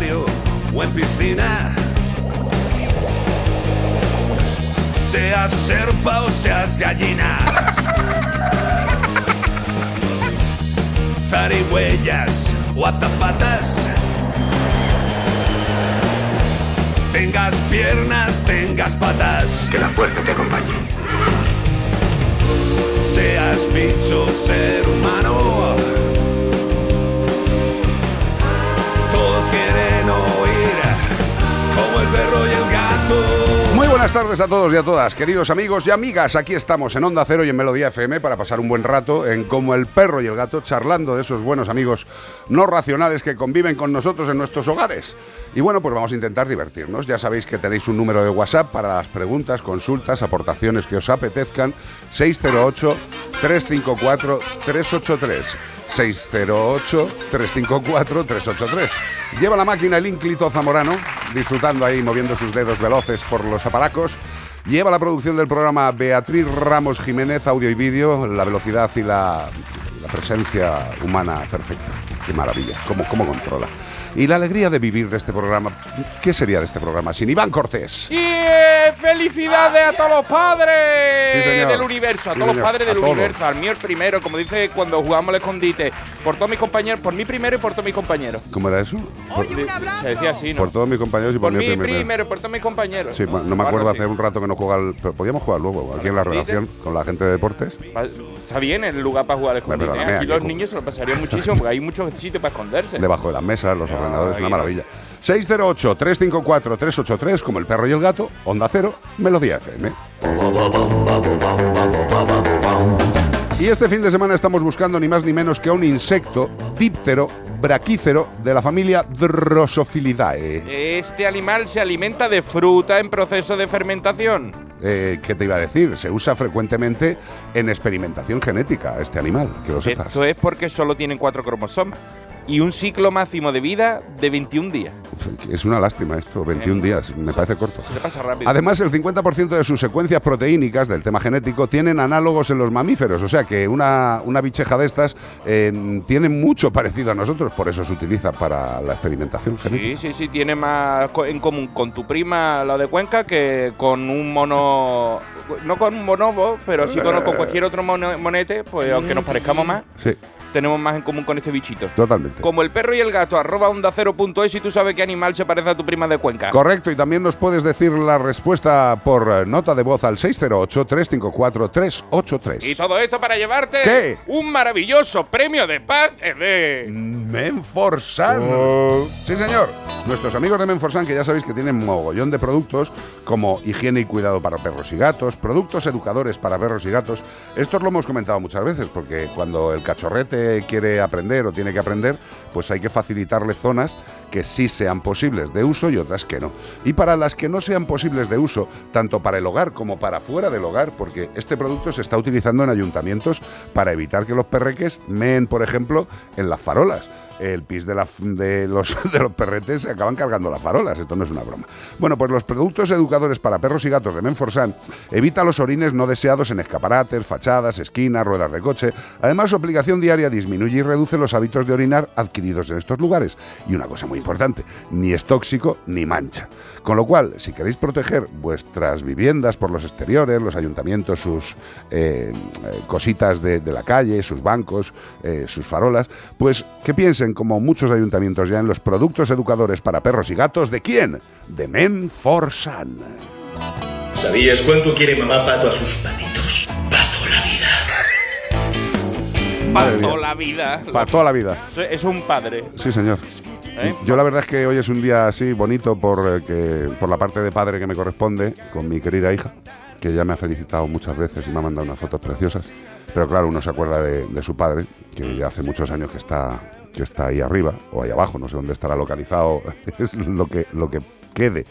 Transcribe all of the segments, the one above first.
O en piscina. Seas serpa o seas gallina. zarigüeyas o azafatas. Tengas piernas, tengas patas. Que la fuerza te acompañe. Seas bicho, ser humano. Quieren oír como el perro y el gato. Muy buenas tardes a todos y a todas, queridos amigos y amigas. Aquí estamos en Onda Cero y en Melodía FM para pasar un buen rato en Como el perro y el gato, charlando de esos buenos amigos no racionales que conviven con nosotros en nuestros hogares. Y bueno, pues vamos a intentar divertirnos. Ya sabéis que tenéis un número de WhatsApp para las preguntas, consultas, aportaciones que os apetezcan. 608-354-383. 608-354-383. Lleva la máquina el ínclito zamorano, disfrutando ahí, moviendo sus dedos veloces por los aparacos. Lleva la producción del programa Beatriz Ramos Jiménez, audio y vídeo, la velocidad y la, la presencia humana perfecta. Qué maravilla, cómo, cómo controla. Y la alegría de vivir de este programa. ¿Qué sería de este programa sin Iván Cortés? Y eh, felicidades a todos los padres Sí, señor. del universo, a Sí, todos los padres del universo, al mío el primero, como dice cuando jugamos al escondite, por todos mis compañeros, por mí primero y por todos mis compañeros. ¿Cómo era eso? Por, Se decía así, ¿no? por todos mis compañeros y por, por mí primero. primero y por todos mis compañeros. Sí, no me acuerdo hace un rato que no jugaba, al- pero podíamos jugar luego aquí en la redacción con la gente de deportes. Está bien el lugar para jugar al escondite. ¿eh? Aquí los niños se lo pasarían muchísimo porque hay muchos sitios para esconderse. Debajo de las mesas, los ordenadores, ahí una maravilla. 608-354-383, como el perro y el gato, Onda Cero, Melodía FM. Y este fin de semana estamos buscando ni más ni menos que a un insecto díptero braquícero de la familia Drosophilidae. Este animal se alimenta de fruta en proceso de fermentación. Eh, ¿Qué te iba a decir? Se usa frecuentemente en experimentación genética este animal, que lo sepas. Esto es porque solo tienen cuatro cromosomas y un ciclo máximo de vida de 21 días. Es una lástima esto, 21 días, me parece corto. Se pasa rápido. Además, el 50% de sus secuencias proteínicas del tema genético tienen análogos en los mamíferos, o sea que una, una bicheja de estas eh, tiene mucho parecido a nosotros, por eso se utiliza para la experimentación genética. Sí, sí, sí, tiene más en común con tu prima, la de Cuenca, que con un mono. No con un bonobo, pero sí con, con cualquier otro monete, pues aunque nos parezcamos más, Sí, tenemos más en común con este bichito. totalmente. Como el perro y el gato, arroba onda cero punto es y tú sabes qué animal se parece a tu prima de Cuenca. Correcto, y también nos puedes decir la respuesta por eh, nota de voz al 608-354-383. Y todo esto para llevarte ¿Qué? un maravilloso premio de paz de. Menforsan. Sí, señor. Nuestros amigos de Menforsan, que ya sabéis que tienen mogollón de productos como higiene y cuidado para perros y gatos, productos educadores para perros y gatos. Esto lo hemos comentado muchas veces, porque cuando el cachorrete quiere aprender o tiene que aprender, pues hay que facilitarle zonas que sí sean posibles de uso y otras que no. Y para las que no sean posibles de uso, tanto para el hogar como para fuera del hogar, porque este producto se está utilizando en ayuntamientos para evitar que los perreques meen, por ejemplo, en las farolas. El pis de, la, de, los, de los perretes se acaban cargando las farolas. Esto no es una broma. Bueno, pues los productos educadores para perros y gatos de Menforsan evita los orines no deseados en escaparates, fachadas, esquinas, ruedas de coche. Además, su aplicación diaria disminuye y reduce los hábitos de orinar adquiridos en estos lugares. Y una cosa muy importante, ni es tóxico ni mancha. Con lo cual, si queréis proteger vuestras viviendas por los exteriores, los ayuntamientos, sus eh, eh, cositas de, la calle, sus bancos, eh, sus farolas, pues que piensen, como muchos ayuntamientos ya, en los productos educadores para perros y gatos. ¿De quién? De Men for Sun. ¿Sabías cuánto quiere mamá Pato a sus patitos? Pato la vida. Toda la vida. Para toda la vida. Es un padre. Sí, señor. ¿eh? Yo la verdad es que hoy es un día así bonito por, eh, que, por la parte de padre que me corresponde con mi querida hija, que ya me ha felicitado muchas veces y me ha mandado unas fotos preciosas. Pero claro, uno se acuerda de, de su padre, que ya hace muchos años que está, que está ahí arriba o ahí abajo, no sé dónde estará localizado, es lo que, lo que quede,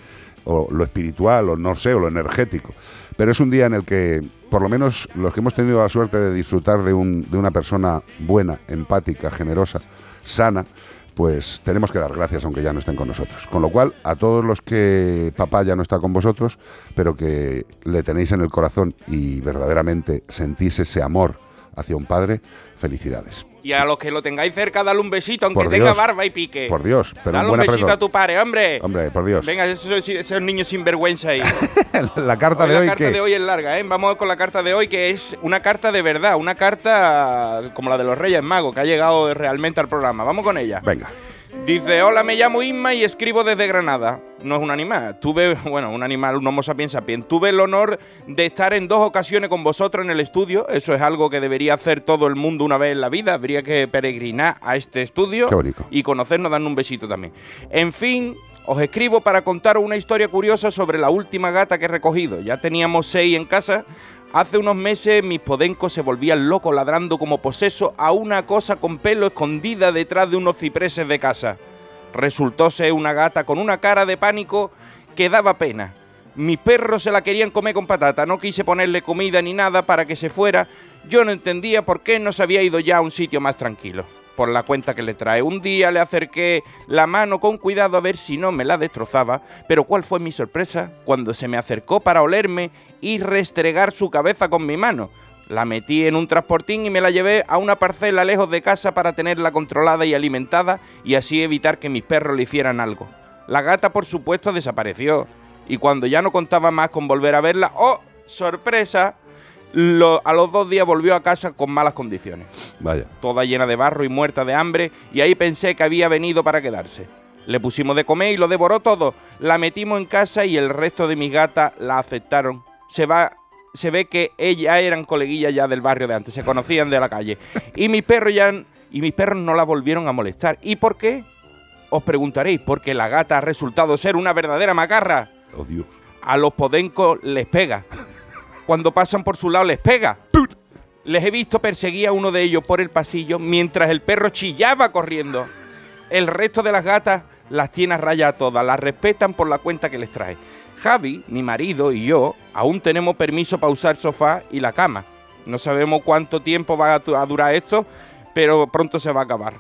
o lo espiritual, o no sé, o lo energético. Pero es un día en el que, por lo menos los que hemos tenido la suerte de disfrutar de, un- de una persona buena, empática, generosa, sana, pues tenemos que dar gracias aunque ya no estén con nosotros. Con lo cual, a todos los que papá ya no está con vosotros, pero que le tenéis en el corazón y verdaderamente sentís ese amor hacia un padre, felicidades. Y a los que lo tengáis cerca, dale un besito, aunque Por tenga Dios. barba y pique. Por Dios, pero dale un besito a tu padre, hombre. Hombre, por Dios. Venga, esos, esos niños sin vergüenza ahí. la carta Hoy de la hoy carta que de hoy es larga, ¿eh? Vamos con la carta de hoy, que es una carta de verdad, una carta como la de los Reyes Magos, que ha llegado realmente al programa. Vamos con ella. Venga. Dice, hola, me llamo Isma y escribo desde Granada. No es un animal. Tuve, bueno, un animal, un homo sapiens sapiens. Tuve el honor de estar en dos ocasiones con vosotros en el estudio. Eso es algo que debería hacer todo el mundo una vez en la vida. Habría que peregrinar a este estudio y conocernos, dando un besito también. En fin, os escribo para contaros una historia curiosa sobre la última gata que he recogido. Ya teníamos seis en casa. Hace unos meses mis podencos se volvían locos ladrando como poseso a una cosa con pelo escondida detrás de unos cipreses de casa. Resultó ser una gata con una cara de pánico que daba pena. Mis perros se la querían comer con patata, no quise ponerle comida ni nada para que se fuera. Yo no entendía por qué no se había ido ya a un sitio más tranquilo. Por la cuenta que le trae. Un día le acerqué la mano con cuidado a ver si no me la destrozaba, pero ¿cuál fue mi sorpresa? Cuando se me acercó para olerme y restregar su cabeza con mi mano. La metí en un transportín y me la llevé a una parcela lejos de casa para tenerla controlada y alimentada y así evitar que mis perros le hicieran algo. La gata, por supuesto, desapareció. Y cuando ya no contaba más con volver a verla, ¡oh! ¡Sorpresa! Lo- a los dos días volvió a casa con malas condiciones Vaya. toda llena de barro y muerta de hambre, y ahí pensé que había venido para quedarse. Le pusimos de comer y lo devoró todo. La metimos en casa y el resto de mis gatas la aceptaron. Se va. Se ve que ellas eran coleguillas ya del barrio de antes, se conocían de la calle. Y mis perros ya y mis perros no la volvieron a molestar. ¿Y por qué? Os preguntaréis, porque la gata ha resultado ser una verdadera macarra. Oh, Dios. A los podencos les pega. Cuando pasan por su lado les pega. Les he visto perseguir a uno de ellos por el pasillo mientras el perro chillaba corriendo. El resto de las gatas las tiene a raya a todas, las respetan por la cuenta que les trae. Javi, mi marido y yo aún tenemos permiso para usar el sofá y la cama. No sabemos cuánto tiempo va a, durar esto, pero pronto se va a acabar.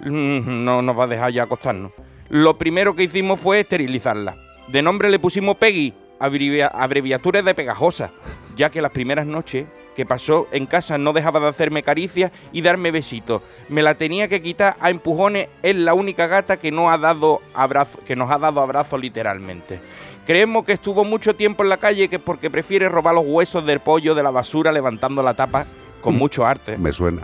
No nos va a dejar ya acostarnos. Lo primero que hicimos fue esterilizarla. De nombre le pusimos Peggy, abrevia- abreviatura de pegajosa, ya que las primeras noches que pasó en casa no dejaba de hacerme caricias y darme besitos. Me la tenía que quitar a empujones, es la única gata que, no ha dado abrazo, que nos ha dado abrazo literalmente. Creemos que estuvo mucho tiempo en la calle que porque prefiere robar los huesos del pollo de la basura levantando la tapa con mucho arte. Me suena.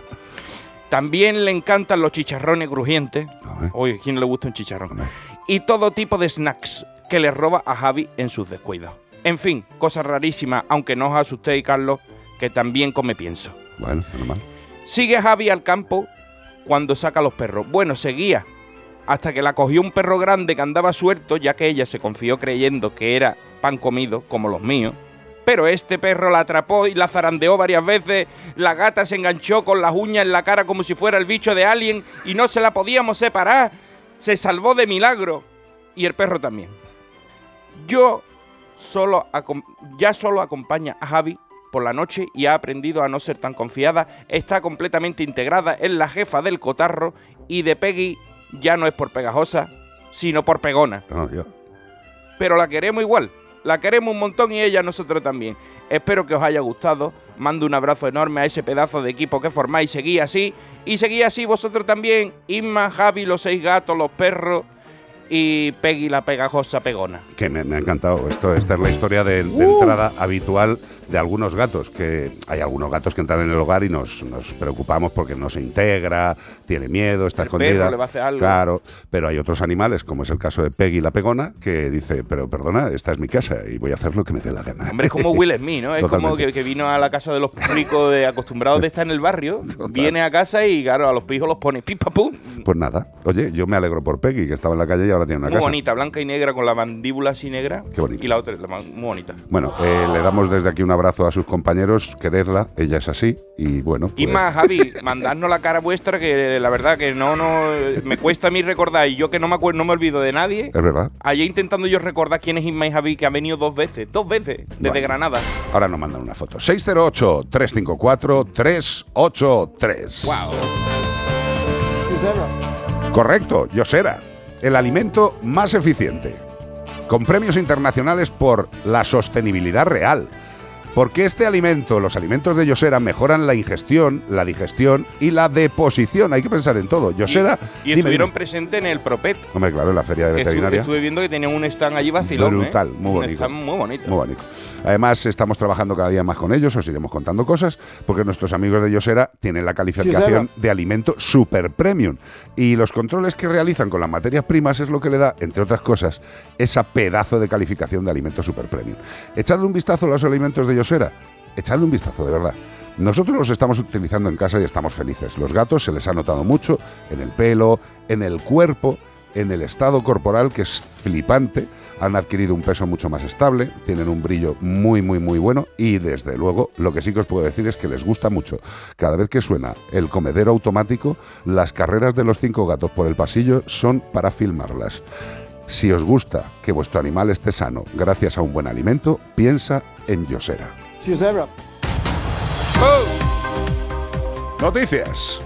También le encantan los chicharrones crujientes. Oye, ¿quién le gusta un chicharrón? Y todo tipo de snacks que le roba a Javi en sus descuidos. En fin, cosas rarísimas, aunque no os asustéis, Carlos, que también come pienso. Bueno, menos mal. Sigue Javi al campo cuando saca a los perros. Bueno, seguía. Hasta que la cogió un perro grande que andaba suelto, ya que ella se confió creyendo que era pan comido, como los míos. Pero este perro la atrapó y la zarandeó varias veces. La gata se enganchó con las uñas en la cara como si fuera el bicho de Alien y no se la podíamos separar. Se salvó de milagro. Y el perro también. Yo solo ya solo acompaña a Javi por la noche y ha aprendido a no ser tan confiada. Está completamente integrada en la jefa del cotarro y de Peggy ya no es por pegajosa, sino por pegona. Yo. Pero la queremos igual. La queremos un montón y ella nosotros también. Espero que os haya gustado. Mando un abrazo enorme a ese pedazo de equipo que formáis. Seguí así. Y seguí así vosotros también. Inma, Javi, los seis gatos, los perros y Peggy la pegajosa pegona. Que me, me ha encantado. Esto, esta es la historia de, de Uh. entrada habitual de algunos gatos. Que hay algunos gatos que entran en el hogar y nos, nos preocupamos porque no se integra, tiene miedo, está El escondida. perro le va a hacer algo. Claro, pero hay otros animales, como es el caso de Peggy la pegona, que dice, pero perdona, esta es mi casa y voy a hacer lo que me dé la gana. Hombre, es como Will Smith, ¿no? Es como que, que vino a la casa de los ricos de acostumbrados de estar en el barrio, viene a casa y claro, a los pijos los pone pipa pum. Pues nada, oye, yo me alegro por Peggy, que estaba en la calle y ahora tiene una Muy casa. bonita, blanca y negra con la mandíbula así negra. Qué bonito. Y la otra, la muy bonita. Bueno, eh, le damos desde aquí un abrazo a sus compañeros, queredla, ella es así, y bueno. Y pues- más, Javi, mandadnos la cara vuestra, que la verdad que no, no, me cuesta a mí recordar, y yo que no me acuerdo, no me olvido de nadie. Es verdad. Ayer intentando yo recordar quién es Isma y Javi, que ha venido dos veces, dos veces, desde Bueno. Granada. Ahora nos mandan una foto. 608-354-383. ¡Wow! Correcto, Yosera. El alimento más eficiente. Con premios internacionales por la sostenibilidad real. Porque este alimento, los alimentos de Yosera, mejoran la ingestión, la digestión y la deposición. Hay que pensar en todo. Yosera. Y, estuvieron presentes en el Propet. Hombre, claro, en la feria de que veterinaria. estuve viendo que tenían un stand allí vacilón. ¿eh? Brutal, muy Un bonito. stand muy bonito. Muy bonito. Además, estamos trabajando cada día más con ellos, os iremos contando cosas, porque nuestros amigos de Yosera tienen la calificación de alimento super premium. Y los controles que realizan con las materias primas es lo que le da, entre otras cosas, esa pedazo de calificación de alimento super premium. Echadle un vistazo a los alimentos de Yosera. Echadle un vistazo, de verdad. Nosotros los estamos utilizando en casa y estamos felices. Los gatos se les ha notado mucho en el pelo, en el cuerpo, en el estado corporal, que es flipante. Han adquirido un peso mucho más estable, tienen un brillo muy, muy, muy bueno y desde luego lo que sí que os puedo decir es que les gusta mucho. Cada vez que suena el comedero automático, las carreras de los cinco gatos por el pasillo son para filmarlas. Si os gusta que vuestro animal esté sano gracias a un buen alimento, piensa en Yosera. Noticias.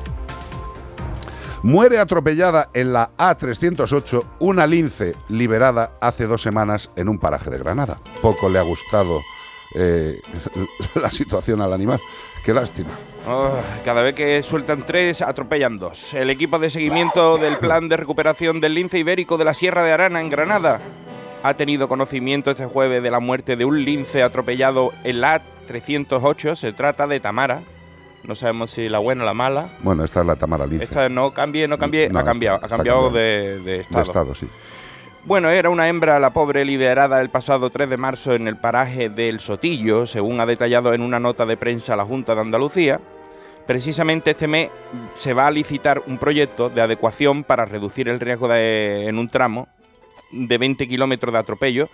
Muere atropellada en la A308 una lince liberada hace dos semanas en un paraje de Granada. Poco le ha gustado eh, la situación al animal. Qué lástima. Oh, cada vez que sueltan tres, atropellan dos. El equipo de seguimiento del plan de recuperación del lince ibérico de la Sierra de Arana en Granada ha tenido conocimiento este jueves de la muerte de un lince atropellado en la A308. Se trata de Tamara. No sabemos si la buena o la mala. Bueno, esta es la Tamara Lince. Esta no cambie, no cambie, No, ha cambiado, está- ha cambiado de, de de estado. estado, sí. Bueno, era una hembra, la pobre, liberada el pasado 3 de marzo en el paraje del Sotillo, según ha detallado en una nota de prensa la Junta de Andalucía. Precisamente este mes se va a licitar un proyecto de adecuación para reducir el riesgo en un tramo de 20 kilómetros de atropello.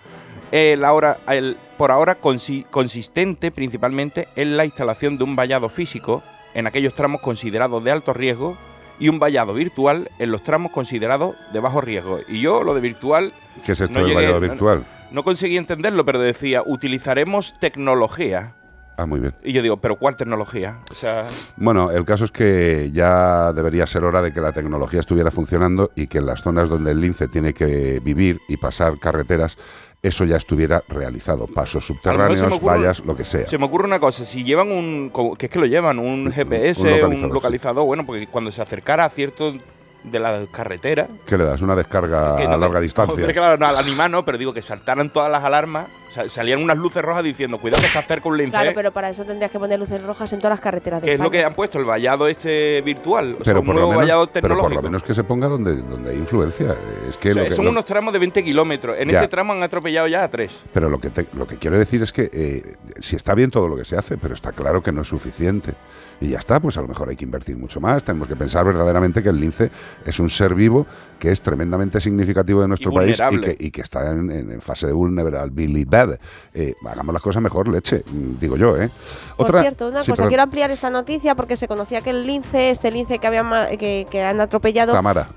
El ahora, el- por ahora consi- consistente principalmente en la instalación de un vallado físico en aquellos tramos considerados de alto riesgo y un vallado virtual en los tramos considerados de bajo riesgo. Y yo lo de virtual ¿Qué es esto No del llegué, vallado no- virtual? no conseguí entenderlo, pero decía, utilizaremos tecnología. Ah, muy bien. Y yo digo, ¿pero cuál tecnología? O sea, Bueno, el caso es que ya debería ser hora de que la tecnología estuviera funcionando y que en las zonas donde el lince tiene que vivir y pasar carreteras, eso ya estuviera realizado. Pasos subterráneos, ocurre- vallas, lo que sea. se me ocurre una cosa, si llevan un, que es que lo llevan, un GPS, un un localizador, sí. bueno, porque cuando se acercara a cierto de la carretera... ¿Qué le das? ¿Una descarga a larga distancia? Claro, no, al animal no, pero digo que saltaran todas las alarmas, salían unas luces rojas diciendo, cuidado que está cerca un lince, Claro, ¿eh?". pero para eso tendrías que poner luces rojas en todas las carreteras de que es lo que han puesto, el vallado este virtual, o sea, un por lo nuevo menos, vallado pero por tecnológico. lo menos que se ponga donde, donde hay influencia. Es que O sea, lo que- son lo- unos tramos de 20 kilómetros. En Ya. este tramo han atropellado ya a tres. Pero lo que, te- lo que quiero decir es que eh, si está bien todo lo que se hace, pero está claro que no es suficiente. Y ya está, pues a lo mejor hay que invertir mucho más. Tenemos que pensar verdaderamente que el lince es un ser vivo que es tremendamente significativo de nuestro Y país y que, y que está en, en- en fase de vulnerabilidad. Calidad. Eh, hagamos las cosas mejor, leche, mm, digo yo, ¿eh? Por cierto, una sí, cosa, perdón. quiero ampliar esta noticia porque se conocía que el lince, este lince que, había que, que han atropellado,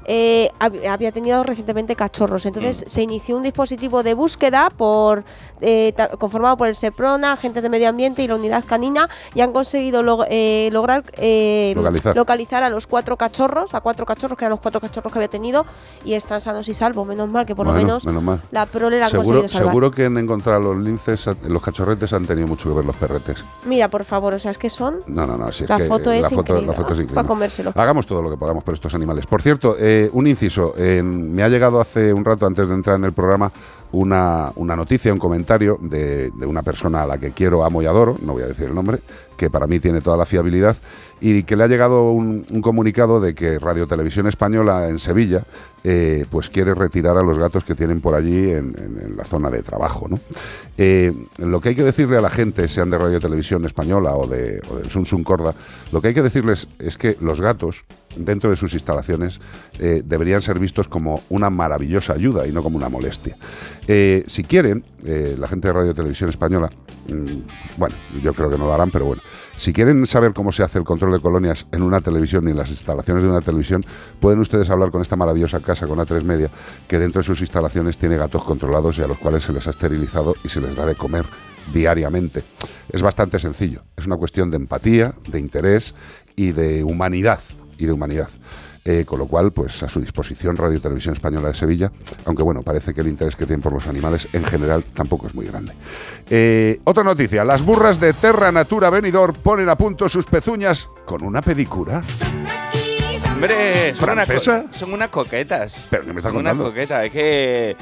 eh, hab- había tenido recientemente cachorros. Entonces se inició un dispositivo de búsqueda por eh, conformado por el SEPRONA, agentes de medio ambiente y la unidad canina y han conseguido log- eh, lograr eh, Localizar. localizar a los cuatro cachorros, a cuatro cachorros que eran los cuatro cachorros que había tenido y están sanos y salvos. Menos mal que por Bueno, lo menos, menos la prole la han Seguro, conseguido salvar. seguro que en los linces, los cachorretes han tenido mucho que ver los perretes. Mira, por favor, o sea, es que son No, no, no. Si es La que foto es la foto, increíble, la foto es ¿no? increíble. Para comérselo. Hagamos todo lo que podamos por estos animales. Por cierto, eh, un inciso. en- me ha llegado hace un rato, antes de entrar en el programa, una, una noticia, un comentario de, de una persona a la que quiero, amo y adoro, no voy a decir el nombre, que para mí tiene toda la fiabilidad, y que le ha llegado un, un comunicado de que Radio Televisión Española en Sevilla eh, pues quiere retirar a los gatos que tienen por allí en la zona de trabajo. ¿no? Eh, lo que hay que decirle a la gente, sean de Radio Televisión Española o de, o del Sun Sun Corda, lo que hay que decirles es que los gatos, dentro de sus instalaciones, eh, deberían ser vistos como una maravillosa ayuda y no como una molestia. Eh, si quieren, eh, la gente de Radio Televisión Española, mm, bueno, yo creo que no lo harán, pero bueno, si quieren saber cómo se hace el control de colonias en una televisión y en las instalaciones de una televisión, pueden ustedes hablar con esta maravillosa casa, con A3 Media, que dentro de sus instalaciones tiene gatos controlados y a los cuales se les ha esterilizado y se les da de comer diariamente. Es bastante sencillo. Es una cuestión de empatía, de interés y de humanidad. Y de humanidad. Eh, con lo cual, pues a su disposición Radio Televisión Española de Sevilla, aunque bueno, parece que el interés que tienen por los animales en general tampoco es muy grande. Eh, otra noticia, las burras de Terra Natura Benidorm ponen a punto sus pezuñas con una pedicura. Hombre, son unas, ¿Francesa? co- son unas coquetas. ¿Pero qué me estás Son contando? coquetas. Es que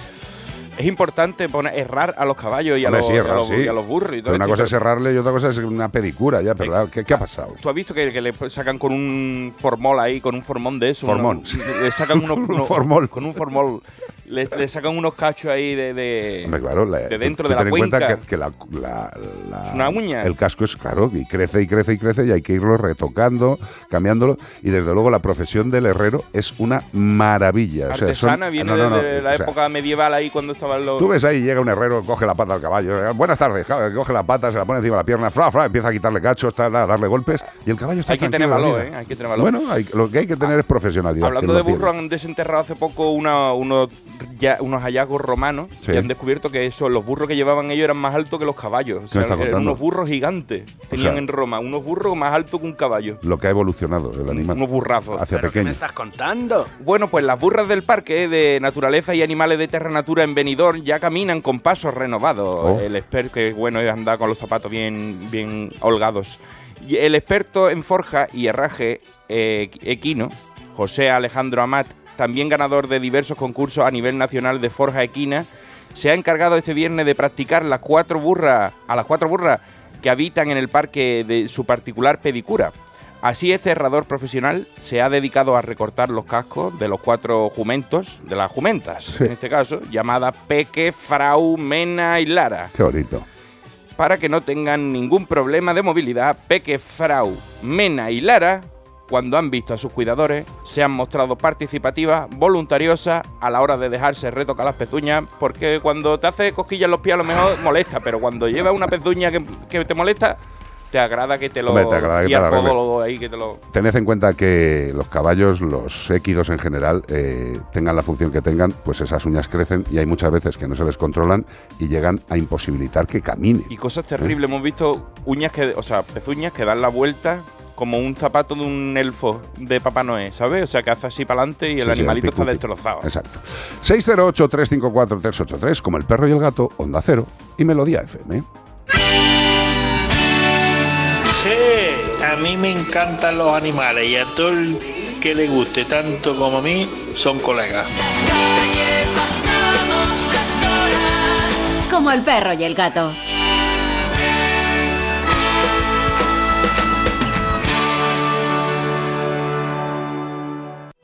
es importante poner, errar a los caballos y a, los, sí, y a errar, los- sí. y a los burros. Y todo una cosa es errarle y otra cosa es una pedicura, ya, pero Eh, ¿qué, qué ha pasado? ¿Tú has visto que, que le sacan con un formol ahí, con un formón de eso? Formón, sí. le sacan unos, formol. Con un formol. Le, le sacan unos cachos ahí de. de Hombre, claro, la- de tú- dentro tú de la ten en cuenta cuenca. que, que la, la- la- Es una uña. El casco es claro y crece y crece y crece y hay que irlo retocando, cambiándolo y desde luego la profesión del herrero es una maravilla. O sea, son- Artesana, viene no, no, no, desde la sea, época medieval ahí cuando estaban los. Tú ves ahí, llega un herrero, coge la pata al caballo. eh, Buenas tardes, claro, coge la pata, se la pone encima de la pierna, fra, fra, empieza a quitarle cachos, a darle golpes y el caballo está Hay que tener de valor. ¿eh? Hay que tener valor. Bueno, hay- lo que hay que tener es profesionalidad. Hablando de tiene. burro, han desenterrado hace poco una- unos, ya- unos hallazgos romanos Sí. y han descubierto que eso, los burros que llevaban ellos eran más altos que los caballos. O ¿Qué me sea, estás eran contando? unos burros gigantes. Tenían sea- en Roma unos burros más altos que un caballo. Lo que ha evolucionado el animal Unos burrazos. hacia pequeño. estás contando? Bueno, pues las burras del parque de naturaleza y animales de Terra Natura en Benidorm ya caminan con pasos renovados. Oh. El experto, que bueno, es andar con los zapatos bien, bien holgados. Y el experto en forja y herraje eh, equino, José Alejandro Amat, también ganador de diversos concursos a nivel nacional de forja equina, se ha encargado este viernes de practicar las cuatro burras, a las cuatro burras que habitan en el parque de su particular pedicura. Así, este herrador profesional se ha dedicado a recortar los cascos de los cuatro jumentos, de las jumentas, Sí. en este caso, llamadas Peque, Frau, Mena y Lara, Qué bonito. para que no tengan ningún problema de movilidad. Peque, Frau, Mena y Lara, cuando han visto a sus cuidadores, se han mostrado participativas, voluntariosas a la hora de dejarse retocar las pezuñas, porque cuando te hace cosquillas en los pies a lo mejor molesta, pero cuando llevas una pezuña que, que te molesta, te agrada que te lo Hombre, te agrada que te podólogo ahí que te lo Tened en cuenta que los caballos, los équidos en general, eh, tengan la función que tengan, pues esas uñas crecen y hay muchas veces que no se les controlan y llegan a imposibilitar que caminen. Y cosas terribles, hemos visto uñas que, o sea, pezuñas que dan la vuelta como un zapato de un elfo de Papá Noé, ¿sabes? O sea, que hace así para adelante y el Sí, sí, animalito está destrozado. Exacto. 608-354-383, como el perro y el gato, Onda Cero y Melodía FM. Sí, a mí me encantan los animales y a todo el que le guste tanto como a mí son colegas. Como el perro y el gato.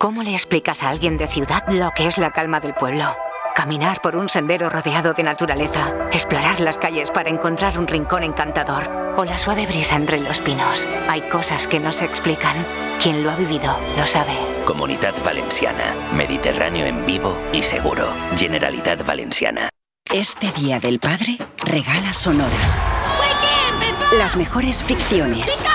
¿Cómo le explicas a alguien de ciudad lo que es la calma del pueblo? Caminar por un sendero rodeado de naturaleza, explorar las calles para encontrar un rincón encantador o la suave brisa entre los pinos. Hay cosas que no se explican. Quien lo ha vivido lo sabe. Comunidad Valenciana. Mediterráneo en vivo y seguro. Generalitat Valenciana. Este Día del Padre, regala Sonora. Las mejores ficciones.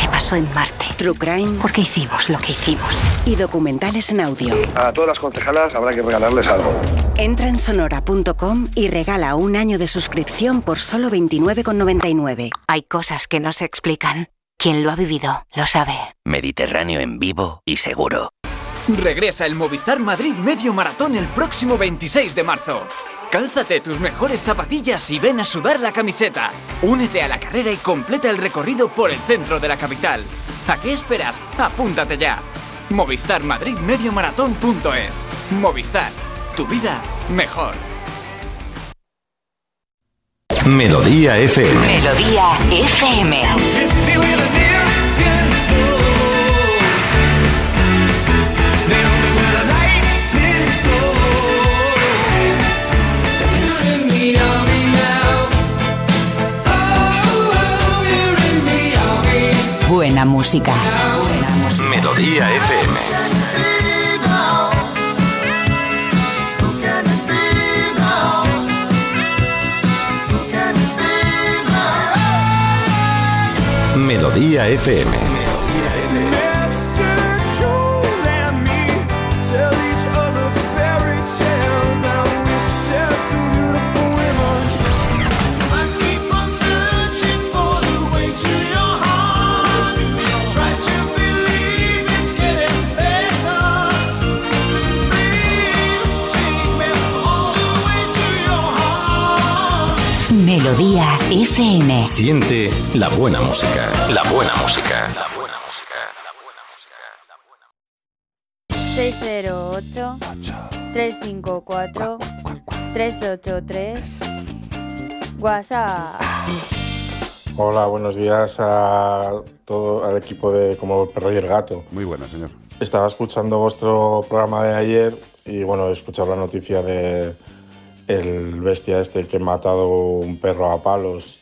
¿Qué pasó en Marte? True Crime. ¿Por qué hicimos lo que hicimos? Y documentales en audio. A todas las concejalas habrá que regalarles algo. Entra en sonora.com y regala un año de suscripción por solo 29,99. Hay cosas que no se explican. Quien lo ha vivido lo sabe. Mediterráneo en vivo y seguro. Regresa el Movistar Madrid Medio Maratón el próximo 26 de marzo. Cálzate tus mejores zapatillas y ven a sudar la camiseta. Únete a la carrera y completa el recorrido por el centro de la capital. ¿A qué esperas? Apúntate ya. Movistar Madrid Medio Maratón.es. Movistar. Tu vida mejor. Melodía FM. Melodía FM. Buena música. Melodía FM. Melodía FM. Melodía FM. Siente la buena música. La buena música. 608 354 383 WhatsApp. Hola, buenos días a todo al equipo de Como el perro y el gato. Muy buena, señor. Estaba escuchando vuestro programa de ayer y bueno, he escuchado la noticia de el bestia este que ha matado un perro a palos.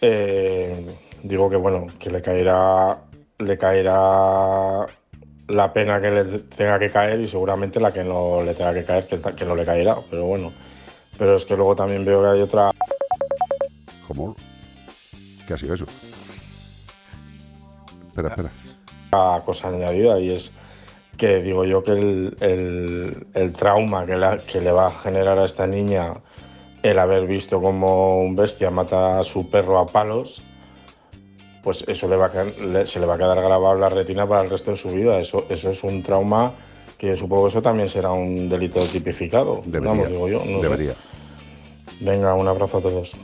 Eh, digo que bueno, que le caerá le caerá la pena que le tenga que caer y seguramente la que no le tenga que caer que, que no le caerá, pero bueno. Pero es que luego también veo que hay otra ¿Cómo? ¿Qué ha sido eso? Espera, espera. cosa añadida y es que digo yo que el, el- el trauma que, la- que le va a generar a esta niña el haber visto como un bestia mata a su perro a palos, pues eso le va a, se le va a quedar grabado en la retina para el resto de su vida. Eso, eso es un trauma que yo supongo que eso también será un delito tipificado. Debería, Vamos, digo yo. no sé. debería. Venga, un abrazo a todos.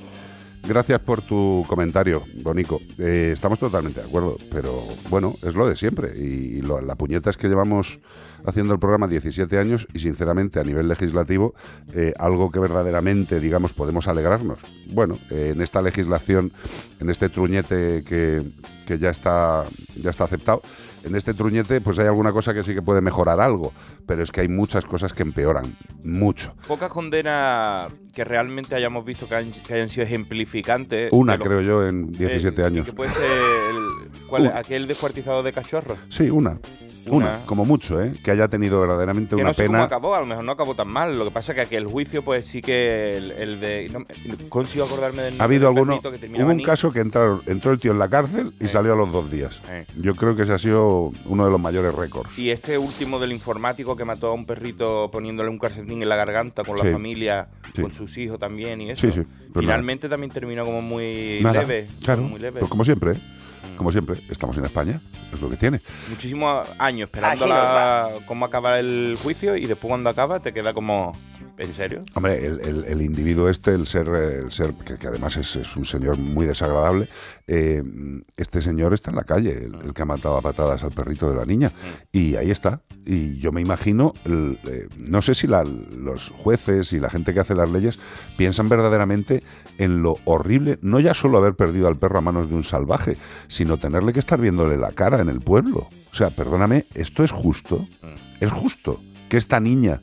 Gracias por tu comentario, Bonico. Eh, estamos totalmente de acuerdo, pero bueno, es lo de siempre. Y lo- la puñeta es que llevamos haciendo el programa 17 años y sinceramente a nivel legislativo, eh, algo que verdaderamente, digamos, podemos alegrarnos. Bueno, eh, en esta legislación, en este truñete que, que ya, está, ya está aceptado, en este truñete pues hay alguna cosa que sí que puede mejorar algo, pero es que hay muchas cosas que empeoran, mucho. Pocas condenas que realmente hayamos visto que, han- que hayan sido ejemplificantes. Una, lo- creo yo, en 17 Eh, años. Que puede ser el- ¿cuál aquel descuartizado de cachorros. Sí, una. Una, Una. como mucho, ¿eh? Que haya tenido verdaderamente Que una no sé cómo pena. acabó, a lo mejor no acabó tan mal. Lo que pasa es que aquel juicio, pues sí que el, el de. No, consigo acordarme del Ha habido del alguno. que Hubo un caso que entraron, entró el tío en la cárcel y salió a los dos días. Eh. Yo creo que ese ha sido uno de los mayores récords. Y este último del informático que mató a un perrito poniéndole un calcetín en la garganta con Sí. la familia, Sí. con sus hijos también y eso. Sí. Pues Finalmente también terminó como muy Nada, leve. Claro. Muy leve. Pues como siempre, ¿eh? Como siempre, estamos en España, es lo que tiene. Muchísimos años esperando la- cómo acaba el juicio y después cuando acaba te queda como. ¿En serio? Hombre, el, el- el individuo este, el ser, el ser que, que además es, es un señor muy desagradable, eh, este señor está en la calle, el, el que ha matado a patadas al perrito de la niña. Y ahí está. Y yo me imagino, eh, no sé si la- los jueces y la gente que hace las leyes piensan verdaderamente en lo horrible, no ya solo haber perdido al perro a manos de un salvaje, sino tenerle que estar viéndole la cara en el pueblo. O sea, perdóname, ¿esto es justo? ¿Es justo que esta niña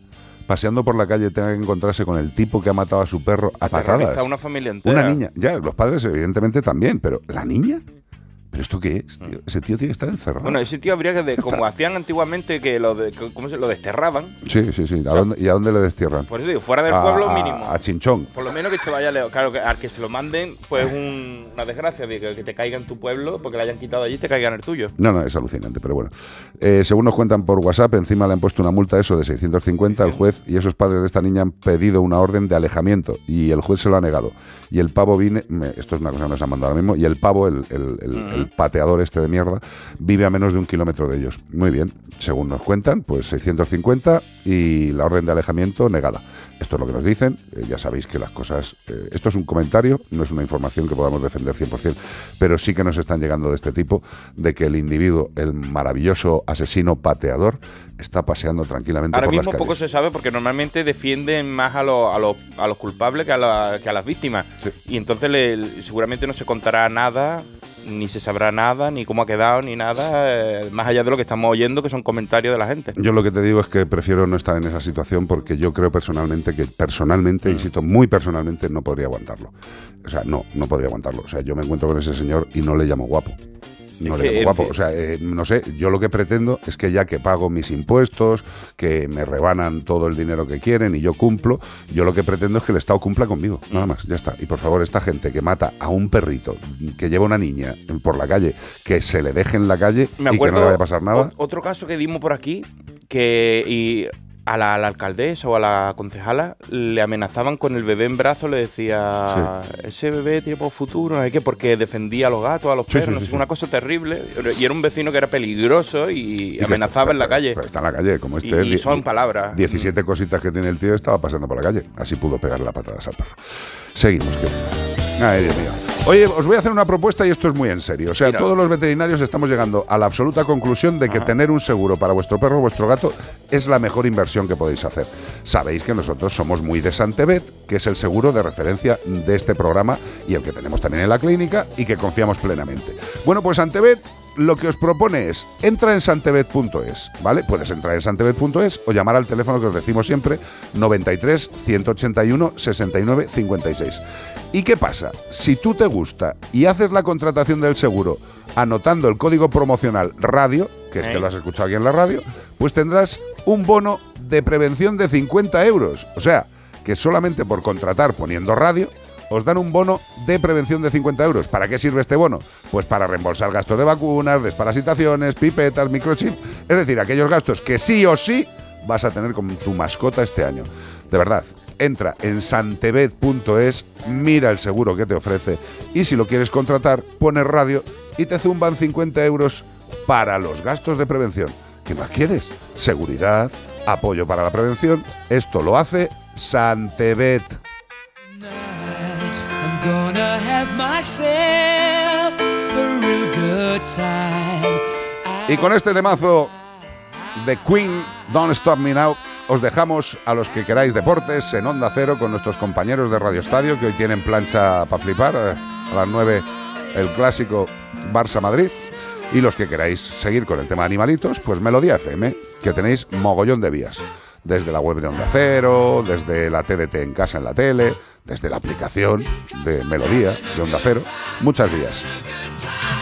paseando por la calle tenga que encontrarse con el tipo que ha matado a su perro a patadas? a una familia entera. Una niña, ya, los padres evidentemente también, pero ¿la niña? ¿Pero esto qué es, tío? Ese tío tiene que estar encerrado. Bueno, ese tío habría que, de- como hacían antiguamente, que lo, de, que- ¿cómo se, lo desterraban. Sí, sí, sí. ¿A dónde- ¿Y a dónde le destierran? Por eso digo, fuera del A- pueblo mínimo. A Chinchón. Por lo menos que te vaya lejos. Claro, que al que se lo manden, pues un- una desgracia de que, te caiga en tu pueblo, porque le hayan quitado allí y te caiga en el tuyo. No, no, es alucinante, pero bueno. Eh, según nos cuentan por WhatsApp, encima le han puesto una multa eso de 650 al juez y esos padres de esta niña han pedido una orden de alejamiento y el juez se lo ha negado. Y el pavo viene, me- esto es una cosa que nos han mandado ahora mismo, y el pavo, el, el- el- el pateador este de mierda, vive a menos de un kilómetro de ellos. Muy bien, según nos cuentan, pues 650 y la orden de alejamiento negada. Esto es lo que nos dicen, eh, ya sabéis que las cosas... eh, esto es un comentario, no es una información que podamos defender 100%, pero sí que nos están llegando de este tipo, de que el individuo, el maravilloso asesino pateador, está paseando tranquilamente Ahora por mismo las poco calles. se sabe porque normalmente defienden más a, los- a, los, a los culpables que a, la- que a las víctimas. Y entonces le- seguramente no se contará nada, ni se sabrá nada, ni cómo ha quedado, ni nada, eh, más allá de lo que estamos oyendo, que son comentarios de la gente. Yo lo que te digo es que prefiero no estar en esa situación porque yo creo personalmente que Mm. personalmente, insisto, muy personalmente no podría aguantarlo. O sea, no, no podría aguantarlo. O sea, yo me encuentro con ese señor y no le llamo guapo. No le en guapo. O sea, eh, no sé, yo lo que pretendo es que ya que pago mis impuestos, que me rebanan todo el dinero que quieren y yo cumplo, yo lo que pretendo es que el Estado cumpla conmigo. Nada Mm. más, ya está. Y por favor, esta gente que mata a un perrito, que lleva una niña por la calle, que se le deje en la calle Me y que no le vaya a pasar nada. ot- otro caso que dimos por aquí, que y a la, a la alcaldesa o a la concejala le amenazaban con el bebé en brazos, le decía, ese bebé tiene poco futuro, no sé qué, porque defendía a los gatos, a los Sí, perros, sí, no sé, una cosa terrible. Y era un vecino que era peligroso y, amenazaba está- en la calle. pero está en la calle, como este. Y son palabras. 17 cositas que tiene el tío, estaba pasando por la calle. Así pudo pegarle la patadas al perro. Seguimos. que- Ay, Dios mío. Oye, os voy a hacer una propuesta y esto es muy en serio. O sea, todos los veterinarios estamos llegando a la absoluta conclusión de que tener un seguro para vuestro perro o vuestro gato es la mejor inversión que podéis hacer. Sabéis que nosotros somos muy de Santebet, que es el seguro de referencia de este programa y el que tenemos también en la clínica y que confiamos plenamente. Bueno, pues Santebet lo que os propone es, entra en santebet.es, ¿vale? Puedes entrar en santebet.es o llamar al teléfono que os decimos siempre, 93 181 69 56. ¿Y qué pasa? Si tú te gusta y haces la contratación del seguro anotando el código promocional radio, que es que lo has escuchado aquí en la radio, pues tendrás un bono de prevención de 50 euros. O sea, que solamente por contratar poniendo radio, os dan un bono de prevención de 50 euros. ¿Para qué sirve este bono? Pues para reembolsar gastos de vacunas, desparasitaciones, pipetas, microchip. Es decir, aquellos gastos que sí o sí vas a tener con tu mascota este año. De verdad, entra en santebet.es, mira el seguro que te ofrece y si lo quieres contratar, pones radio y te zumban 50 euros para los gastos de prevención. ¿Qué más quieres? Seguridad, apoyo para la prevención. Esto lo hace Santebet. Y con este temazo de Queen, Don't Stop Me Now, os dejamos a los que queráis deportes en Onda Cero con nuestros compañeros de Radio Estadio que hoy tienen plancha para flipar. eh, A las 9 el clásico Barça-Madrid. Y los que queráis seguir con el tema de animalitos, pues Melodía FM, que tenéis mogollón de vías. Desde la web de Onda Cero, desde la TDT en casa en la tele, desde la aplicación de Melodía de Onda Cero, muchas vías.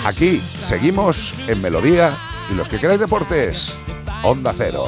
Aquí seguimos en Melodía y los que queráis deportes, Onda Cero.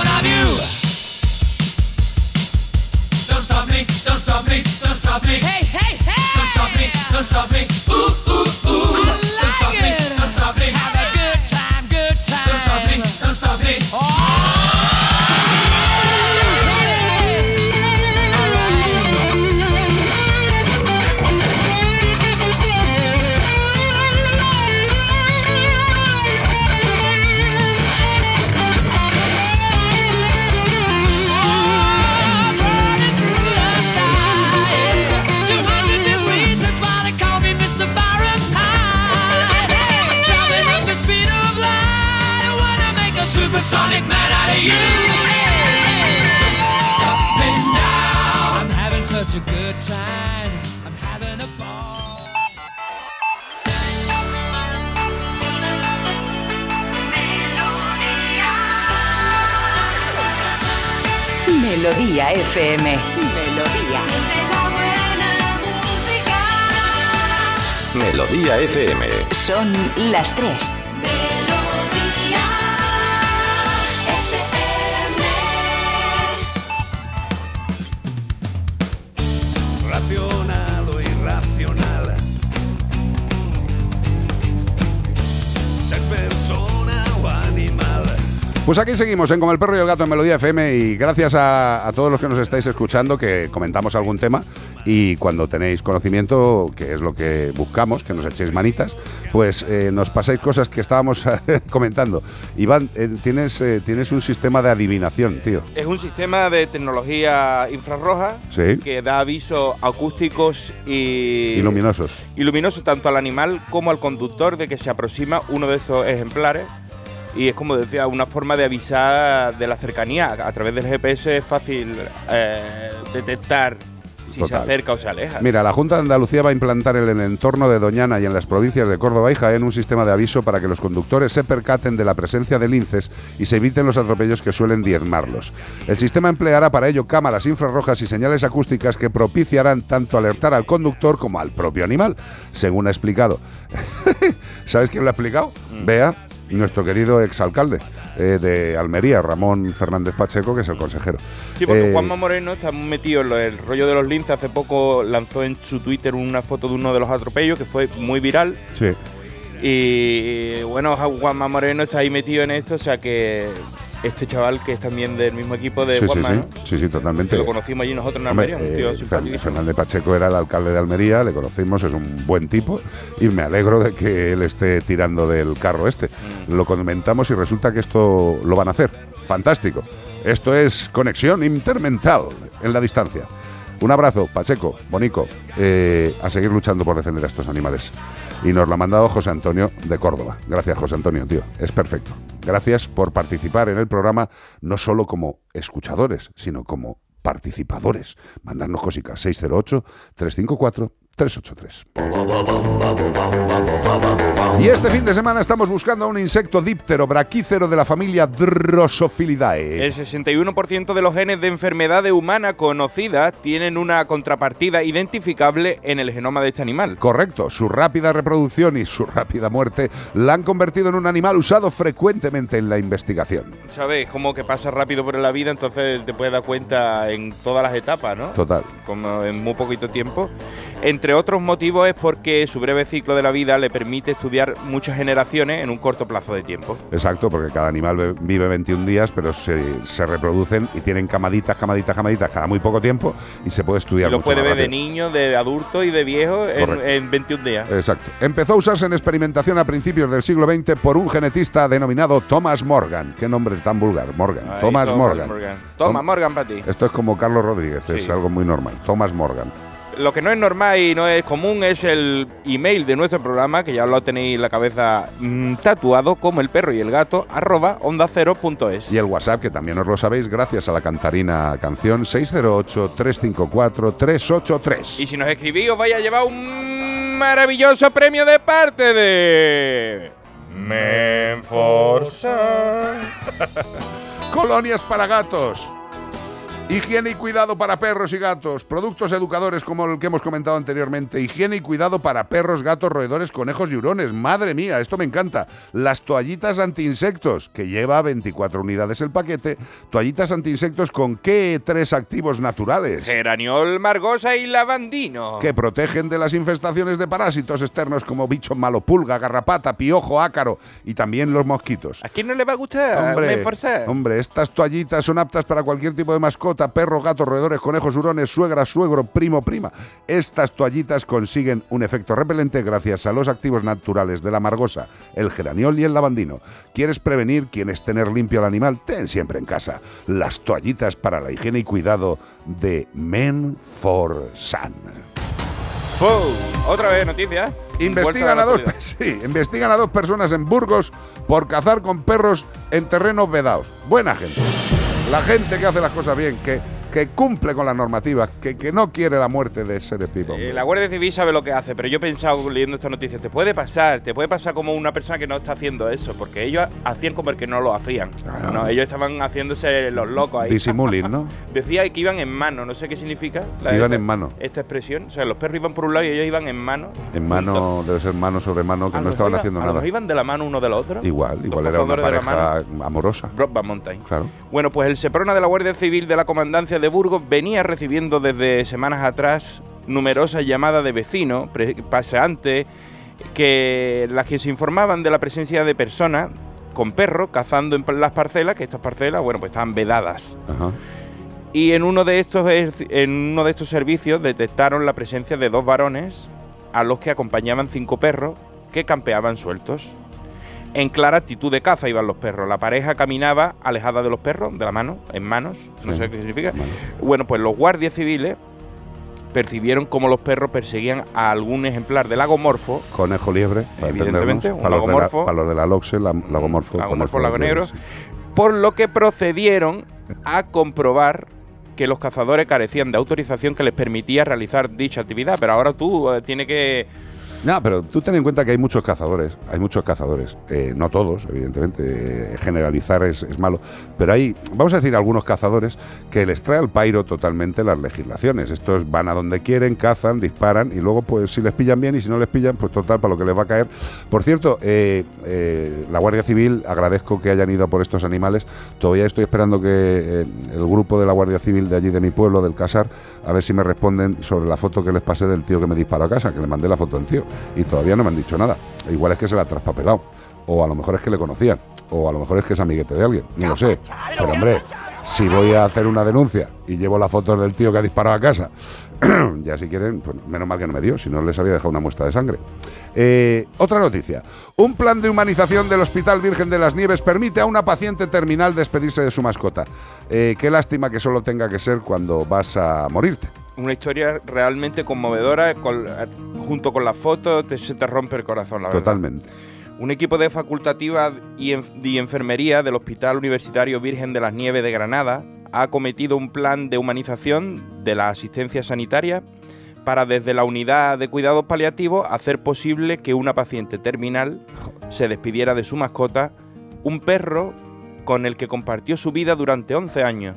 stop me. Melodía FM. Melodía. Melodía FM. Son las 3. Pues aquí seguimos en Como el perro y el gato en Melodía FM y gracias a, a todos los que nos estáis escuchando que comentamos algún tema y cuando tenéis conocimiento, que es lo que buscamos, que nos echéis manitas, pues eh, nos pasáis cosas que estábamos comentando. Iván, eh, tienes, eh, tienes un sistema de adivinación, tío. Es un sistema de tecnología infrarroja Sí. que da avisos acústicos y, Y luminosos. y luminosos tanto al animal como al conductor de que se aproxima uno de esos ejemplares. Y es como decía, una forma de avisar de la cercanía. A través del GPS es fácil eh, detectar si se acerca o se aleja. Mira, la Junta de Andalucía va a implantar en el entorno de Doñana y en las provincias de Córdoba y Jaén un sistema de aviso para que los conductores se percaten de la presencia de linces y se eviten los atropellos que suelen diezmarlos. El sistema empleará para ello cámaras infrarrojas y señales acústicas que propiciarán tanto alertar al conductor como al propio animal, según ha explicado. ¿Sabes quién lo ha explicado? Vea, nuestro querido exalcalde eh, de Almería, Ramón Fernández Pacheco, que es el consejero. Sí, porque Eh, Juanma Moreno está muy metido en lo- el rollo de los linces. Hace poco lanzó en su Twitter una foto de uno de los atropellos que fue muy viral. Sí. Y bueno, Juanma Moreno está ahí metido en esto, o sea que este chaval que es también del mismo equipo de Sí, sí, Juanma, sí, ¿no? sí, sí, totalmente. que lo conocimos allí nosotros en Almería, tío eh. Fer- Fernández Pacheco era el alcalde de Almería, le conocimos, es un buen tipo y me alegro de que él esté tirando del carro este. Mm. Lo comentamos y resulta que esto lo van a hacer. Fantástico. Esto es conexión intermental en la distancia. Un abrazo, Pacheco, Bonico, eh, a seguir luchando por defender a estos animales. Y nos lo ha mandado José Antonio de Córdoba. Gracias, José Antonio, tío. Es perfecto. Gracias por participar en el programa, no solo como escuchadores, sino como participadores. Mandarnos cositas 608-354-383. Y este fin de semana estamos buscando a un insecto díptero braquícero de la familia Drosophilidae. El 61% de los genes de enfermedades humanas conocidas tienen una contrapartida identificable en el genoma de este animal. Correcto, su rápida reproducción y su rápida muerte la han convertido en un animal usado frecuentemente en la investigación. ¿Sabes? Como que pasa rápido por la vida, entonces te puedes dar cuenta en todas las etapas, ¿no? Total. Como en muy poquito tiempo. Entre otros motivos es porque su breve ciclo de la vida le permite estudiar muchas generaciones en un corto plazo de tiempo. Exacto, porque cada animal ve- vive 21 días, pero se, se reproducen y tienen camaditas, camaditas, camaditas cada muy poco tiempo y se puede Y estudiar lo mucho puede ver de niño, de adulto y de viejo en, Correcto. en 21 días. Exacto. Empezó a usarse en experimentación a principios del siglo XX por un genetista denominado Thomas Morgan. Qué nombre tan vulgar, Morgan. Thomas Morgan. Tom- Morgan, para ti. Esto es como Carlos Rodríguez, es algo muy normal. Thomas Morgan. Lo que no es normal y no es común es el email de nuestro programa, que ya lo tenéis en la cabeza mm, tatuado como el perro y el gato, arroba onda cero punto es. Y el WhatsApp, que también os lo sabéis, gracias a la cantarina canción 608-354-383. Y si nos escribís, os vais a llevar un maravilloso premio de parte de. Menforsan. Colonias para gatos. Higiene y cuidado para perros y gatos. Productos educadores como el que hemos comentado anteriormente. Higiene y cuidado para perros, gatos, roedores, conejos y hurones. Madre mía, esto me encanta. Las toallitas antiinsectos, que lleva 24 unidades el paquete. Toallitas antiinsectos con qué tres activos naturales. Geraniol, margosa y lavandino. que protegen de las infestaciones de parásitos externos como bicho malo, pulga, garrapata, piojo, ácaro y también los mosquitos. ¿A quién no le va a gustar Hombre, hombre, estas toallitas son aptas para cualquier tipo de mascota, perro, gato, roedores, conejos, hurones, suegra, suegro, primo, prima. Estas toallitas consiguen un efecto repelente gracias a los activos naturales de la margosa, el geraniol y el lavandino. ¿Quieres prevenir quieres tener limpio al animal? Ten siempre en casa las toallitas para la higiene y cuidado de Men for Sun. Wow, Otra vez noticias. Investigan Vuelta a, dos, sí, investigan a dos personas en Burgos por cazar con perros en terrenos vedados. Buena gente. La gente que hace las cosas bien, que, que cumple con las normativas, que, que no quiere la muerte de seres vivos. Eh, la Guardia Civil sabe lo que hace, pero yo he pensado leyendo esta noticia, te puede pasar, te puede pasar como una persona que no está haciendo eso, porque ellos hacían como el que no lo hacían. ¿no? Ellos estaban haciéndose los locos ahí. Disimulin, ¿no? Decía que iban en mano, no sé qué significa. la- Iban esta- en mano. Esta expresión. O sea, los perros iban por un lado y ellos iban en mano. En mano, debe ser mano sobre mano, que A no estaban haciendo A nada. mejor iban de la mano uno del otro. Igual, Los igual era una pareja amorosa. Broadband Mountain. Claro. Bueno, pues el Seprona de la Guardia Civil de la Comandancia de Burgos venía recibiendo desde semanas atrás numerosas llamadas de vecinos, paseantes, que las que se informaban de la presencia de personas con perros cazando en las parcelas, que estas parcelas, bueno, pues estaban vedadas. Ajá. Y en uno de estos en uno de estos servicios detectaron la presencia de dos varones a los que acompañaban cinco perros que campeaban sueltos. En clara actitud de caza iban los perros. La pareja caminaba alejada de los perros, de la mano, en manos, no Sí. sé qué significa. Bueno, pues los guardias civiles percibieron cómo los perros perseguían a algún ejemplar del lagomorfo Conejo liebre, para Evidentemente, un Para los, de la, para los de la LOXE, la, lagomorfo, lagomorfo lago negro, sí. por lo que procedieron a comprobar que los cazadores carecían de autorización que les permitía realizar dicha actividad. Pero ahora tú eh, tienes que... No, pero tú ten en cuenta que hay muchos cazadores, hay muchos cazadores, eh, no todos, evidentemente, eh, generalizar es, es malo, pero hay, vamos a decir, algunos cazadores que les trae al pairo totalmente las legislaciones. Estos van a donde quieren, cazan, disparan y luego, pues, si les pillan bien y si no les pillan, pues total, para lo que les va a caer. Por cierto, eh, eh, la Guardia Civil, agradezco que hayan ido por estos animales, todavía estoy esperando que el grupo de la Guardia Civil de allí, de mi pueblo, del Casar, a ver si me responden sobre la foto que les pasé del tío que me disparó a casa, que le mandé la foto del tío y todavía no me han dicho nada. Igual es que se la ha traspapelado. O a lo mejor es que le conocían. O a lo mejor es que es amiguete de alguien. No lo sé. Pero hombre, si voy a hacer una denuncia y llevo las fotos del tío que ha disparado a casa, ya si quieren, pues menos mal que no me dio, si no les había dejado una muestra de sangre. Eh, otra noticia. Un plan de humanización del Hospital Virgen de las Nieves permite a una paciente terminal despedirse de su mascota. Eh, qué lástima que solo tenga que ser cuando vas a morirte. Una historia realmente conmovedora, con- junto con las fotos, te- se te rompe el corazón, la verdad. Totalmente. Un equipo de facultativa y, y enfermería del Hospital Universitario Virgen de las Nieves de Granada ha acometido un plan de humanización de la asistencia sanitaria para desde la unidad de cuidados paliativos hacer posible que una paciente terminal se despidiera de su mascota, un perro con el que compartió su vida durante 11 años.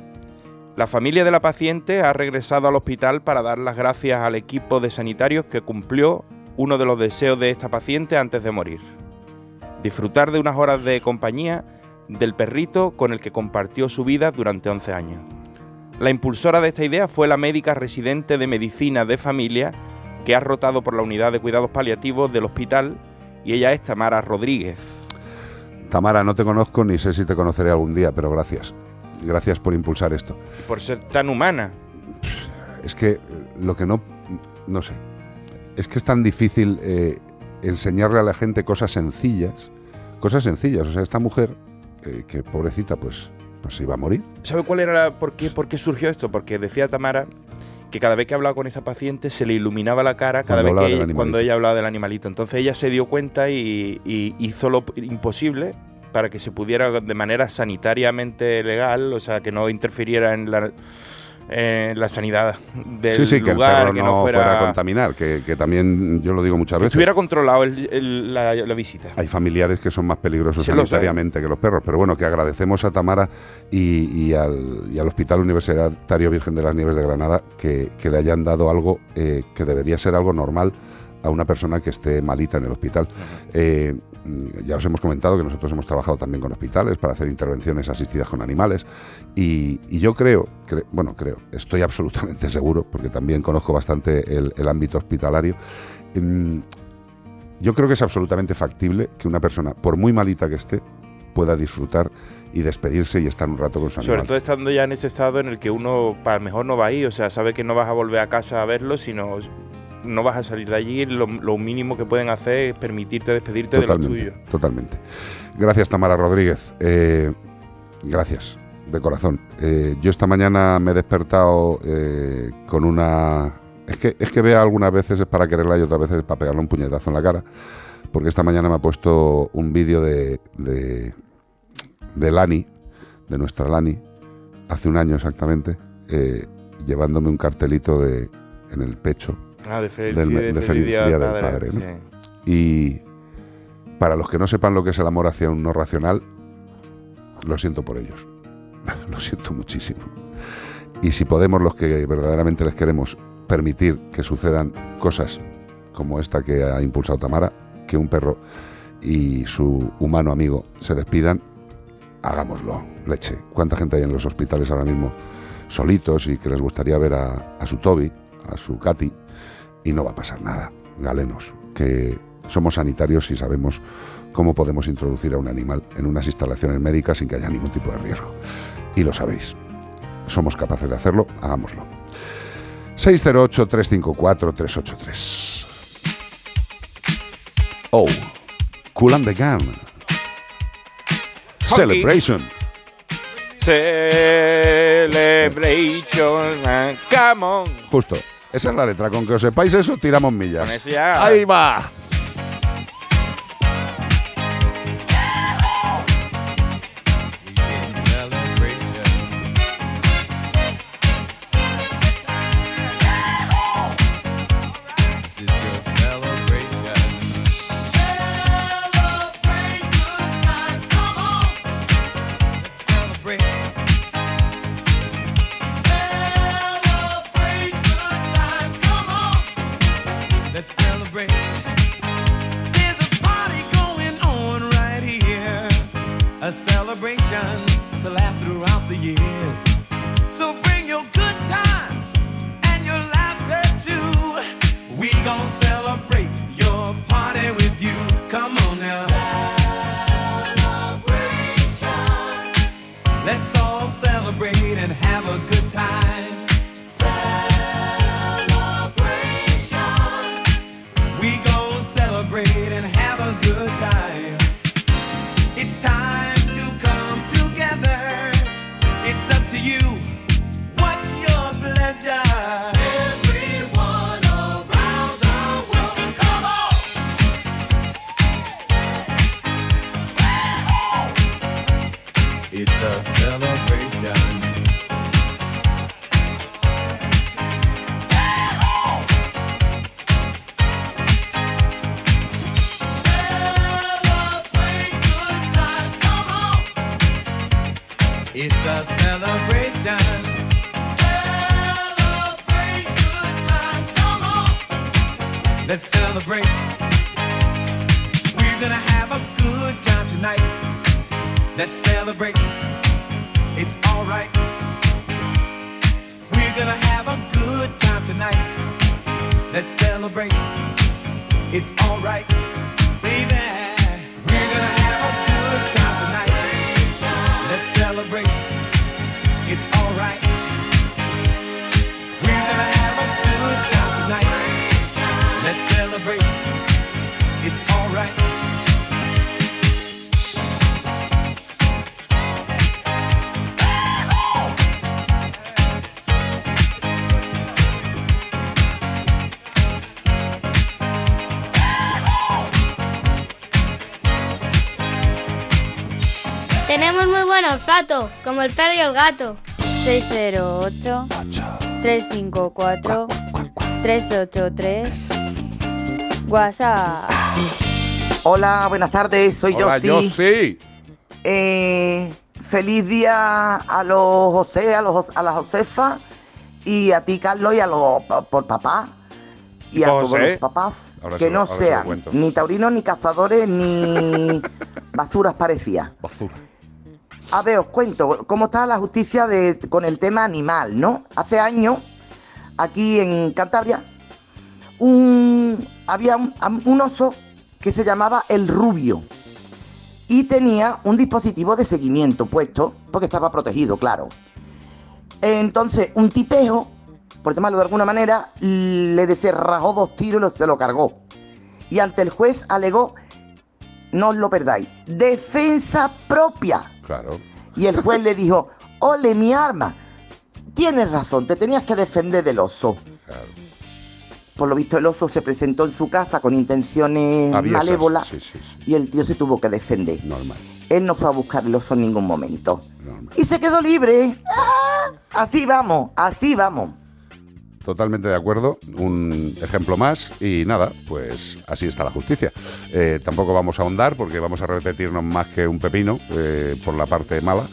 La familia de la paciente ha regresado al hospital para dar las gracias al equipo de sanitarios que cumplió uno de los deseos de esta paciente antes de morir. Disfrutar de unas horas de compañía del perrito con el que compartió su vida durante 11 años. La impulsora de esta idea fue la médica residente de medicina de familia que ha rotado por la unidad de cuidados paliativos del hospital y ella es Tamara Rodríguez. Tamara, no te conozco ni sé si te conoceré algún día, pero gracias. Gracias por impulsar esto. Por ser tan humana. Es que lo que no... No sé. Es que es tan difícil eh, enseñarle a la gente cosas sencillas. Cosas sencillas. O sea, esta mujer, eh, que pobrecita, pues, pues se iba a morir. ¿Sabe cuál era la, por, qué, por qué surgió esto? Porque decía Tamara que cada vez que hablaba con esa paciente se le iluminaba la cara cada Cuando vez que ella- cuando ella hablaba del animalito. Entonces ella se dio cuenta y, y hizo lo imposible para que se pudiera de manera sanitariamente legal, o sea, que no interfiriera en la, en la sanidad del sí, sí, que el lugar, perro que no, no fuera, a contaminar, que, que también yo lo digo muchas que veces. estuviera controlado el- el- la, la visita. Hay familiares que son más peligrosos Sí, lo sé. sanitariamente que los perros, pero bueno, que agradecemos a Tamara y, y al, y al Hospital Universitario Virgen de las Nieves de Granada que, que le hayan dado algo eh, que debería ser algo normal a una persona que esté malita en el hospital. Eh, ya os hemos comentado que nosotros hemos trabajado también con hospitales para hacer intervenciones asistidas con animales y, y yo creo, cre- bueno, creo, estoy absolutamente seguro, porque también conozco bastante el, el ámbito hospitalario, mm, yo creo que es absolutamente factible que una persona, por muy malita que esté, pueda disfrutar y despedirse y estar un rato con su Sobre animal. todo estando ya en ese estado en el que uno, para mejor no va a ir, o sea, sabe que no vas a volver a casa a verlo, sino no vas a salir de allí. Lo, lo mínimo que pueden hacer es permitirte despedirte de lo Totalmente, tuyo. totalmente. Gracias, Tamara Rodríguez. Eh, gracias, de corazón. Eh, yo esta mañana me he despertado eh, con una Es que, es que vea algunas veces es para quererla y otras veces es para pegarle un puñetazo en la cara. Porque esta mañana me ha puesto un vídeo de, de, de Lani, de nuestra Lani, hace un año exactamente, llevándome un cartelito de, en el pecho Ah, de feliz, del, de de feliz día del del padre, padre. ¿no? sí. Y para los que no sepan lo que es el amor hacia un no racional, lo siento por ellos. lo siento muchísimo. Y si podemos, los que verdaderamente les queremos, permitir que sucedan cosas como esta que ha impulsado Tamara, que un perro y su humano amigo se despidan, hagámoslo, leche. ¿Cuánta gente hay en los hospitales ahora mismo solitos y que les gustaría ver a, a su Toby, a su Katy, y no va a pasar nada? Galenos, que somos sanitarios y sabemos cómo podemos introducir a un animal en unas instalaciones médicas sin que haya ningún tipo de riesgo. Y lo sabéis. Somos capaces de hacerlo, hagámoslo. 608-354-383. Oh, Cool and the Gun. Celebration. Celebration, come on. Justo. Esa es la letra. Con que os sepáis eso, tiramos millas. Con eso ya- Ahí va. Buen olfato, como el perro y el gato. 608 354 383 WhatsApp. Hola, buenas tardes, soy Hola, Yossi. Yossi. Eh, feliz día a los José, a, los, a la Josefa y a ti, Carlos, y a los por papá. Y a todos los papás Ahora que se no sean ni taurinos, ni cazadores, ni basuras parecías. Basura. A ver, os cuento cómo está la justicia con el tema animal, ¿no? Hace años, aquí en Cantabria, un, había un, un oso que se llamaba el rubio y tenía un dispositivo de seguimiento puesto, porque estaba protegido, claro. Entonces, un tipejo, por llamarlo de alguna manera, le descerrajó dos tiros y se lo cargó. Y ante el juez alegó, no os lo perdáis, defensa propia. Claro. Y el juez le dijo, ole mi arma, tienes razón, te tenías que defender del oso. por lo visto el oso se presentó en su casa con intenciones Aviesas, malévolas sí, sí, sí. y el tío se tuvo que defender. Normal. Él no fue a buscar el oso en ningún momento. Y se quedó libre. ¡Ah! Así vamos, así vamos. Totalmente de acuerdo. Un ejemplo más y nada, pues así está la justicia. Eh, tampoco vamos a ahondar porque vamos a repetirnos más que un pepino eh, por la parte mala.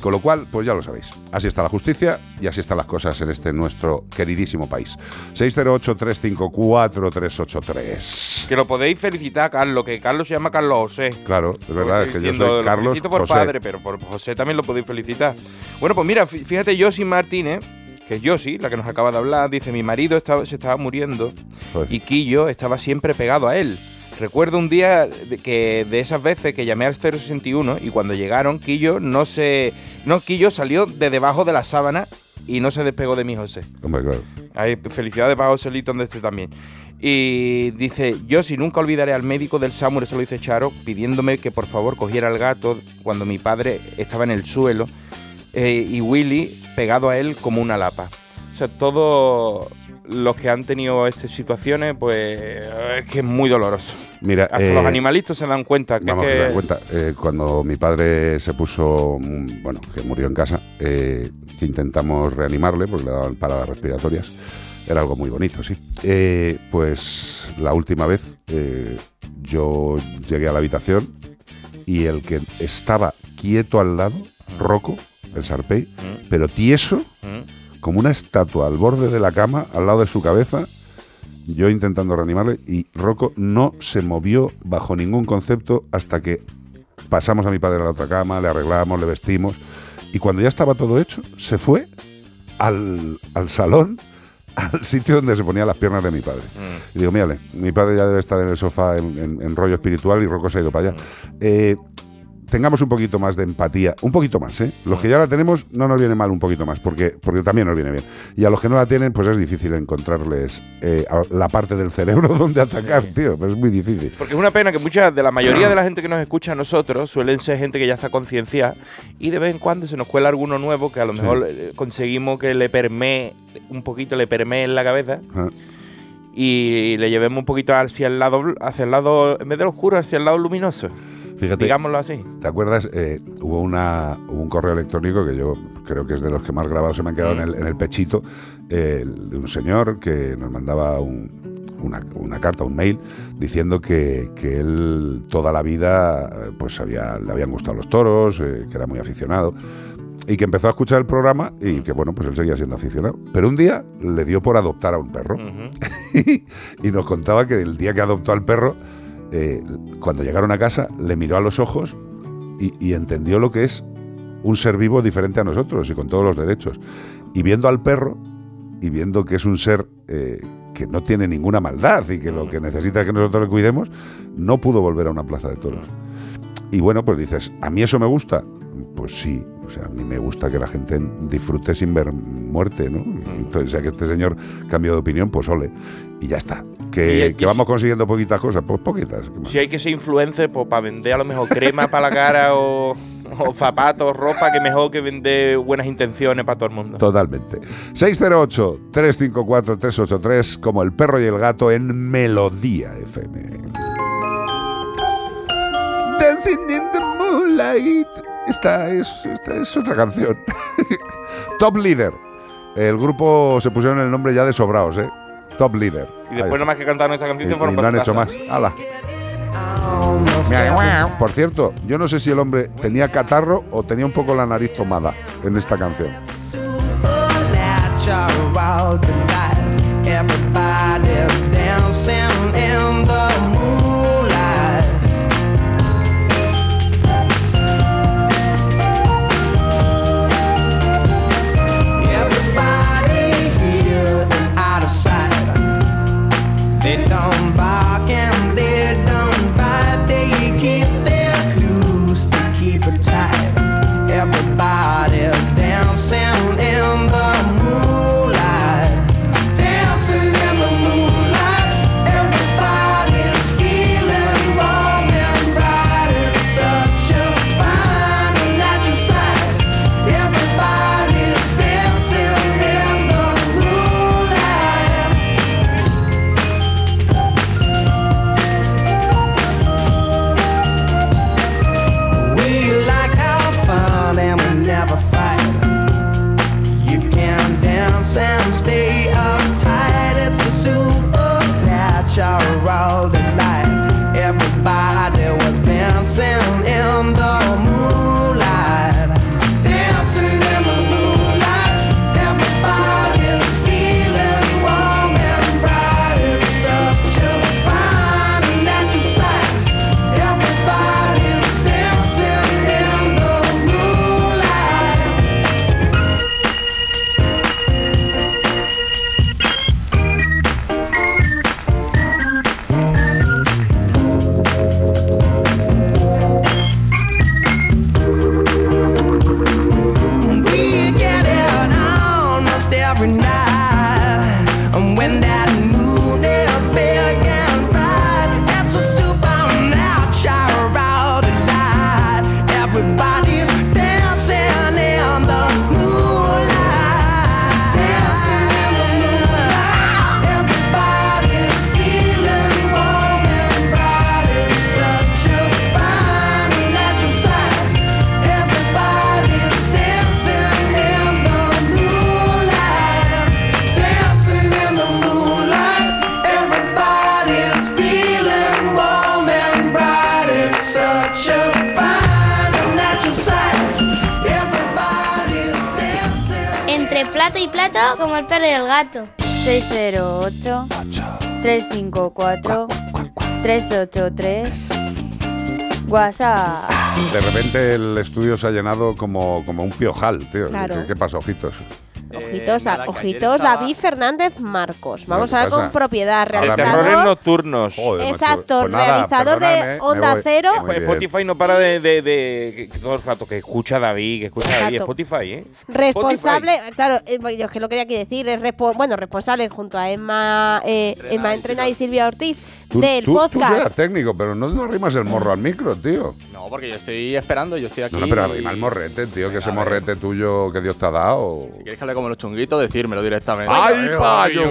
Con lo cual, pues ya lo sabéis. Así está la justicia y así están las cosas en este nuestro queridísimo país. 608-354-383. Que lo podéis felicitar, Carlos, que Carlos se llama Carlos José. Claro, es verdad Estoy que yo soy lo Carlos felicito por José. padre, pero por José también lo podéis felicitar. Bueno, pues mira, fí- fíjate, Josi Martínez, que es Josi, la que nos acaba de hablar, dice, mi marido estaba, se estaba muriendo Pues. y Quillo estaba siempre pegado a él. Recuerdo un día de- que de esas veces que llamé al 061 y cuando llegaron, Quillo no se... No, Quillo salió de debajo de la sábana y no se despegó de mi José. Hombre, claro. Ay, felicidades para Joselito donde esté también. Y dice, yo si nunca olvidaré al médico del SAMUR, eso lo dice Charo, pidiéndome que por favor cogiera al gato cuando mi padre estaba en el suelo eh, y Willy pegado a él como una lapa. O sea, todos los que han tenido estas situaciones, pues es que es muy doloroso. Mira, Hasta eh, los animalitos se dan cuenta que, Vamos, que se dan cuenta. eh, cuando mi padre se puso, mm, bueno, que murió en casa, eh, intentamos reanimarle porque le daban paradas respiratorias. Era algo muy bonito, sí. Eh, pues la última vez eh, yo llegué a la habitación y el que estaba quieto al lado, Rocco, el Sarpey, pero tieso, como una estatua al borde de la cama, al lado de su cabeza, yo intentando reanimarle y Rocco no se movió bajo ningún concepto hasta que pasamos a mi padre a la otra cama, le arreglamos, le vestimos y cuando ya estaba todo hecho, se fue al, al salón, al sitio donde se ponían las piernas de mi padre. Y digo, mírale, mi padre ya debe estar en el sofá en, en- en rollo espiritual y Rocco se ha ido para allá. Eh, tengamos un poquito más de empatía, un poquito más, ¿eh? Los que ya la tenemos no nos viene mal un poquito más, porque, porque también nos viene bien. Y a los que no la tienen, pues es difícil encontrarles eh, la parte del cerebro donde atacar, tío, pero es muy difícil. Porque es una pena que mucha de la mayoría de la gente que nos escucha a nosotros suelen ser gente que ya está concienciada y de vez en cuando se nos cuela alguno nuevo que a lo Sí. mejor eh, conseguimos que le permee un poquito, le permee en la cabeza Ah. y le llevemos un poquito hacia el lado, hacia el lado, en vez del oscuro, hacia el lado luminoso. Fíjate, Digámoslo así. ¿te acuerdas? Eh, hubo, una, hubo un correo electrónico que yo creo que es de los que más grabados se me han quedado en el, en el pechito, eh, de un señor que nos mandaba un- una, una carta, un mail, diciendo que, que él toda la vida eh, pues había, le habían gustado los toros, eh, que era muy aficionado. Y que empezó a escuchar el programa y que, bueno, pues él seguía siendo aficionado. Pero un día le dio por adoptar a un perro. y nos contaba que el día que adoptó al perro, eh, cuando llegaron a casa, le miró a los ojos y, entendió lo que es un ser vivo diferente a nosotros y con todos los derechos. Y viendo al perro y viendo que es un ser eh, que no tiene ninguna maldad y que lo que necesita es que nosotros le cuidemos, no pudo volver a una plaza de toros. Y bueno, pues dices, ¿a mí eso me gusta? Pues sí, o sea, a mí me gusta que la gente disfrute sin ver muerte, ¿no? Entonces, ya que este señor cambió de opinión, pues ole. Y ya está. Que vamos consiguiendo poquitas cosas, pues poquitas. Si hay que ser influencer, pues para vender a lo mejor crema para la cara o, o zapatos, ropa, que mejor que vender buenas intenciones para todo el mundo. Totalmente. 608-354-383, como el perro y el gato en Melodía FM. Dancing in the moonlight. Esta es, esta es otra canción. Top Leader. El grupo se pusieron el nombre ya de sobraos, ¿eh? Top Leader. Y después, nada más que cantaron esta canción, Y- fueron y no para han hecho más. ¡Hala! Por cierto, yo no sé si el hombre tenía catarro o tenía un poco la nariz tomada en esta canción. Natural delight. Everybody's dancing in down. Gato. 608 354 383 WhatsApp. De repente el estudio se ha llenado como, como un piojal, tío. Claro. ¿Qué, qué pasa, ojitos? Ojitos, nada, ayer ojitos estaba- David Fernández Marcos. Vamos ¿qué a ver con propiedad. De terrores Realizador, nocturnos. Joder, exacto, Pues nada, realizador de Onda voy. Cero. Spotify no para de, de, de- todo el rato que escucha a David, que escucha a David. Exacto. Spotify, ¿eh? Responsable, claro, eh, yo es que lo quería aquí decir, es respo- bueno, responsable junto a Emma, eh, Emma Entrena y Silvia Ortiz Tú, del tú- tú podcast. serás técnico, pero no, no arrimas el morro al micro, tío. No, porque yo estoy esperando, yo estoy aquí. No, no, pero arrima el morrete, tío, que ese morrete tuyo que Dios te ha dado. Si quieres que hable como los chunguitos, decírmelo directamente. ¡Ay, payo!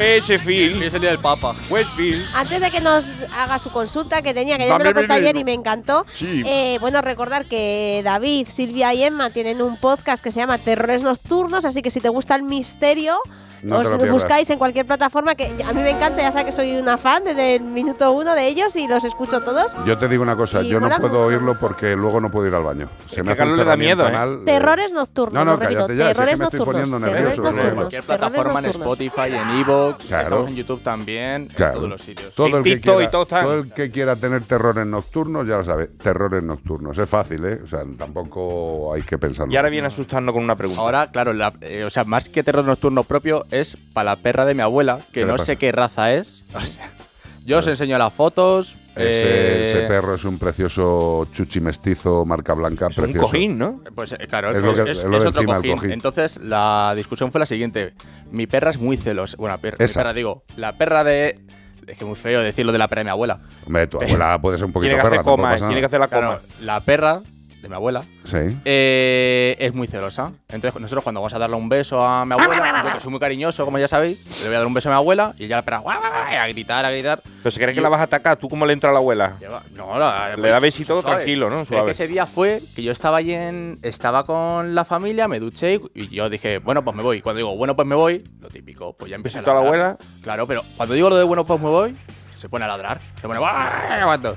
Ese Phil. Es el día del Papa. Westfield. Antes de que nos haga su consulta que tenía, que ya me lo veneno. ayer y me encantó. Sí. eh, bueno, recordar que David, Silvia y Emma tienen un podcast que se llama Terrores Nocturnos, así que si te gusta el misterio, No os lo buscáis en cualquier plataforma, que a mí me encanta, ya sabes que soy una fan desde el minuto uno de ellos y los escucho todos. Yo te digo una cosa, yo no puedo mucho, oírlo porque luego no puedo ir al baño. Se me hace un le da miedo, ¿eh? Terrores Nocturnos, No, no, repito, cállate ya, si es que Terrores me estoy Nocturnos. poniendo terrores nervioso, En Nocturnos. cualquier Terrores plataforma, en Nocturnos. Spotify, en Evox, Claro. estamos en YouTube también, Claro. en todos los sitios. Todo el, que y quiera, todo está. todo el que quiera tener terrores nocturnos, ya lo sabe. Terrores nocturnos. Es fácil, ¿eh? O sea, tampoco hay que pensarlo. Y ahora viene a asustarnos con una pregunta. Ahora, claro, la- eh, o sea, más que terror nocturno propio es para la perra de mi abuela, ¿Qué que no pasa? sé qué raza es. O sea, yo os enseño las fotos. Ese, eh, ese perro es un precioso chuchi mestizo, marca blanca, es un precioso. cojín, ¿no? Pues eh, claro, Es es, lo que- es- es lo es de otro encima cojín. cojín. Entonces, la discusión fue la siguiente. Mi perra es muy celosa. Bueno, perra, mi Esa. perra, digo, la perra de... Es que muy feo decirlo de la perra de mi abuela. Hombre, tu abuela puede ser un poquito Tiene que hacer perra. tampoco coma, pasa tiene que hacer la Claro, coma. la perra de mi abuela Sí. eh, es muy celosa. Entonces, nosotros cuando vamos a darle un beso a mi abuela, yo que soy muy cariñoso, como ya sabéis, le voy a dar un beso a mi abuela y ella la perra "Guau, guau, guau", a gritar, a gritar. Pero si crees que la vas a atacar, ¿tú cómo le entra a la abuela? No, la- Le da besito suave. tranquilo, ¿no? Pero es Suave. que ese día fue que yo estaba allí en. Estaba con la familia, me duché y- yo dije, bueno, pues me voy. Y cuando digo, bueno, pues me voy, lo típico, pues ya empieza a ¿Besito a la abuela? Claro, pero cuando digo lo de bueno, pues me voy, se pone a ladrar. Se pone. Aguanto.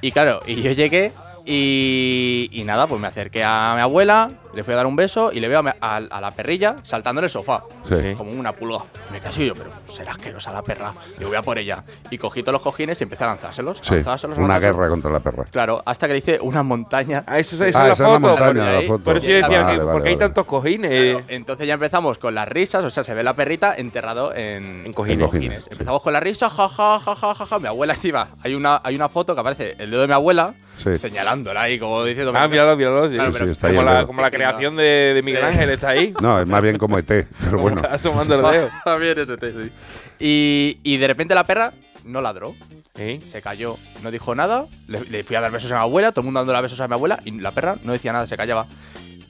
Y claro, y yo llegué y, nada, pues me acerqué a mi abuela, le fui a dar un beso y le veo a, mi- a- a la perrilla saltando en el sofá. Sí. Como una pulga. Me casi yo, pero será asquerosa la perra. Yo voy a por ella. Y cogí todos los cojines y empecé a lanzárselos. Sí, lanzárselos, una lanzárselos. guerra contra la perra. Claro, hasta que le hice una montaña. Ah, eso, esa Ah, es la esa es la foto. montaña de la foto. Por eso yo decía, Vale, que, vale, ¿por qué hay tantos cojines? Entonces ya empezamos con las risas, o sea, se ve la perrita enterrado en, En cojines. En cojines, sí. Empezamos con la risa, ja, ja, ja, ja, ja, ja. Mi abuela encima. Hay una, hay una foto que aparece el dedo de mi abuela Sí. señalándola ahí, como diciendo. Ah, míralo, míralo. Sí, Claro, Sí, pero- sí, está ahí como, el la, dedo. como la creación de, de Miguel Ángel está ahí. No, es más bien como ET, pero bueno. Está asomando el dedo. Está bien ese té, sí. Y, y de repente la perra no ladró. ¿Eh? Se cayó, no dijo nada. Le, le fui a dar besos a mi abuela, todo el mundo dando besos a mi abuela y la perra no decía nada, se callaba.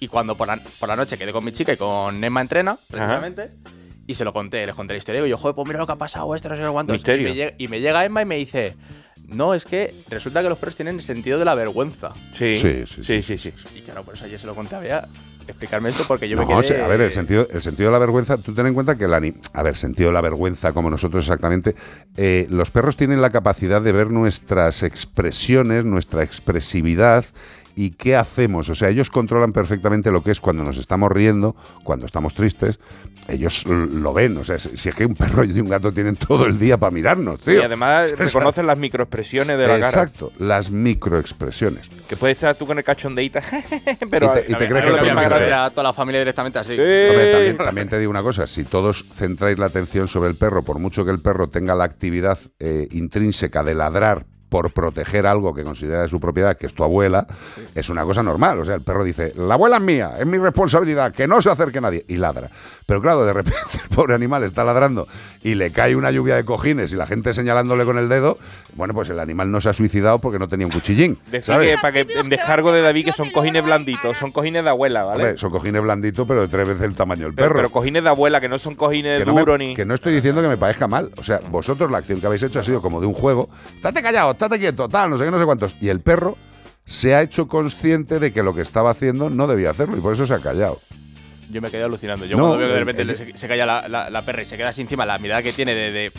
Y cuando por la, por la noche quedé con mi chica y con Emma Entrena, precisamente, y se lo conté, les conté la historia. Y yo, joder, pues mira lo que ha pasado, esto, no sé qué cuántos. Misterio. Y me, llega, y me llega Emma y me dice, No, es que resulta que los perros tienen el sentido de la vergüenza. Sí, Sí, sí, sí, sí, sí. Y claro, por eso ayer se lo conté a Bea, explicarme esto porque yo me No, quedé... o sea, a ver, el sentido, el sentido de la vergüenza, tú ten en cuenta que el ani- a ver, sentido de la vergüenza, como nosotros exactamente, eh, los perros tienen la capacidad de ver nuestras expresiones, nuestra expresividad y qué hacemos. O sea, ellos controlan perfectamente lo que es cuando nos estamos riendo, cuando estamos tristes. Ellos lo ven. O sea, si es que un perro y un gato tienen todo el día para mirarnos, tío. Y además reconocen las microexpresiones de la cara. Exacto, las microexpresiones. Que puedes estar tú con el cachondeíta, pero Y te- y te a- crees que lo a- toda la familia directamente así. Hombre, también, también te digo una cosa, si todos centráis la atención sobre el perro, por mucho que el perro tenga la actividad eh, intrínseca de ladrar por proteger algo que considera de su propiedad, que es tu abuela, es una cosa normal. O sea, el perro dice, la abuela es mía, es mi responsabilidad, que no se acerque nadie, y ladra. Pero claro, de repente el pobre animal está ladrando y le cae una lluvia de cojines y la gente señalándole con el dedo, bueno, pues el animal no se ha suicidado porque no tenía un cuchillín. Que para que en descargo de David que son cojines blanditos, son cojines de abuela, ¿vale? Hombre, son cojines blanditos, pero de tres veces el tamaño del perro. pero cojines de abuela, que no son cojines que no, me- ni. que no estoy diciendo que me parezca mal. O sea, vosotros la acción que habéis hecho ha sido como de un juego. Estate callado, estate quieto, tal, no sé qué, no sé cuántos. Y el perro se ha hecho consciente de que lo que estaba haciendo no debía hacerlo y por eso se ha callado. Yo me quedé alucinando. Yo No, cuando veo que de repente se, se calla la, la- la perra y se queda así encima, la mirada que tiene de... de-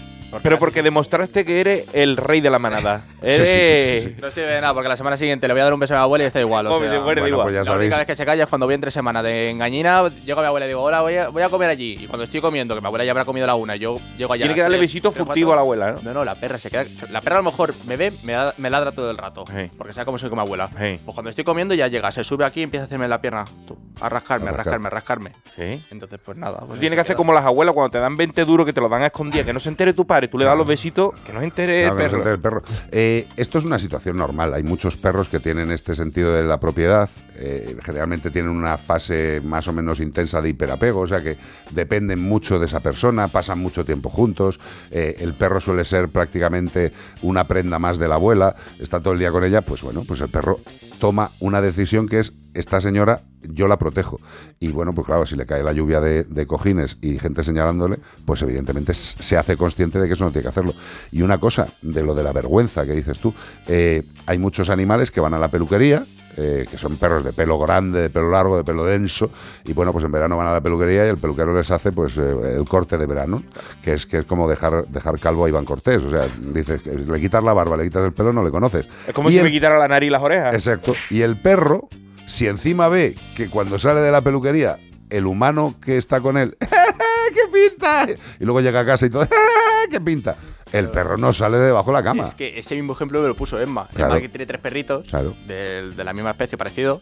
Pero porque demostraste que eres el rey de la manada. Eres. No sirve de nada, porque la semana siguiente le voy a dar un beso a mi abuela y está igual. O sea, de acuerdo, Bueno, igual. pues ya la sabéis. única vez que se calla es cuando voy entre semana de engañina, llego a mi abuela y digo, hola, voy a, voy a comer allí. Y cuando estoy comiendo, que mi abuela ya habrá comido a la una, yo llego allá. Tiene que darle besito furtivo a la abuela, ¿no? No, no, la perra se queda. La perra a lo mejor me ve, me, da- me ladra todo el rato. Sí. Porque sabe cómo soy con mi abuela. Sí. Pues cuando estoy comiendo ya llega, se sube aquí y empieza a hacerme la pierna. tú, a rascarme, A a rascar. rascarme, a rascarme. Sí. Entonces, pues nada. Pues tienes que hacer como las abuelas cuando te dan 20 duros que te lo dan a escondidas, que no se entere tu padre, tú le das los besitos, que no se entere Claro, el que no se perro. entere el perro. Eh, esto es una situación normal. Hay muchos perros que tienen este sentido de la propiedad. eh, generalmente tienen una fase más o menos intensa de hiperapego, o sea que dependen mucho de esa persona, pasan mucho tiempo juntos. eh, el perro suele ser prácticamente una prenda más de la abuela, está todo el día con ella. Pues bueno, pues el perro toma una decisión que es esta señora yo la protejo. Y bueno, pues claro, si le cae la lluvia de, de cojines y gente señalándole, pues evidentemente se hace consciente de que eso no tiene que hacerlo. Y una cosa, de lo de la vergüenza que dices tú, eh, hay muchos animales que van a la peluquería, eh, que son perros de pelo grande, de pelo largo, de pelo denso, y bueno, pues en verano van a la peluquería y el peluquero les hace pues eh, el corte de verano, que es que es como dejar, dejar calvo a Iván Cortés. O sea, dices que le quitas la barba, le quitas el pelo, no le conoces. Es como Y si el- me quitara la nariz y las orejas. Exacto. Y el perro, si encima ve que cuando sale de la peluquería, el humano que está con él, ¡qué pinta! Y luego llega a casa y todo, ¡qué pinta! El perro no sale de debajo de la cama. Es que ese mismo ejemplo me lo puso Emma. Claro. Emma, que tiene tres perritos Claro. de, la misma especie, parecido.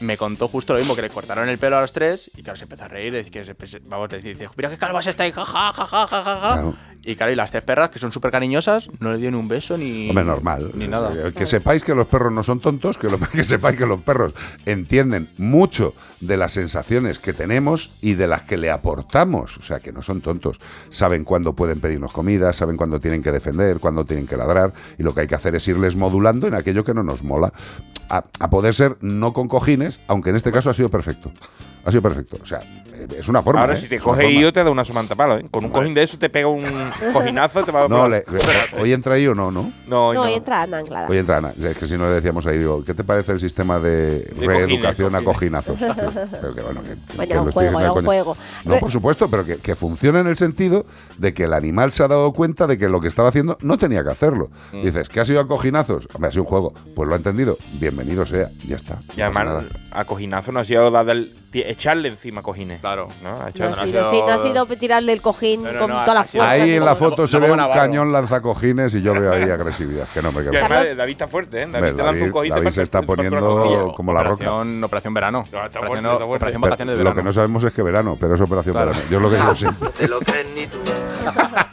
Me contó justo lo mismo, que le cortaron el pelo a los tres y claro, se empezó a reír. que se, se- vamos, decir, dice, mira qué calvas está ahí, jaja, jaja, jaja, jaja. Claro. Y claro, y las tres perras, que son súper cariñosas, no le dio ni un beso ni. Hombre, normal. Ni nada. sí. Que sepáis que los perros no son tontos, que, lo- que sepáis que los perros entienden mucho de las sensaciones que tenemos y de las que le aportamos. O sea, que no son tontos. Saben cuándo pueden pedirnos comida, saben cuándo tienen que defender, cuándo tienen que ladrar. Y lo que hay que hacer es irles modulando en aquello que no nos mola. A, a poder ser no con cojines, aunque en este caso ha sido perfecto. Ha sido perfecto. O sea, es una forma. Ahora, ¿eh? si te coge. IO, te da una somantapalo, ¿eh? Con un cojín de eso te pega un cojinazo, te va a. No, le- le- hoy entra ahí o no, ¿no? No, No, no. entra Ana Anclada. Oye, entra Ana, es que si no le decíamos ahí, digo, ¿qué te parece el sistema de, reeducación a cojinazos? pero que bueno, que, Bueno, un juego, era un coño. juego. No, por supuesto, pero que, que funcione en el sentido de que el animal se ha dado cuenta de que lo que estaba haciendo no tenía que hacerlo. Mm. Dices, ¿qué ha sido a cojinazos? Hombre, ha sido un juego. Pues lo ha entendido. Bienvenido sea. Ya está. no Y pasa además, nada. a cojinazo no ha sido dar el- ti- echarle encima cojines. Claro. ¿no? Ha No ha sido, sí, no ha sido tirarle el cojín No, con no, toda la fuerza. Ahí en la foto se ve un cañón lanzacojines y yo veo ahí agresividad. Que no me además, David está fuerte, ¿eh? David te lanza un David- cojito. David se está poniendo como la roca. Operación, operación verano. Está operación, fuerte, está fuerte. operación Pero vacaciones de lo verano. que no sabemos es que verano, pero es operación verano. Yo es lo que digo siempre. Te lo crees ni tú.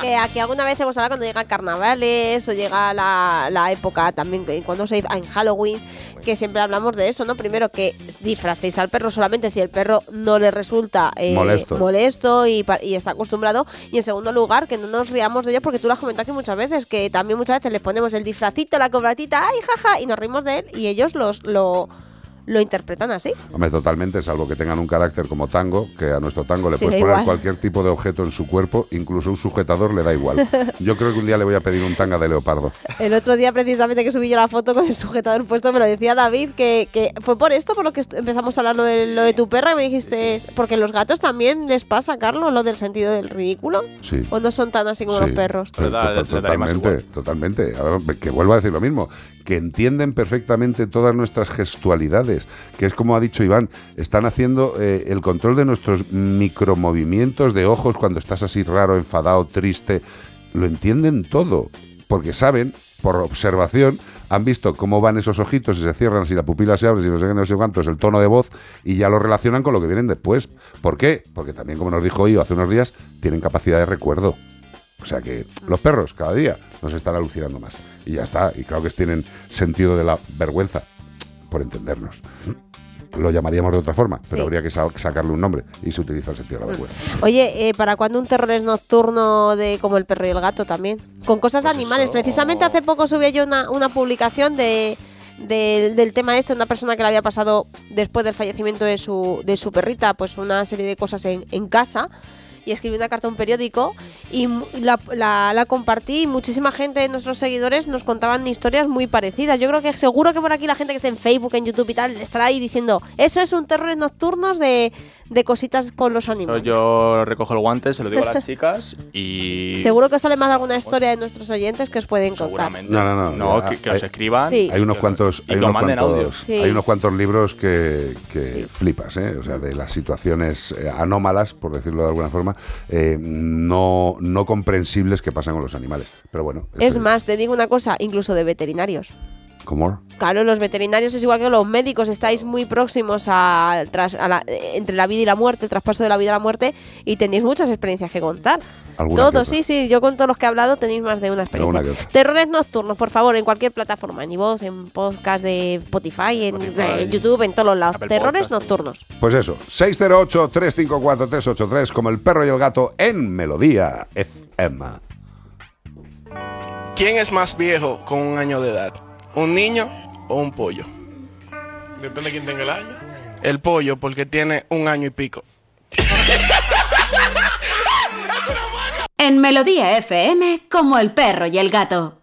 Que aquí alguna vez hemos hablado cuando llegan carnavales o llega la, la época también, cuando se en Halloween, que siempre hablamos de eso, ¿no? Primero que disfracéis al perro solamente si el perro no le resulta eh, Molesto. molesto y, y está acostumbrado. Y en segundo lugar, que no nos riamos de ellos porque tú lo has comentado aquí muchas veces, que también muchas veces les ponemos el disfracito, la cobratita, ay, jaja, y nos reímos de él y ellos los, lo, lo interpretan así. Hombre, totalmente, salvo que tengan un carácter como tango, que a nuestro tango le Sí, puedes poner igual. cualquier tipo de objeto en su cuerpo, incluso un sujetador le da igual. Yo creo que un día le voy a pedir un tanga de leopardo. El otro día, precisamente, que subí yo la foto con el sujetador puesto, me lo decía David, que, que fue por esto por lo que empezamos a hablar lo de, lo de tu perra, y me dijiste, porque los gatos también les pasa, Carlos, lo del sentido del ridículo. Sí. ¿O no son tan así como Sí, los perros? to- to- totalmente, totalmente. A ver, que vuelvo a decir lo mismo, que entienden perfectamente todas nuestras gestualidades, que es como ha dicho Iván, están haciendo eh, el control de nuestros micromovimientos de ojos cuando estás así raro, enfadado, triste, lo entienden todo, porque saben, por observación, han visto cómo van esos ojitos y se cierran, si la pupila se abre, si no sé qué, no sé cuánto, es el tono de voz, y ya lo relacionan con lo que vienen después. ¿Por qué? Porque también, como nos dijo Io hace unos días, tienen capacidad de recuerdo. O sea que los perros cada día nos están alucinando más. Y ya está. Y claro que tienen sentido de la vergüenza, por entendernos. Lo llamaríamos de otra forma, pero Sí. habría que sa- sacarle un nombre y se utiliza el sentido de la vergüenza. Oye, eh, ¿para cuándo un terror es nocturno de como el perro y el gato también? Con cosas Pues de animales. Precisamente hace poco subí yo una, una publicación de, de- del tema este, una persona que le había pasado después del fallecimiento de su, de su perrita, pues una serie de cosas en, en casa. Y escribí una carta a un periódico y la, la- la compartí y muchísima gente de nuestros seguidores nos contaban historias muy parecidas. Yo creo que seguro que por aquí la gente que esté en Facebook, en YouTube y tal, estará ahí diciendo, eso es un terrores nocturnos de, de cositas con los animales. Yo recojo el guante, se lo digo a las chicas y. Seguro que os sale más alguna historia de nuestros oyentes que os pueden contar. Seguramente. No, no, no. No, ya, que, que hay- os escriban. Sí. Hay unos cuantos, hay unos cuantos. Sí. hay unos cuantos libros que, que flipas, ¿eh? o sea, de las situaciones eh, anómalas, por decirlo de alguna forma, eh, no, no comprensibles que pasan con los animales. Pero bueno, Es más, te digo una cosa, incluso de veterinarios. ¿Cómo? Claro, los veterinarios es igual que los médicos, estáis muy próximos a, tras- a la- eh, entre la vida y la muerte, el traspaso de la vida a la muerte, y tenéis muchas experiencias que contar. Todos, sí, sí, yo con todos los que he hablado tenéis más de una experiencia. Alguna que otra. Terrores nocturnos, por favor, en cualquier plataforma, en iVoox, en podcast de Spotify, en, en YouTube, en todos los lados. Apple Terrores Podcast. nocturnos. Pues eso, 608-354-383 como el perro y el gato en Melodía FM. ¿Quién es más viejo con un año de edad? ¿Un niño o un pollo? Depende de quién tenga el año. El pollo porque tiene un año y pico. En Melodía FM, como el perro y el gato.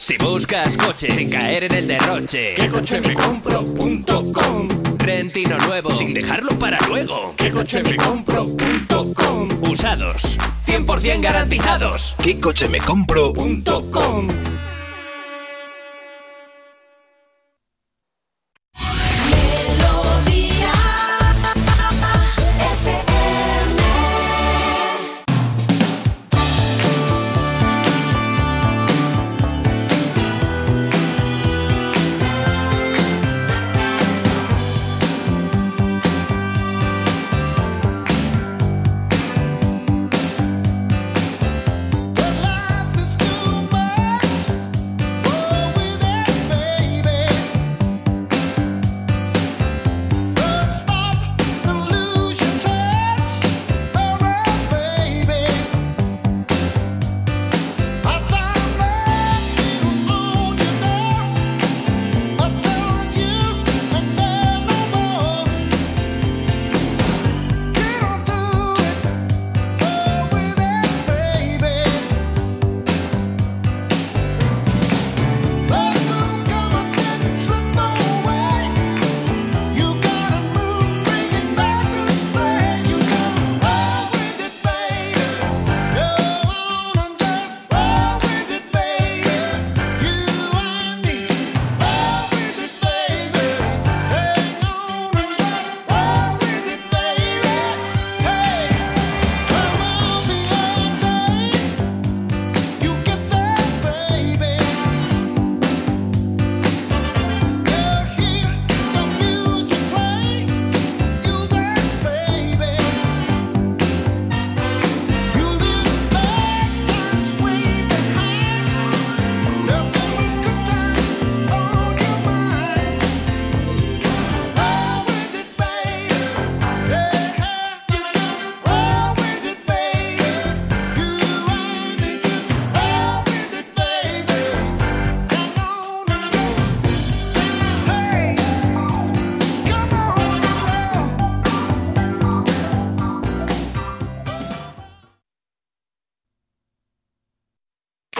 Si buscas coche sin caer en el derroche, ¿qué coche me compro.com? Rentino nuevo sin dejarlo para luego, ¿qué coche me compro.com? Usados, 100% garantizados. ¿Qué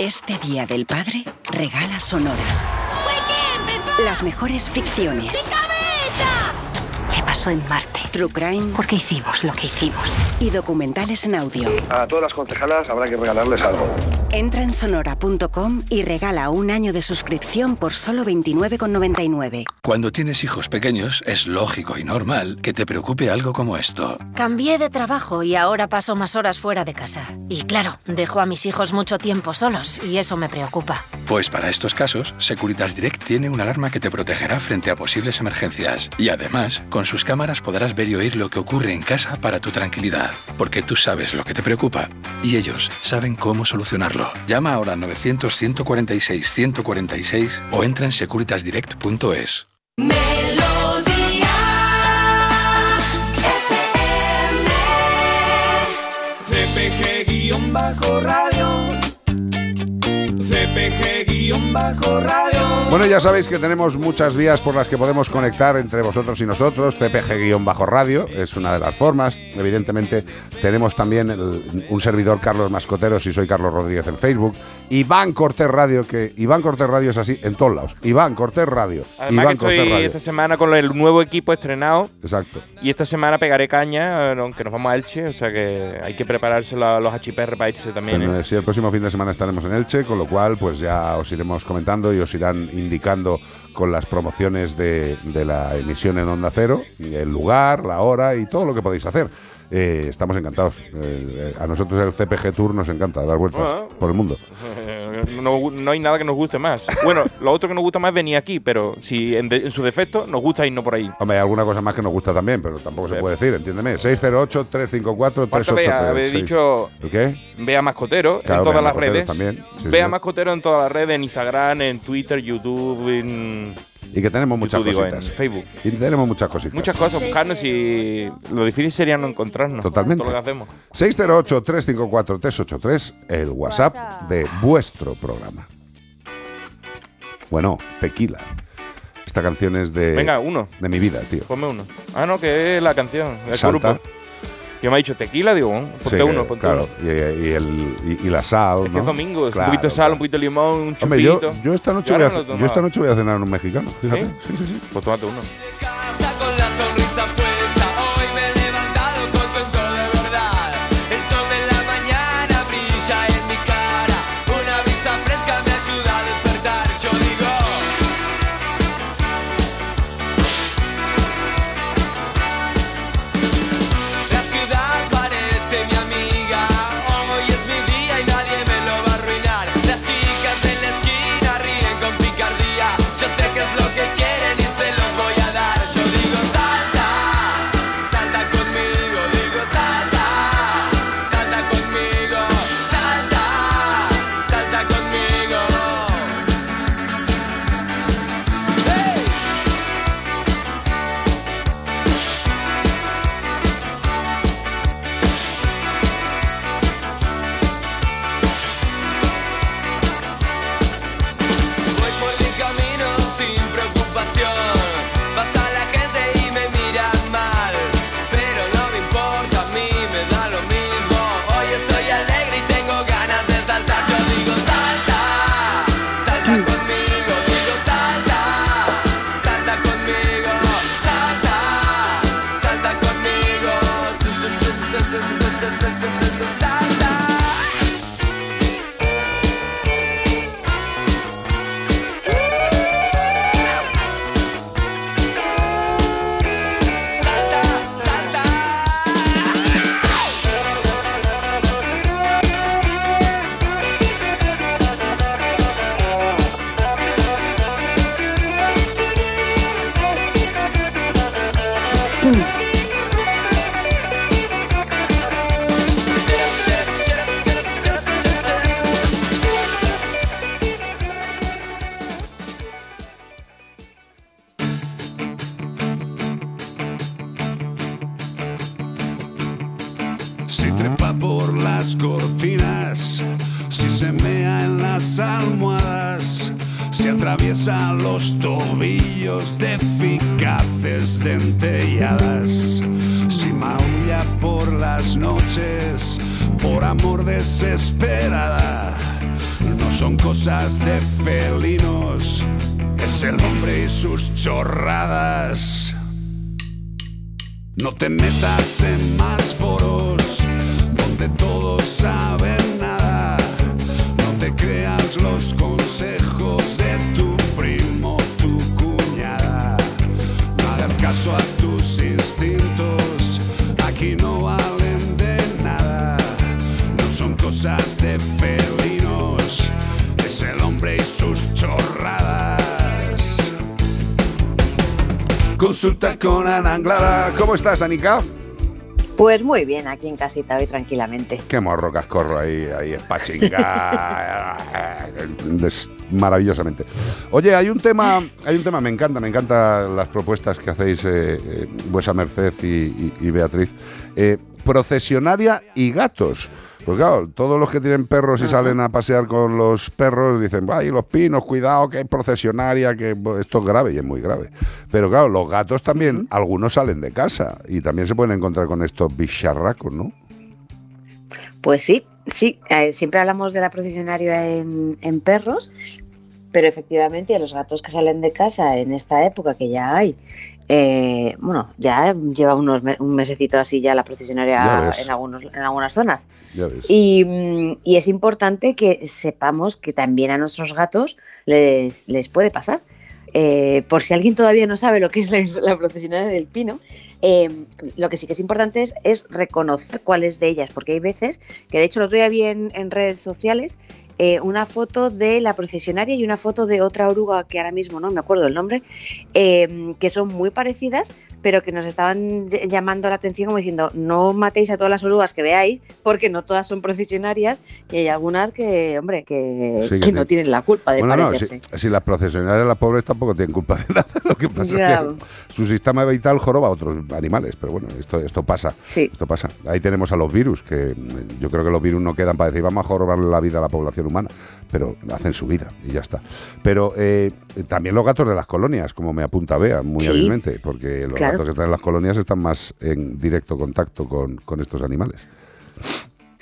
Este Día del Padre regala Sonora. Las mejores ficciones. ¿Qué pasó en Marte? True Crime. ¿Por qué hicimos lo que hicimos? Y documentales en audio. A todas las concejalas habrá que regalarles algo. Entra en sonora.com y regala un año de suscripción por solo 29,99. Cuando tienes hijos pequeños, es lógico y normal que te preocupe algo como esto. Cambié de trabajo y ahora paso más horas fuera de casa. Y claro, dejo a mis hijos mucho tiempo solos y eso me preocupa. Pues para estos casos, Securitas Direct tiene una alarma que te protegerá frente a posibles emergencias. Y además, con sus cámaras podrás ver y oír lo que ocurre en casa para tu tranquilidad. Porque tú sabes lo que te preocupa y ellos saben cómo solucionarlo. Llama ahora al 900-146-146 o entra en securitasdirect.es. CPG-radio. Bueno, ya sabéis que tenemos muchas vías por las que podemos conectar entre vosotros y nosotros. CPG-radio es una de las formas. Evidentemente, tenemos también el- un servidor Carlos Mascotero, si soy Carlos Rodríguez en Facebook. Iván Cortés Radio, que Iván Cortés Radio es así en todos lados. Iván Cortés Radio. Además Iván que estoy esta semana con el nuevo equipo estrenado. Exacto. Y esta semana pegaré caña, aunque nos vamos a Elche, o sea que hay que prepararse la- los HPR para irse también. Bueno, eh, sí, el próximo fin de semana estaremos en Elche, con lo cual pues ya os iremos comentando y os irán indicando con las promociones de, de la emisión en Onda Cero, el lugar, la hora y todo lo que podéis hacer. Eh, estamos encantados. Eh, eh, a nosotros el CPG Tour nos encanta dar vueltas Ah. por el mundo. No, no hay nada que nos guste más. Bueno, lo otro que nos gusta más es venir aquí, pero si en, de- en su defecto nos gusta irnos por ahí. Hombre, hay alguna cosa más que nos gusta también, pero tampoco se puede decir, entiéndeme. 608-354-383. Vea, habéis dicho ¿El qué? Vea Mascotero Claro, en todas las redes. también, sí, Vea sí. Mascotero en todas las redes, en Instagram, en Twitter, YouTube, en Y que tenemos muchas YouTube, digo, en cositas. Facebook. Y tenemos muchas cositas. Muchas cosas, buscarnos y lo difícil sería no encontrarnos. Totalmente. Todo lo que hacemos. 608-354-383, el WhatsApp de vuestro programa. Bueno, Tequila. Esta canción es de. Venga, uno. De mi vida, tío. Ponme uno. Ah, no, que es la canción, el Salta. grupo. Yo me ha dicho tequila, digo, bueno, ponte Sí, uno, ponte claro. uno. Y, y el, y, y la sal. Es que es domingo, Claro, un poquito de sal, un poquito de limón, un Hombre, yo, chupito. yo esta noche Yo voy a, yo esta noche voy a cenar en un mexicano, fíjate. ¿Sí? Sí, sí, sí. Pues tómate uno. Las cortinas, si se mea en las almohadas, si atraviesa los tobillos de eficaces dentelladas, si maulla por las noches por amor desesperada, No son cosas de felinos, es el hombre y sus chorradas. No te metas en más foros donde todos saben nada. No te creas los consejos de tu primo, tu cuñada. No hagas caso a tus instintos, aquí no valen de nada. No son cosas de felinos, es el hombre y sus chorradas. Consulta con Ana Anglada. ¿Cómo estás, Anika? Pues muy bien, aquí en casita hoy tranquilamente. Qué morro cascorro ahí, ahí es pachinga. Maravillosamente. Oye, hay un tema, hay un tema, me encanta, me encantan las propuestas que hacéis eh, eh, vuesa merced y Beatriz. Eh, procesionaria y gatos. Pues claro, todos los que tienen perros y salen a pasear con los perros dicen, ay, los pinos, cuidado, que hay procesionaria, que esto es grave y es muy grave. Pero claro, los gatos también, algunos salen de casa y también se pueden encontrar con estos bicharracos, ¿no? Pues sí, sí, eh, siempre hablamos de la procesionaria en, en perros, pero efectivamente a los gatos que salen de casa en esta época que ya hay, eh, bueno, ya lleva unos me- un mesecito así ya la procesionaria en, algunos, en algunas zonas. Ya ves. Y, mm, y es importante que sepamos que también a nuestros gatos les, les puede pasar. Eh, por si alguien todavía no sabe lo que es la, la procesionaria del pino, eh, lo que sí que es importante es, es reconocer cuáles de ellas, porque hay veces que de hecho el otro día vi en, en redes sociales eh, una foto de la procesionaria y una foto de otra oruga que ahora mismo no me acuerdo el nombre, eh, que son muy parecidas, pero que nos estaban ll- llamando la atención como diciendo no matéis a todas las orugas que veáis, porque no todas son procesionarias y hay algunas que, hombre, que, Sí, que que no tienen la culpa de Bueno, no, si, parecerse. si las procesionarias, las pobres tampoco tienen culpa de nada. Lo que pasa es que su sistema vital joroba a otros animales. Pero bueno, esto, esto pasa. Esto pasa. Ahí tenemos a los virus, que yo creo que los virus no quedan para decir vamos a jorobar la vida a la población humana, pero hacen su vida y ya está. Pero eh, también los gatos de las colonias, como me apunta Bea muy Sí. hábilmente, porque los Claro. gatos que están en las colonias están más en directo contacto con, con estos animales.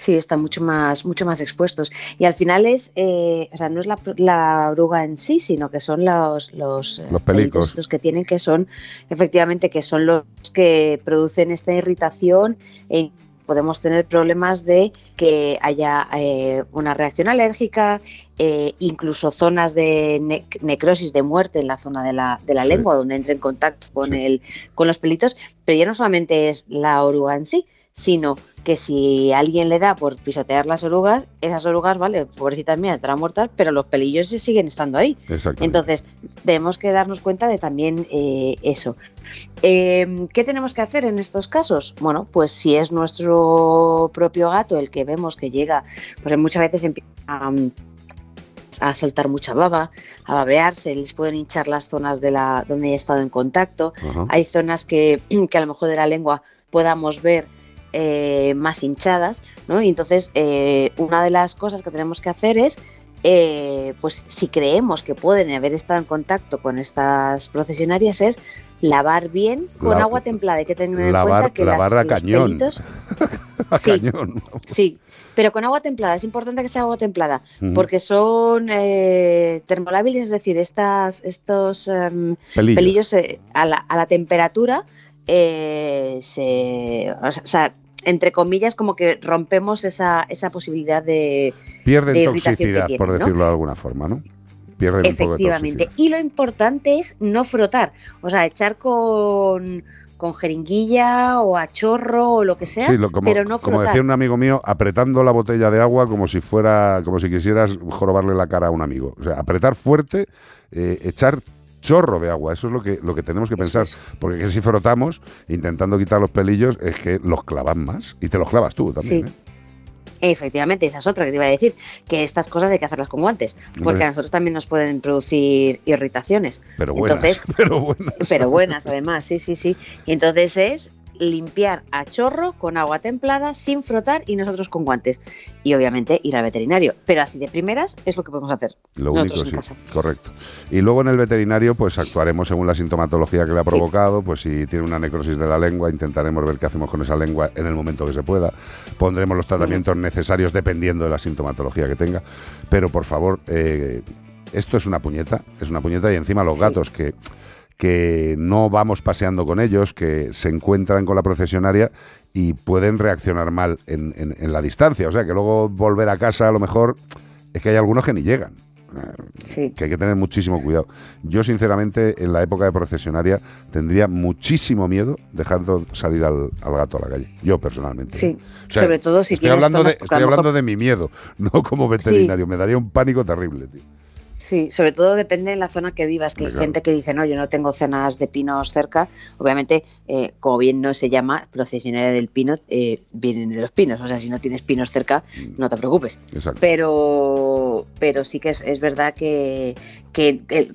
Sí, están mucho más, mucho más expuestos. Y al final es, eh, o sea, no es la, la oruga en sí, sino que son los, los, eh, Los pelitos pelicos. estos que tienen, que son, efectivamente, que son los que producen esta irritación e podemos tener problemas de que haya eh, una reacción alérgica, eh, incluso zonas de ne- necrosis, de muerte en la zona de la, de la lengua, donde entra en contacto con, el, con los pelitos, pero ya no solamente es la oruga en sí, sino que si alguien le da por pisotear las orugas, esas orugas, vale, pobrecitas mías, estarán muertas, pero los pelillos siguen estando ahí. Entonces, tenemos que darnos cuenta de también eh, eso. Eh, ¿Qué tenemos que hacer en estos casos? Bueno, pues si es nuestro propio gato el que vemos que llega, pues muchas veces empieza a, a soltar mucha baba, a babearse, les pueden hinchar las zonas de la donde he estado en contacto. Hay zonas que, que a lo mejor de la lengua podamos ver eh, más hinchadas, ¿no? Y entonces eh, una de las cosas que tenemos que hacer es, eh, pues si creemos que pueden haber estado en contacto con estas procesionarias, es lavar bien con La- agua templada. Hay que tener en Lavar, cuenta que las- lavar a los cañón. pelitos- a Sí. cañón. Sí, pero con agua templada. Es importante que sea agua templada porque son eh, termolábiles, es decir, estas, estos em, Pelillos. pelillos eh, a, la, a la temperatura eh, se, o sea, entre comillas, como que rompemos esa, esa posibilidad de, Pierden de toxicidad, tienen, por ¿no? decirlo de alguna forma, ¿no? Pierden un poco de Efectivamente. Y lo importante es no frotar, o sea, echar con, con jeringuilla o a chorro o lo que sea, Sí, lo- como, pero no como frotar. decía un amigo mío, apretando la botella de agua como si fuera, como si quisieras jorobarle la cara a un amigo. O sea, apretar fuerte, eh, echar chorro de agua. Eso es lo que, lo que tenemos que pensar. Porque que si frotamos, intentando quitar los pelillos, es que los clavan más. Y te los clavas tú también. Sí. ¿eh? Efectivamente, esa es otra que te iba a decir, que estas cosas hay que hacerlas con guantes, porque a nosotros también nos pueden producir irritaciones. Pero buenas. Entonces, pero buenas. pero buenas además, sí, sí, sí. Y entonces es limpiar a chorro con agua templada, sin frotar y nosotros con guantes. Y obviamente ir al veterinario. Pero así de primeras es lo que podemos hacer. Lo nosotros único, en sí, casa. correcto. Y luego en el veterinario, pues actuaremos según la sintomatología que le ha provocado, pues si tiene una necrosis de la lengua, intentaremos ver qué hacemos con esa lengua en el momento que se pueda. Pondremos los tratamientos necesarios dependiendo de la sintomatología que tenga. Pero por favor, eh, esto es una puñeta, es una puñeta y encima los gatos que que no vamos paseando con ellos, que se encuentran con la procesionaria y pueden reaccionar mal en, en- en la distancia. O sea, que luego volver a casa a lo mejor es que hay algunos que ni llegan. Eh, Que hay que tener muchísimo cuidado. Yo, sinceramente, en la época de procesionaria tendría muchísimo miedo dejando salir al, al gato a la calle. Yo, personalmente. Sí, O sea, sobre todo si estoy tienes hablando, de, estoy hablando mejor- de mi miedo, no como veterinario. Me daría un pánico terrible, tío. Sí, sobre todo depende de la zona que vivas, que hay gente que dice, no, yo no tengo zonas de pinos cerca. Obviamente, eh, como bien no se llama, procesionaria del pino, eh, vienen de los pinos. O sea, si no tienes pinos cerca, no te preocupes. Exacto. Pero, pero sí que es, es verdad que,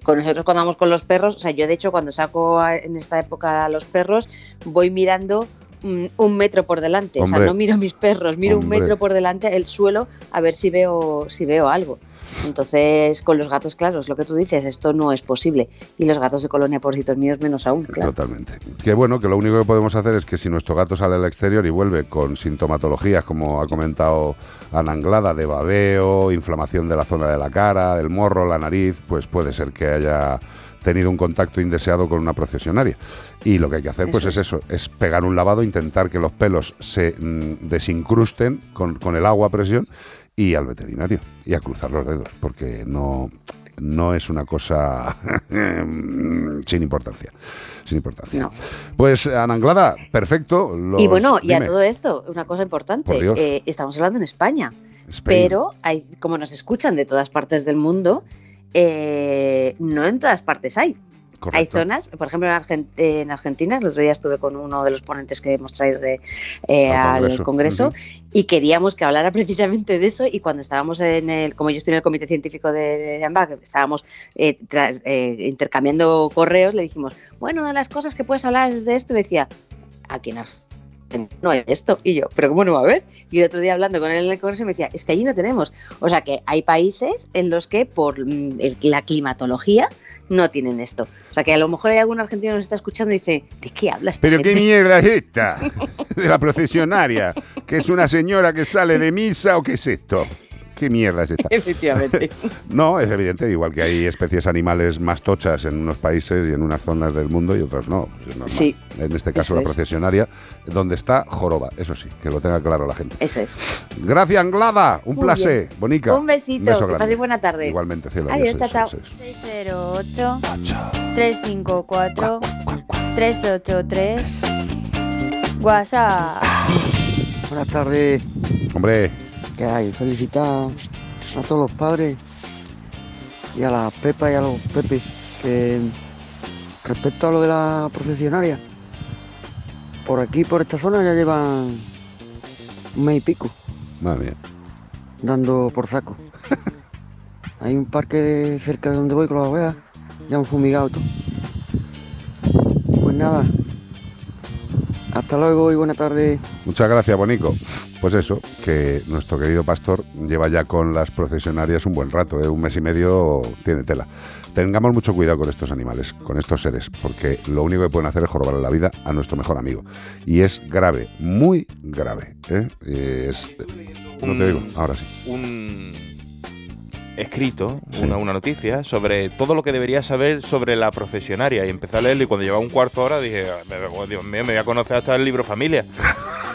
con nosotros cuando vamos con los perros, o sea, yo de hecho cuando saco a- en esta época a los perros, voy mirando mm, un metro por delante. O sea, no miro mis perros, miro un metro por delante el suelo a ver si veo, si veo algo. Entonces, con los gatos, claro, es lo que tú dices, esto no es posible. Y los gatos de colonia, porcitos míos, menos aún, claro. Totalmente. Que bueno, que lo único que podemos hacer es que si nuestro gato sale al exterior y vuelve con sintomatologías, como ha comentado Ana Anglada, de babeo, inflamación de la zona de la cara, del morro, la nariz, pues puede ser que haya tenido un contacto indeseado con una procesionaria. Y lo que hay que hacer, pues es eso, es pegar un lavado, intentar que los pelos se mm, desincrusten con, con el agua a presión y al veterinario y a cruzar los dedos, porque no, no es una cosa sin importancia. Sin importancia. Pues Ana Anglada, perfecto. y bueno, y a todo esto, una cosa importante, eh, estamos hablando en España, Spain. pero hay, como nos escuchan de todas partes del mundo, eh, no en todas partes hay. Hay zonas, por ejemplo en, Argen- en Argentina, el otro día estuve con uno de los ponentes que hemos traído de, eh, Al al Congreso. Y queríamos que hablara precisamente de eso y cuando estábamos en el, como yo estoy en el comité científico de, de AMBAC, estábamos eh, tras- eh, intercambiando correos, le dijimos, bueno, de las cosas que puedes hablar es de esto, y me decía, aquí en Argentina no hay esto. Y yo, ¿pero cómo no va a haber? Y el otro día hablando con él en el Congreso me decía, es que allí no tenemos. O sea que hay países en los que por mm, el- la climatología no tienen esto. O sea que a lo mejor hay algún argentino que nos está escuchando y dice, ¿de qué hablas? esta Pero qué gente?". mierda es esta de la procesionaria, que es una señora que sale de misa o qué es esto. ¿Qué mierda es esta? Efectivamente. No, es evidente, igual que hay especies animales más tochas en unos países y en unas zonas del mundo y otros no. pues es normal. Sí. En este caso la es. procesionaria, donde está joroba, eso sí, que lo tenga claro la gente. Eso es. Gracias, Anglada. Un Muy placer. bien. Bonica. Un besito, beso que grande. paséis buena tarde. Igualmente, cielo. Adiós, adiós, chao, chao. adiós. 608 354 383 WhatsApp. Buenas tardes. Hombre. ¿Qué hay? Felicitar a todos los padres y a la Pepa y a los Pepe que respecto a lo de la procesionaria, por aquí, por esta zona ya llevan un mes y pico Madre mía. dando por saco. Hay un parque cerca de donde voy con las ovejas, ya han fumigado todo. Pues nada, hasta luego y buena tarde. Muchas gracias, Bonico. Pues eso, que nuestro querido pastor lleva ya con las procesionarias un buen rato, ¿eh? un mes y medio tiene tela. Tengamos mucho cuidado con estos animales, con estos seres, porque lo único que pueden hacer es jorobarle la vida a nuestro mejor amigo. Y es grave, muy grave. ¿eh? Es- no te digo, ahora sí. un escrito, una, una noticia, sobre todo lo que debería saber sobre la profesionaria. Y empecé a leerlo y cuando llevaba un cuarto de hora dije, "Oh, Dios mío, me voy a conocer hasta el libro familia.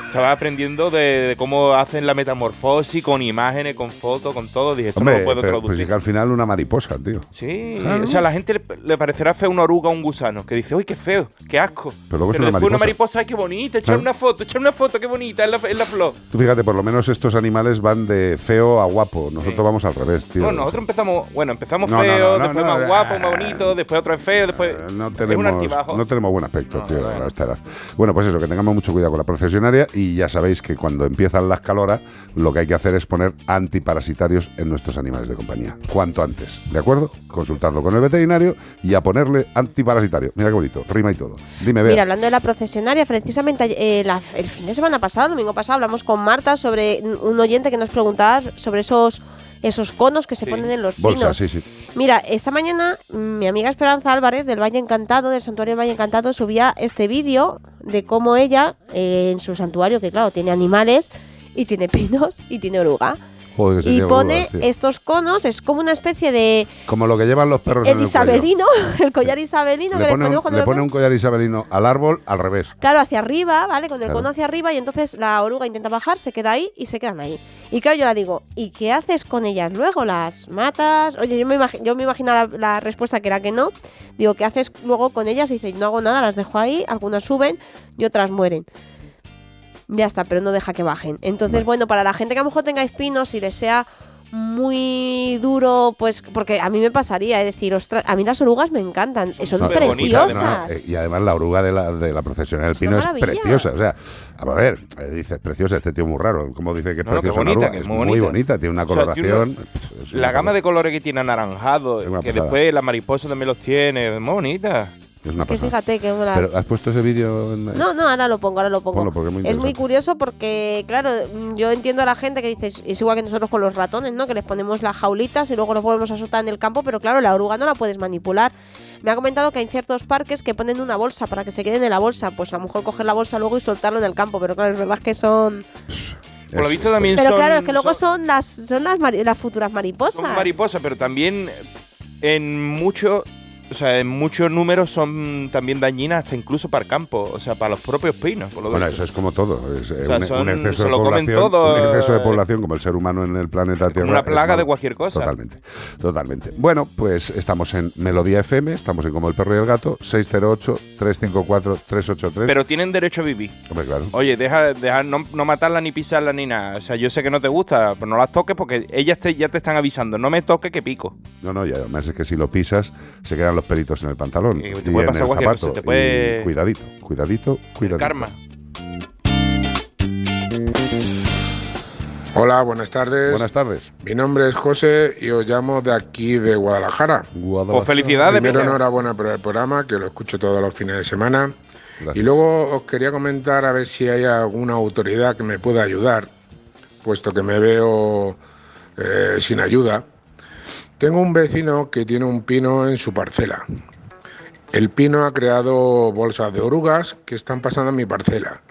Estaba aprendiendo de, de cómo hacen la metamorfosis, con imágenes, con fotos, con todo. Dije, esto no lo puedo pero, pues traducir. sí que al final una mariposa, tío. Sí, Claro. o sea, a la gente le, le parecerá feo una oruga o un gusano, que dice, uy, qué feo, qué asco. Pero luego es una después mariposa. una mariposa, ay, qué bonita, echar una foto, echar una foto, qué bonita, es la, es la flor. Tú fíjate, por lo menos estos animales van de feo a guapo. Nosotros vamos al revés, tío. Bueno, nosotros empezamos, bueno, empezamos No, feo, no, no, después no, más eh, guapo, más bonito, después otro es feo, después no es un tenemos, altibajo. no tenemos buen aspecto, tío, a esta edad. Bueno, pues eso, que tengamos mucho cuidado con la procesionaria y ya sabéis que cuando empiezan las caloras, lo que hay que hacer es poner antiparasitarios en nuestros animales de compañía. Cuanto antes, ¿de acuerdo? Consultarlo con el veterinario y a ponerle antiparasitario. Mira qué bonito, rima y todo. Dime, Bea. Mira, hablando de la procesionaria, precisamente eh, la- el fin de semana pasado, el domingo pasado, hablamos con Marta sobre un oyente que nos preguntaba sobre esos esos conos que se ponen en los Bolsa, pinos. sí, sí. Mira, esta mañana mi amiga Esperanza Álvarez del Valle Encantado, del Santuario del Valle Encantado, subía este vídeo de cómo ella, eh, en su santuario, que claro, tiene animales y tiene pinos y tiene oruga, Joder, que se y pone estos conos, es como una especie de Como lo que llevan los perros el en isabelino, el collar isabelino Le que pone, un, cuando le pone un collar isabelino al árbol al revés. Claro, hacia arriba, ¿vale? Con el Claro. cono hacia arriba y entonces la oruga intenta bajar, se queda ahí y se quedan ahí. Y claro, yo la digo, ¿y qué haces con ellas luego? ¿Las matas? Oye, yo me, yo me imagino la, la respuesta que era que no. Digo, ¿qué haces luego con ellas? Y dice, no hago nada, las dejo ahí, algunas suben y otras mueren. Ya está, pero no deja que bajen. Entonces, bueno, para la gente que a lo mejor tenga espinos y les sea muy duro, pues porque a mí me pasaría, es decir, ostras, a mí las orugas me encantan, son, súper preciosas. No, no, eh, y además la oruga de la, de la profesional del pino es preciosa. O sea, a ver, eh, dices preciosa, este tío es muy raro. Como dice que es No, no, preciosa una bonita, oruga? que es es muy muy bonita. bonita, tiene una O sea, tiene coloración. una- es La gama de colores que tiene anaranjado, que pasada. después la mariposa también los tiene, muy bonita. Es una Es que pasada. fíjate que las- Pero has puesto ese vídeo en- No, no, ahora lo pongo, ahora lo pongo. Ponlo, porque es muy es muy interesante. curioso porque, claro, mm, yo entiendo a la gente que dice, es igual que nosotros con los ratones, ¿no? Que les ponemos las jaulitas y luego los volvemos a soltar en el campo, pero claro, la oruga no la puedes manipular. Me ha comentado que hay ciertos parques que ponen una bolsa para que se queden en la bolsa. Pues a lo mejor coger la bolsa luego y soltarlo en el campo, pero claro, es verdad que son... Por lo visto también Pero son, claro, es que luego son, las son las, mari- las futuras mariposas. son mariposas, pero también en mucho, o sea, en muchos números son también dañinas hasta incluso para el campo, o sea, para los propios pinos. Por lo Bueno, eso es como todo. Es eh, O sea, un, son- un exceso se de lo comen población. todo, un exceso de eh, población como el ser humano en el planeta Tierra. una plaga de cualquier cosa. Totalmente, totalmente. Bueno, pues estamos en Melodía FM, estamos en Como el Perro y el Gato, 608-354-383. Pero tienen derecho a vivir. Hombre, claro. Oye, deja, deja no, no matarla ni pisarla ni nada. O sea, yo sé que no te gusta, pero no las toques porque ellas te, ya te están avisando. No me toques que pico. No, no, y además es que si lo pisas, se quedan los pelitos en el pantalón. te y puede pasar cualquier cosa, te puede- Y cuidadito, cuidadito, cuidadito. Karma. Hola, buenas tardes. Buenas tardes. Mi nombre es José y os llamo de aquí de Guadalajara. Pues felicidades, Primero, enhorabuena por el programa, que lo escucho todos los fines de semana. Y luego os quería comentar a ver si hay alguna autoridad que me pueda ayudar, puesto que me veo eh, sin ayuda. Tengo un vecino que tiene un pino en su parcela. El pino ha creado bolsas de orugas que están pasando en mi parcela.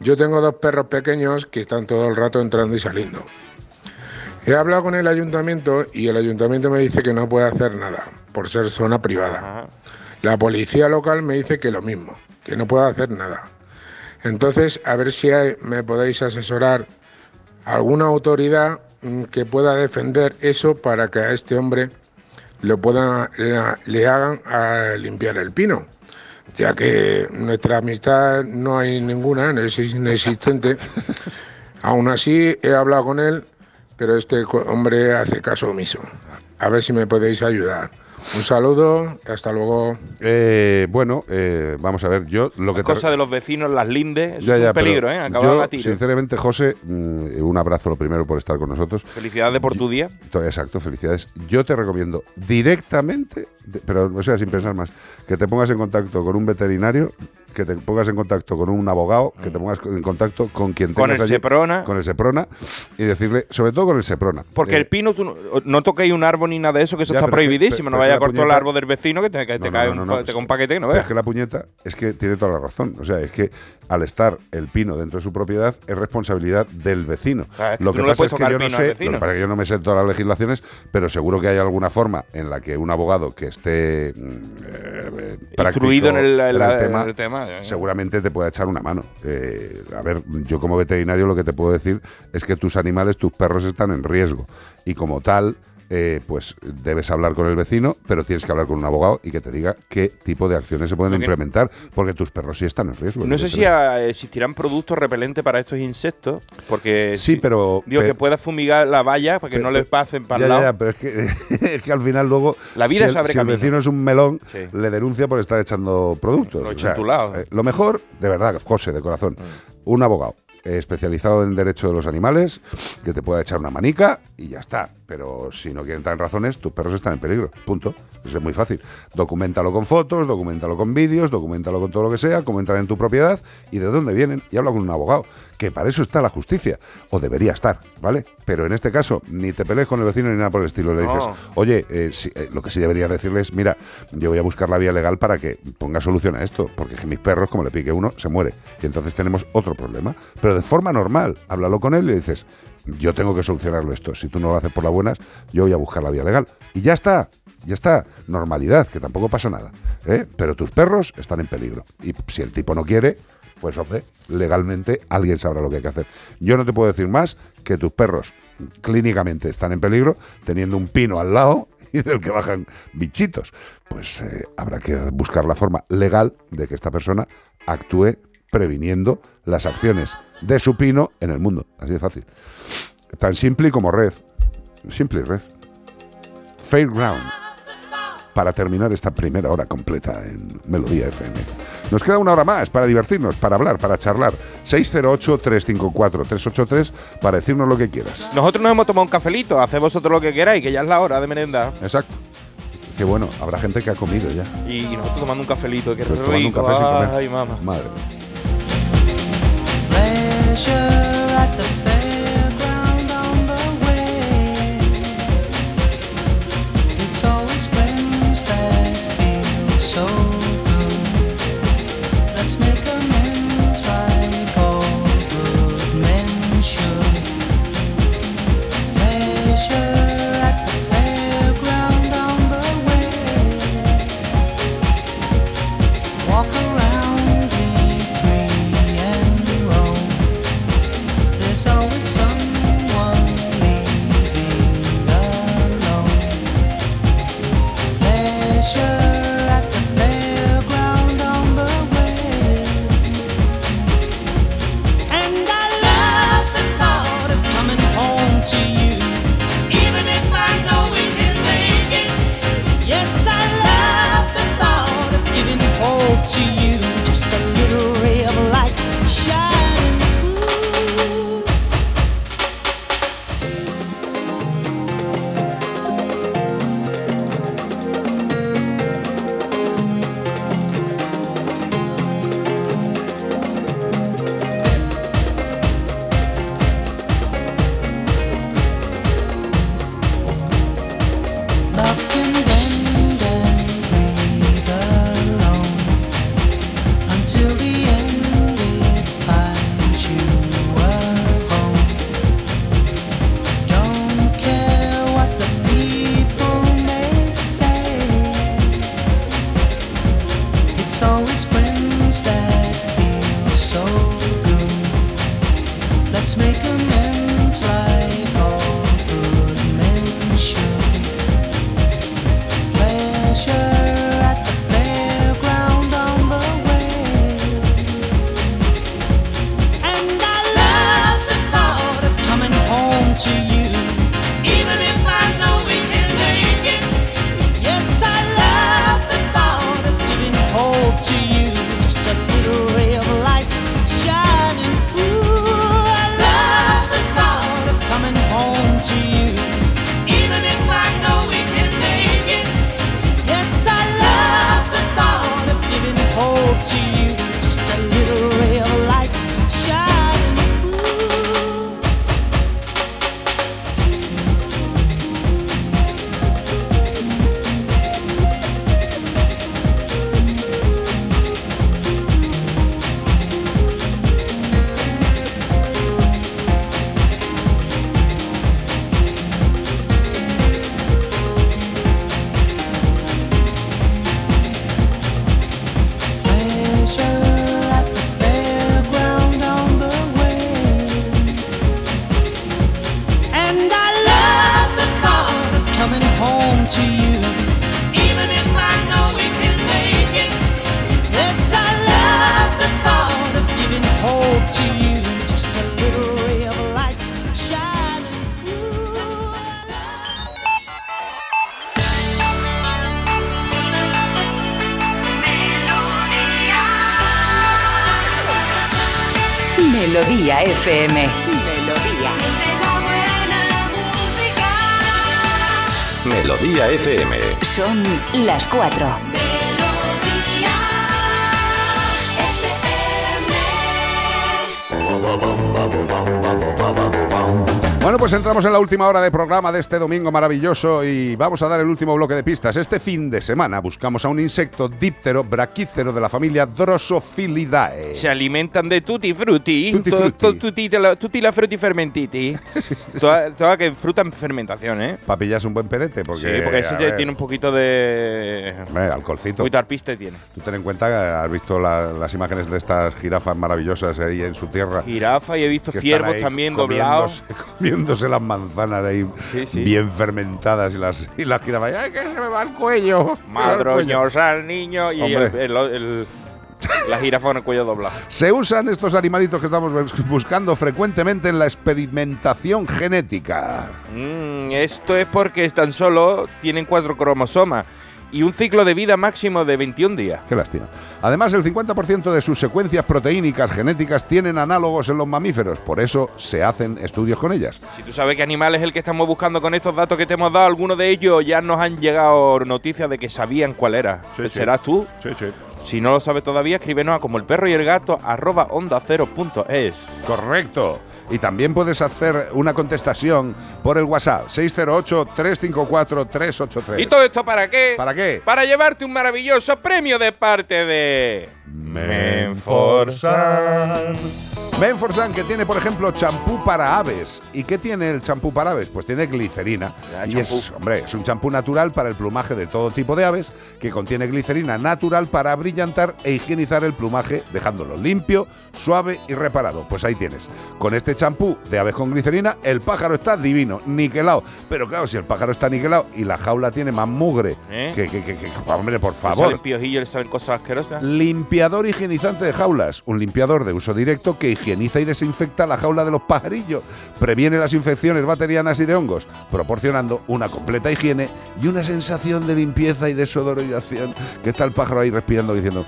Yo tengo dos perros pequeños que están todo el rato entrando y saliendo. He hablado con el ayuntamiento y el ayuntamiento me dice que no puede hacer nada por ser zona privada. La policía local me dice que lo mismo, que no puedo hacer nada. Entonces, a ver si me podéis asesorar alguna autoridad que pueda defender eso para que a este hombre lo puedan, le, hagan a limpiar el pino, ya que nuestra amistad no hay ninguna, es inexistente. Aún así, he hablado con él, pero este hombre hace caso omiso. A ver si me podéis ayudar. Un saludo, hasta luego. Eh, bueno, eh, vamos a ver, yo lo que te- Cosa de los vecinos, las lindes, Ya, es ya, un peligro, ¿eh? Acaban yo, a tiro. Sinceramente, José, mm, un abrazo lo primero por estar con nosotros. Felicidades por tu día. To- Exacto, felicidades. Yo te recomiendo directamente, pero o sea, sin pensar más, que te pongas en contacto con un veterinario, que te pongas en contacto con un abogado, que te pongas en contacto con quien Mm. Con tengas el allí, Seprona. con el Seprona y decirle, sobre todo con el Seprona. Porque Eh, el pino, tú no, no toquéis un árbol ni nada de eso, que eso Ya, está que- prohibidísimo. pero no que vaya a cortar el árbol del vecino que te, que te No, no, cae no, un, no, no, te que- paquete que no veas. Es que la puñeta es que tiene toda la razón. O sea, es que al estar el pino dentro de su propiedad es responsabilidad del vecino. Claro, es que lo que no pasa es que yo el no sé, lo que pasa es que yo no me sé todas las legislaciones, pero seguro que hay alguna forma en la que un abogado que esté mm, eh, Instruido en el- en la- tema, en el tema, ya. seguramente te pueda echar una mano. Eh, a ver, yo como veterinario lo que te puedo decir es que tus animales, tus perros están en riesgo y como tal eh, pues debes hablar con el vecino, pero tienes que hablar con un abogado y que te diga qué tipo de acciones se pueden implementar, porque tus perros sí están en riesgo. No sé si ah, existirán productos repelentes para estos insectos, porque Sí, pero- digo que puedas fumigar la valla para que no les pasen para Ya, el ya, lado. ya, pero es que, es que al final luego La vida si el, si el vecino es un melón, Sí. le denuncia por estar echando productos. Lo O sea, en tu lado. eh, lo mejor, de verdad, José, de corazón, un abogado. eh, especializado en derecho de los animales que te pueda echar una manica y ya está. Pero si no quieren entrar en razones, tus perros están en peligro. Punto. Eso es muy fácil. Documentalo con fotos, documentalo con vídeos, documentalo con todo lo que sea, cómo entran en tu propiedad y de dónde vienen. Y habla con un abogado, que para eso está la justicia, o debería estar, ¿vale? Pero en este caso, ni te pelees con el vecino ni nada por el estilo. Le dices, No. oye, eh, eh, lo que sí deberías decirles, mira, yo voy a buscar la vía legal para que ponga solución a esto, porque es que mis perros, como le pique uno, se muere. Y entonces tenemos otro problema. Pero de forma normal, háblalo con él y le dices, yo tengo que solucionarlo esto. Si tú no lo haces por las buenas, yo voy a buscar la vía legal. Y ya está, ya está. Normalidad, que tampoco pasa nada. ¿eh? Pero tus perros están en peligro. Y si el tipo no quiere, pues hombre, legalmente alguien sabrá lo que hay que hacer. Yo no te puedo decir más que tus perros clínicamente están en peligro teniendo un pino al lado y del que bajan bichitos. Pues eh, habrá que buscar la forma legal de que esta persona actúe previniendo las acciones de su pino en el mundo. Así de fácil. Tan simple como red. Simple y red. Fairground. Para terminar esta primera hora completa en Melodía FM. Nos queda una hora más para divertirnos, para hablar, para charlar. 608-354-383 para decirnos lo que quieras. Nosotros nos hemos tomado un cafelito, haced vosotros lo que queráis, que ya es la hora de merenda. Exacto. Que bueno, habrá gente que ha comido ya. Y nosotros tomando un cafelito, que Pero tomando un rico. café sin comer. Ay, mamá. Madre mía. Pleasure at the Entramos en la última hora de programa de este domingo maravilloso y vamos a dar el último bloque de pistas. Este fin de semana buscamos a un insecto díptero braquícero de la familia Drosophilidae. Se alimentan de tutti frutti. Tutti to- frutti. to- tutti, la, tutti la frutti fermentiti. toda, toda que fruta en fermentación, ¿eh? Para pillarse un buen pedete, porque, sí, porque ya ver, tiene un poquito de. alcoholcito. Un poquito de arpiste tiene. Tú ten en cuenta que has visto la- las imágenes de estas jirafas maravillosas ahí en su tierra. Jirafa y he visto ciervos también doblados. Comiéndose las manzanas ahí sí. bien fermentadas y las, y las jirafas. ¡Ay, que se me va el cuello! Se me va el cuello". Madroñosa al niño y el, Hombre. el- el- la jirafa con el cuello doblado. Se usan estos animalitos que estamos bus- buscando frecuentemente en la experimentación genética. Mm, esto es porque tan solo tienen cuatro cromosomas y un ciclo de vida máximo de 21 días. Qué lástima. Además, el 50% de sus secuencias proteínicas genéticas tienen análogos en los mamíferos, por eso se hacen estudios con ellas. Si tú sabes qué animal es el que estamos buscando con estos datos que te hemos dado, algunos de ellos ya nos han llegado noticias de que sabían cuál era. sí. ¿Serás tú? Sí, sí. Si no lo sabes todavía, escríbenos a como el perro y el gato arroba onda cero punto es. Correcto. Y también puedes hacer una contestación por el WhatsApp 608-354-383. ¿Y todo esto para qué? ¿Para qué? Para llevarte un maravilloso premio de parte de... Menforsan. Menforsan que tiene, por ejemplo, champú para aves. ¿Y qué tiene el champú para aves? Pues tiene glicerina. Ya, y champú. es, hombre, es un champú natural para el plumaje de todo tipo de aves que contiene glicerina natural para brillantar e higienizar el plumaje, dejándolo limpio, suave y reparado. Pues ahí tienes. Con este champú de aves con glicerina, el pájaro está divino, niquelado. Pero claro, si el pájaro está niquelado y la jaula tiene más mugre, ¿Eh? que, que- que- que- hombre, por Le favor. salen piojillos, le salen cosas asquerosas. Limpiador higienizante de jaulas. Un limpiador de uso directo que higieniza y desinfecta la jaula de los pajarillos. Previene las infecciones bacterianas y de hongos, proporcionando una completa higiene y una sensación de limpieza y desodorización que está el pájaro ahí respirando diciendo,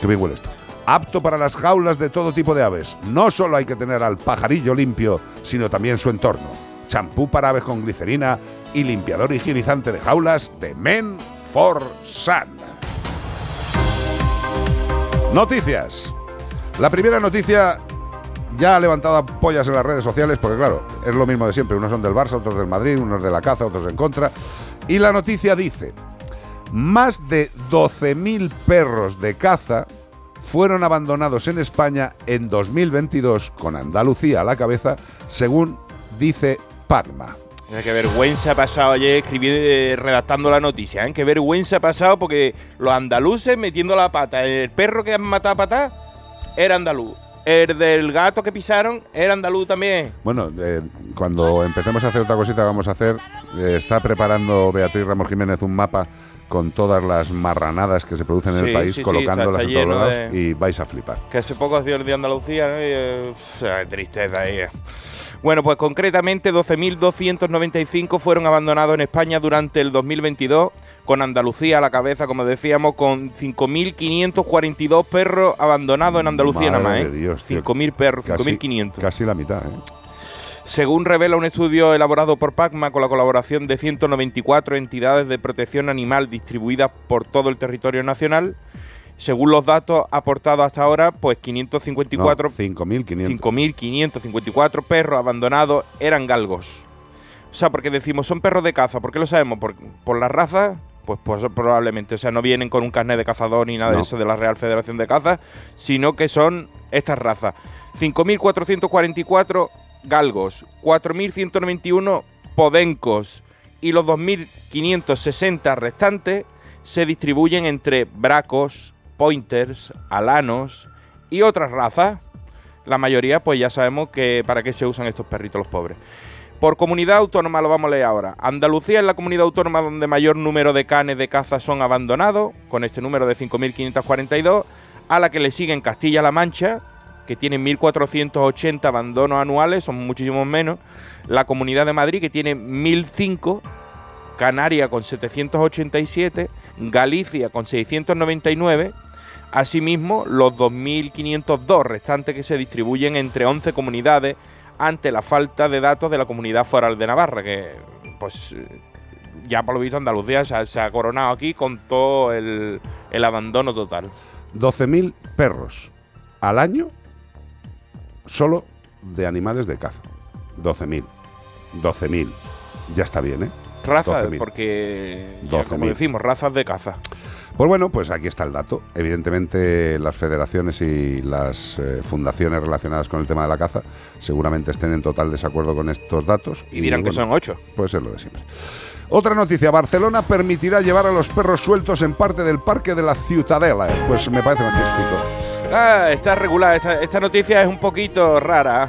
que bien huele esto. Apto para las jaulas de todo tipo de aves. No solo hay que tener al pajarillo limpio, sino también su entorno. Champú para aves con glicerina y limpiador higienizante de jaulas de Men for Sun. Noticias. La primera noticia ya ha levantado apoyas en las redes sociales, porque claro, es lo mismo de siempre. Unos son del Barça, otros del Madrid, unos de la caza, otros en contra. Y la noticia dice, más de 12.000 perros de caza fueron abandonados en España en 2022, con Andalucía a la cabeza, según dice Pagma. Mira, Qué vergüenza ha pasado ayer escribiendo, eh, redactando la noticia, ¿eh? Qué vergüenza ha pasado porque los andaluces metiendo la pata. El perro que han matado a patar era andaluz. El del gato que pisaron era andaluz también. Bueno, eh, cuando empecemos a hacer otra cosita, vamos a hacer. eh, está preparando Beatriz Ramos Jiménez un mapa con todas las marranadas que se producen en Sí, el país, sí, sí, colocándolas está- en está todos lleno lados de- y vais a flipar. Que hace poco hacía el de Andalucía, eh, tristeza ahí. eh. Bueno, pues concretamente 12.295 fueron abandonados en España durante el 2022, con Andalucía a la cabeza, como decíamos, con 5.542 perros abandonados en Andalucía nada más, Madre ¿eh? Dios, tío. 5.000 perros, Casi- 5.500. Casi la mitad, ¿eh? Según revela un estudio elaborado por PACMA con la colaboración de 194 entidades de protección animal distribuidas por todo el territorio nacional, según los datos aportados hasta ahora, pues 554 No, 5.500. 5.554 perros abandonados eran galgos. O sea, porque decimos son perros de caza, ¿por qué lo sabemos? ¿Por, por la raza? Pues, pues probablemente, o sea, no vienen con un carnet de cazador ni nada de eso de la Real Federación de Caza, sino que son estas razas. 5.444 galgos, 4.191 podencos y los 2.560 restantes se distribuyen entre bracos, pointers, alanos y otras razas. La mayoría, pues ya sabemos que para qué se usan estos perritos los pobres. Por comunidad autónoma lo vamos a leer ahora. Andalucía es la comunidad autónoma donde mayor número de canes de caza son abandonados, con este número de 5.542, a la que le siguen Castilla-La Mancha, que tiene 1.480 abandonos anuales, son muchísimos menos. La Comunidad de Madrid, que tiene 1.005. Canarias con 787. Galicia con 699. Asimismo, los 2.502 restantes que se distribuyen entre 11 comunidades ante la falta de datos de la comunidad foral de Navarra, que pues ya por lo visto Andalucía se ha, se ha coronado aquí con todo el, el abandono total. 12.000 perros al año solo de animales de caza. 12.000. 12.000. Ya está bien, ¿eh? Razas, 12.000. porque ya, 12.000. como decimos, razas de caza. Pues bueno, pues aquí está el dato. Evidentemente las federaciones y las eh, fundaciones relacionadas con el tema de la caza seguramente estén en total desacuerdo con estos datos. Y dirán que son ocho. Puede ser lo de siempre. Otra noticia, Barcelona permitirá llevar a los perros sueltos en parte del parque de la Ciutadela. Pues me parece fantástico. Ah, está regular. Esta, esta noticia es un poquito rara.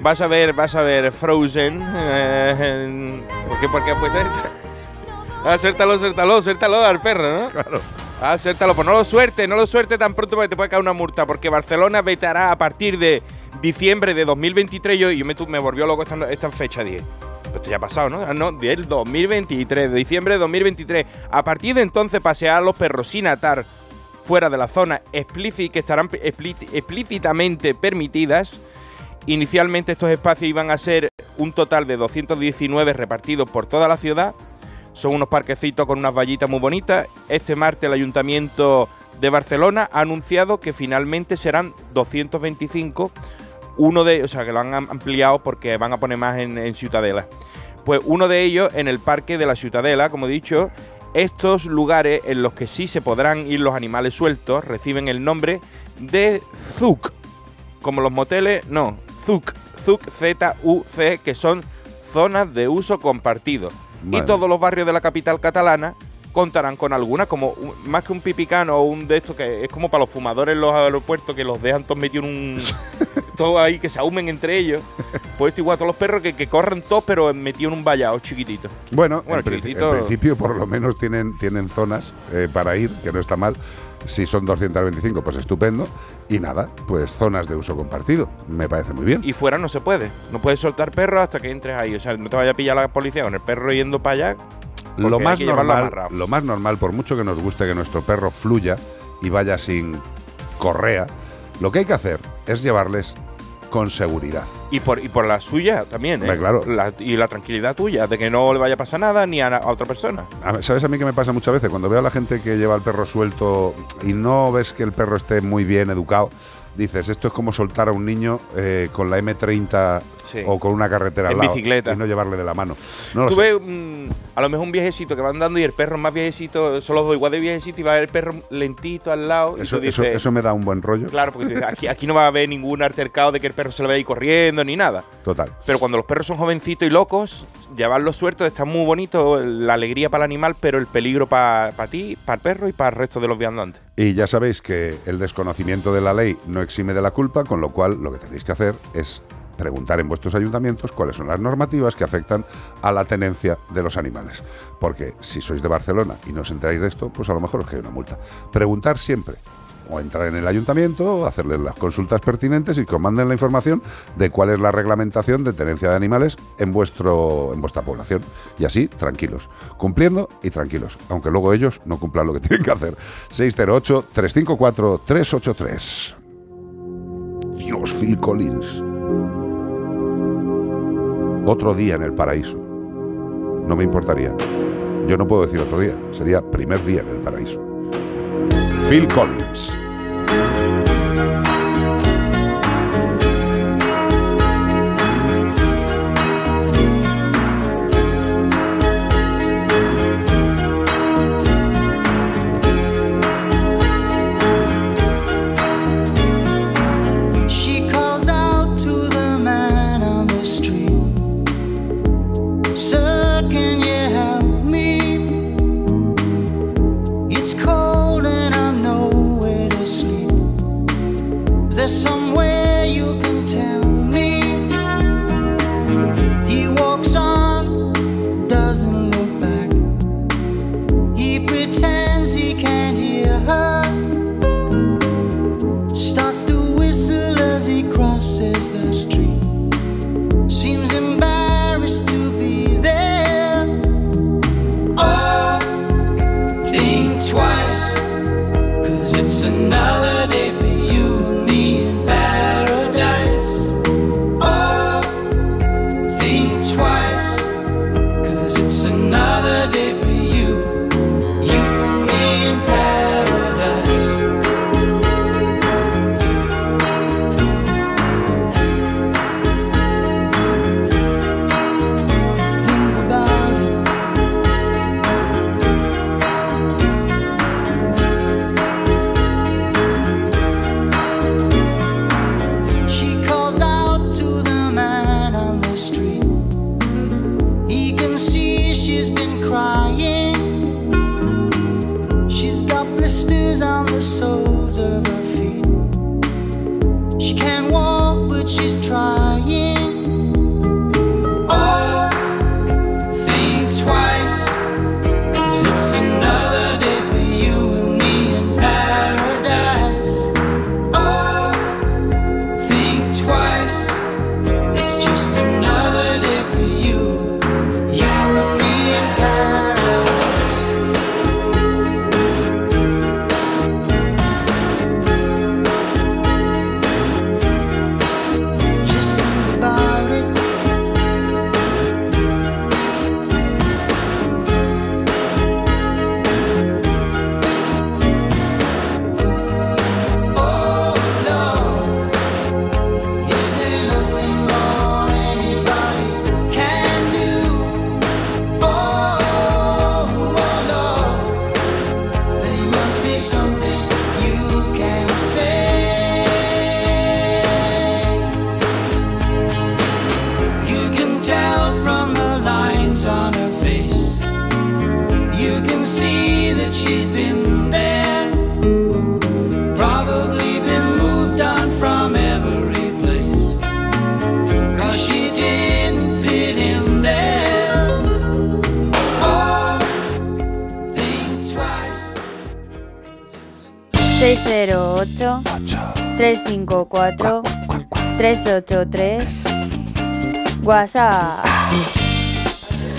Vas a ver, vas a ver Frozen. eh, en- ¿Por qué? Porque pues, Ah, suéltalo, suéltalo, suéltalo al perro, ¿no? Claro. Ah, suéltalo, pues no lo suelte, no lo suelte tan pronto porque te puede caer una multa. Porque Barcelona vetará a partir de diciembre de 2023. Yo, yo me, me volvió loco esta, esta fecha 10. Esto ya ha pasado, ¿no? Ah, no, del 2023, de diciembre de 2023. A partir de entonces pasear a los perros sin atar fuera de la zona explícita que estarán explí- explícitamente permitidas. Inicialmente estos espacios iban a ser un total de 219 repartidos por toda la ciudad. Son unos parquecitos con unas vallitas muy bonitas. Este martes el Ayuntamiento de Barcelona ha anunciado que finalmente serán 225. Uno de, o sea, que lo han am- ampliado porque van a poner más en, en Ciutadela. Pues uno de ellos en el parque de la Ciutadela, como he dicho, estos lugares en los que sí se podrán ir los animales sueltos reciben el nombre de ZUC. Como los moteles, no, ZUC, ZUC, Z-U-C, que son zonas de uso compartido. Vale. Y todos los barrios de la capital catalana contarán con alguna, como más que un pipicano o un de estos que es como para los fumadores en los aeropuertos que los dejan todos metidos en un. todo ahí, que se ahumen entre ellos. Pues esto igual, todos los perros que, que corren todos, pero metidos en un vallado chiquitito. Bueno, Bueno, en, chiquitito. en principio por lo menos tienen, tienen zonas eh, para ir, que no está mal. Si son 225, pues estupendo. Y nada, pues zonas de uso compartido. Me parece muy bien. Y fuera no se puede. No puedes soltar perros hasta que entres ahí. O sea, no te vaya a pillar la policía con el perro yendo para allá. Lo más, normal, lo más normal, por mucho que nos guste que nuestro perro fluya y vaya sin correa, lo que hay que hacer es llevarles con seguridad. Y por, y por la suya también, ¿eh? Hombre, claro. La- y la tranquilidad tuya, de que no le vaya a pasar nada ni a, na- a otra persona. A ver, ¿Sabes a mí qué me pasa muchas veces? Cuando veo a la gente que lleva el perro suelto y no ves que el perro esté muy bien educado, dices, esto es como soltar a un niño eh, con la M30 Sí. o con una carretera al lado bicicleta. y no llevarle de la mano. No lo ves mm, a lo mejor un viejecito que va andando y el perro más viejecito, son los dos igual de viejecito y va el perro lentito al lado. Eso, y tú eso- dices, eso me da un buen rollo. Claro, porque dices, aquí, aquí no va a haber ningún altercado de que el perro se le vaya corriendo ni nada. Total. Pero cuando los perros son jovencitos y locos, llevarlos sueltos está muy bonito, la alegría para el animal, pero el peligro para ti, para el perro y para el resto de los viandantes. Y ya sabéis que el desconocimiento de la ley no exime de la culpa, con lo cual lo que tenéis que hacer es preguntar en vuestros ayuntamientos cuáles son las normativas que afectan a la tenencia de los animales. Porque si sois de Barcelona y no os enteráis de esto, pues a lo mejor os cae una multa. Preguntar siempre. O entrar en el ayuntamiento, hacerles las consultas pertinentes y que os manden la información de cuál es la reglamentación de tenencia de animales en, vuestro, en vuestra población. Y así, tranquilos. Cumpliendo y tranquilos. Aunque luego ellos no cumplan lo que tienen que hacer. 608-354-383. Dios, Phil Collins. Otro día en el paraíso. No me importaría. Yo no puedo decir otro día. Sería primer día en el paraíso. Phil Collins.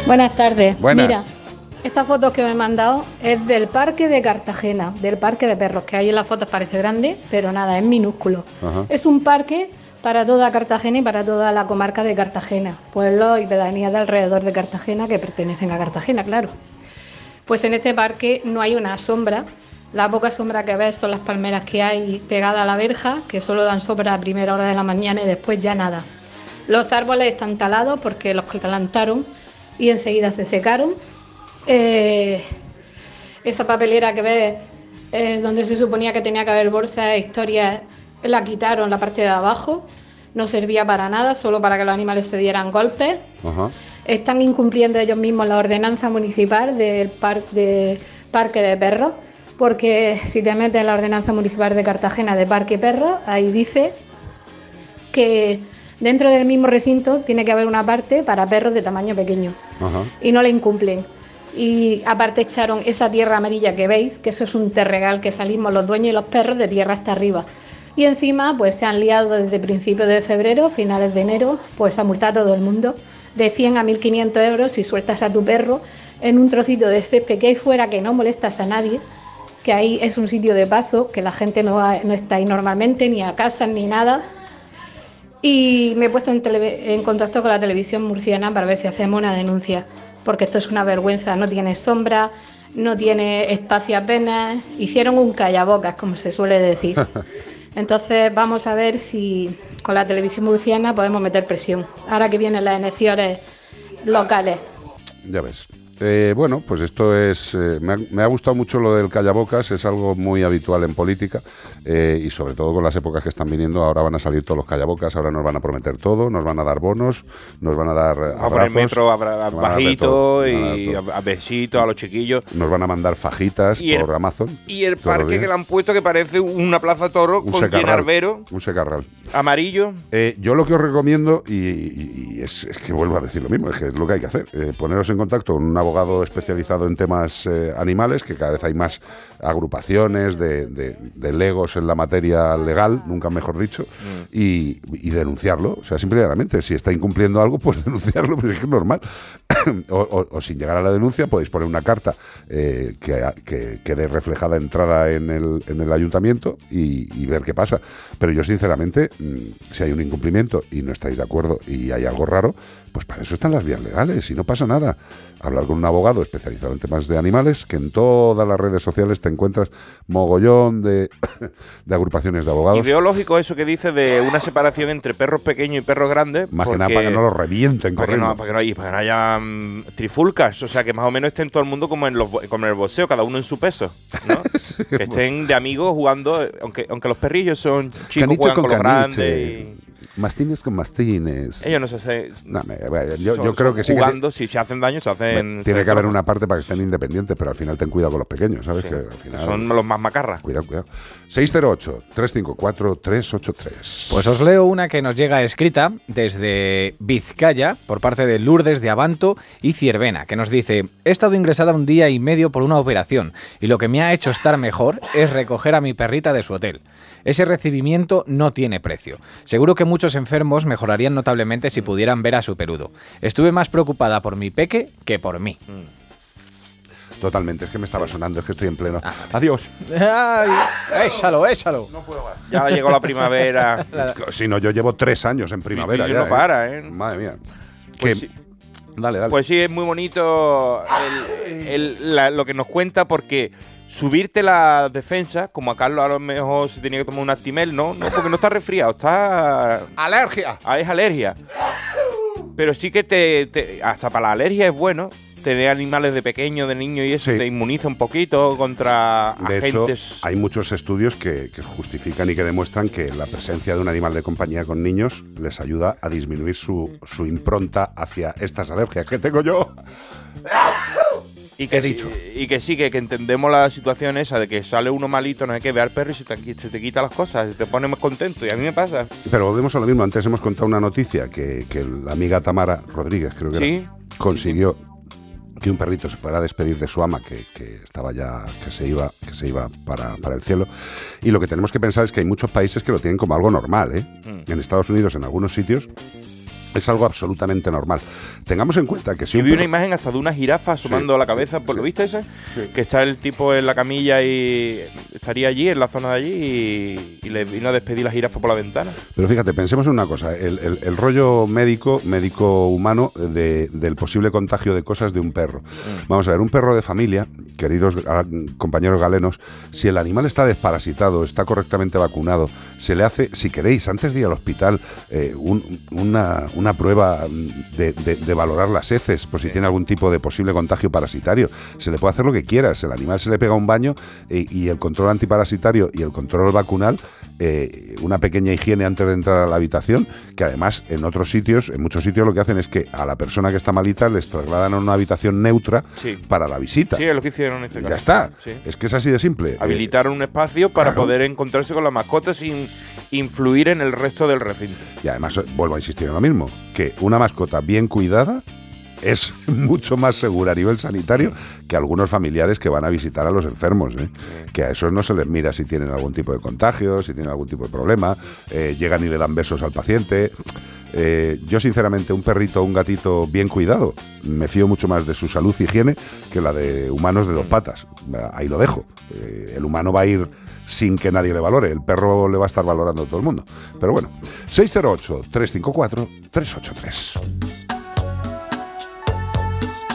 Buenas tardes. Buenas. Mira, esta foto que me he mandado es del parque de Cartagena, del parque de perros, que ahí en las fotos parece grande, pero nada, es minúsculo. Ajá. Es un parque para toda Cartagena y para toda la comarca de Cartagena, pueblos y pedanías de alrededor de Cartagena que pertenecen a Cartagena, claro. Pues en este parque no hay una sombra, la poca sombra que ves son las palmeras que hay pegadas a la verja, que solo dan sombra a primera hora de la mañana y después ya nada. Los árboles están talados porque los que plantaron y enseguida se secaron. Eh, esa papelera que ves eh, donde se suponía que tenía que haber bolsa de historias, la quitaron la parte de abajo, no servía para nada, solo para que los animales se dieran golpes. Ajá. Están incumpliendo ellos mismos la ordenanza municipal del par- de parque de perros, porque si te metes en la ordenanza municipal de Cartagena de parque perros, ahí dice que dentro del mismo recinto tiene que haber una parte para perros de tamaño pequeño Ajá. y no la incumplen. Y aparte echaron esa tierra amarilla que veis, que eso es un terregal que salimos los dueños y los perros de tierra hasta arriba. Y encima pues se han liado desde principios de febrero, finales de enero, pues a multar a todo el mundo de 100 a 1500 euros si sueltas a tu perro en un trocito de césped que hay fuera que no molestas a nadie, que ahí es un sitio de paso, que la gente no, no está ahí normalmente, ni a casa ni nada, y me he puesto en, contacto con la televisión murciana para ver si hacemos una denuncia, porque esto es una vergüenza, no tiene sombra, no tiene espacio apenas, hicieron un callabocas, como se suele decir. Entonces vamos a ver si con la televisión murciana podemos meter presión, ahora que vienen las elecciones locales. Ya ves. Eh, bueno, pues esto es. eh, me, ha, me ha gustado mucho lo del callabocas, es algo muy habitual en política eh, y sobre todo con las épocas que están viniendo. Ahora van a salir todos los callabocas, ahora nos van a prometer todo, nos van a dar bonos, nos van a dar Vamos a abrazos, metro a todo, bajito a dar y todo. a, a besitos a los chiquillos. Nos van a mandar fajitas Y el- por Amazon. Y el parque que le han puepuesto que parece una plaza toro un con secarral, arbero Un secarral. amarillo. Eh, yo lo que os recomiendo, y, y- y es, es que vuelvo a decir lo mismo, es que es lo que hay que hacer, eh, poneros en contacto con un abogado especializado en temas eh, animales, que cada vez hay más agrupaciones de, de- de legos en la materia legal, nunca mejor dicho, y, y denunciarlo. O sea, simplemente, si está incumpliendo algo, pues denunciarlo, pues es que es normal. o, o- o sin llegar a la denuncia, podéis poner una carta eh, que, que quede reflejada entrada en el, en el ayuntamiento y, y ver qué pasa. Pero yo, sinceramente, mm, si hay un incumplimiento y no estáis de acuerdo y hay algo raro, pues para eso están las vías legales y no pasa nada. Hablar con un abogado especializado en temas de animales, que en todas las redes sociales te encuentras mogollón de, de agrupaciones de abogados. Ideológico eso que dice de una separación entre perros pequeños y perros grandes. Más que nada porque- para que no los revienten para que, corriendo. no, para, que no, y para que no haya mm, trifulcas, o sea, que más o menos estén todo el mundo como en, los, como en el boxeo, cada uno en su peso, ¿no? que estén de amigos jugando, eh, aunque, aunque los perrillos son chicos, juegan con con los caniche. grandes. y- Mastines con mastines. Ellos no se hacen. No, yo, son- yo creo que sí que Jugando, si se hacen daño, se hacen. tiene se que haber una parte para que estén independientes, pero al final ten cuidado con los pequeños, ¿sabes? Sí, Que al final, Son los más macarras. Cuidado, cuidado. 608-354-383. Pues os leo una que nos llega escrita desde Vizcaya por parte de Lourdes de Abanto y Ciervena, que nos dice, he estado ingresada un día y medio por una operación y lo que me ha hecho estar mejor es recoger a mi perrita de su hotel. Ese recibimiento no tiene precio. Seguro que muchos enfermos mejorarían notablemente si pudieran ver a su peludo. Estuve más preocupada por mi peque que por mí. Totalmente, es que me estaba sonando, es que estoy en pleno. Adiós. ¡Ay! ¡Échalo, échalo! Ya llegó la primavera. Si no, yo llevo tres años en primavera Y ya. no para, ¿eh? Madre mía. Pues Que- sí. Dale, dale. Pues sí, es muy bonito el- el- la- lo que nos cuenta porque subirte la defensa, como a Carlos a lo mejor se tenía que tomar un Actimel, no, no, porque no está resfriado, está... ¡Alergia! Ah, es alergia. Pero sí que te, te- hasta para la alergia es bueno tener animales de pequeño, de niño y eso te inmuniza un poquito contra De hecho, agentes. hay muchos estudios que, que justifican y que demuestran que la presencia de un animal de compañía con niños les ayuda a disminuir su, su impronta hacia estas alergias que tengo yo. Y que, sí- y que sí, que, que entendemos la situación esa de que sale uno malito, no hay que ver al perro y se te, se te quita las cosas, se te pone más contento. Y a mí me pasa. Pero volvemos a lo mismo. Antes hemos contado una noticia que, que la amiga Tamara Rodríguez, creo que Sí. era, consiguió que un perrito se fuera a despedir de su ama, que, que estaba ya, que se iba, que se iba para, para el cielo. Y lo que tenemos que pensar es que hay muchos países que lo tienen como algo normal. ¿eh? Mm. En Estados Unidos, en algunos sitios, es algo absolutamente normal. Tengamos en cuenta que si Yo un vi una imagen hasta de una jirafa asomando la cabeza, ¿por ¿lo viste ese? Que está el tipo en la camilla y estaría allí, en la zona de allí, y, y le vino a despedir la jirafa por la ventana. Pero fíjate, pensemos en una cosa, el, el- el rollo médico, médico humano, de- del posible contagio de cosas de un perro. Vamos a ver, un perro de familia, queridos compañeros galenos, si el animal está desparasitado, está correctamente vacunado, se le hace, si queréis, antes de ir al hospital, eh, un- una, una prueba mm, de, de- de valorar las heces, por si tiene algún tipo de posible contagio parasitario. Se le puede hacer lo que quieras, el animal se le pega un baño eh, y el control antiparasitario y el control vacunal eh, una pequeña higiene antes de entrar a la habitación, que además en otros sitios, en muchos sitios lo que hacen es que a la persona que está malita les trasladan a una habitación neutra Sí. para la visita. Sí, es lo que hicieron en este caso. ya está. Sí. Es que es así de simple. Eh, Habilitaron un espacio para claro. poder encontrarse con la mascota sin influir en el resto del recinto. y además, eh, vuelvo a insistir en lo mismo, que una mascota bien cuidada es mucho más segura a nivel sanitario que algunos familiares que van a visitar a los enfermos. ¿eh? Que a esos no se les mira si tienen algún tipo de contagio, si tienen algún tipo de problema, eh, llegan y le dan besos al paciente. Eh, yo, sinceramente, un perrito o un gatito bien cuidado, me fío mucho más de su salud y higiene que la de humanos de dos patas. Ahí lo dejo. El humano va a ir sin que nadie le valore. El perro le va a estar valorando a todo el mundo. Pero bueno, 608-354-383.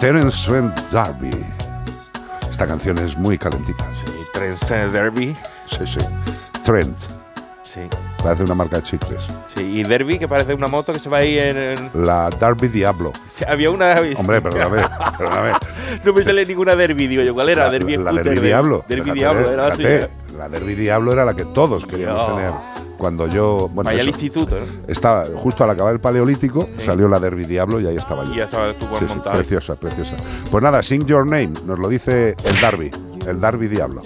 Terence Trent D'Arby. Esta canción es muy calentita. Sí, Trent Derby. Sí, sí. Trent. Sí. Parece una marca de chicles. Sí, y Derby, que parece una moto que se va ahí en. en- La Darby Diablo. Sí, había una. Hombre, perdóname, perdóname. no me sale ninguna Derby, digo yo. ¿Cuál era? La, Derby la Derby de- Diablo. Derby Diablo, era la fíjate, suya. La Derby Diablo era la que todos queríamos Dios. tener. Cuando yo. Bueno, Vaya al instituto, ¿eh? Estaba justo al acabar el paleolítico, salió la Derby Diablo y ahí estaba yo. Y ya estaba Sí, sí, montado. preciosa, preciosa. Pues nada, Sing Your Name, nos lo dice el Darby, el Darby Diablo.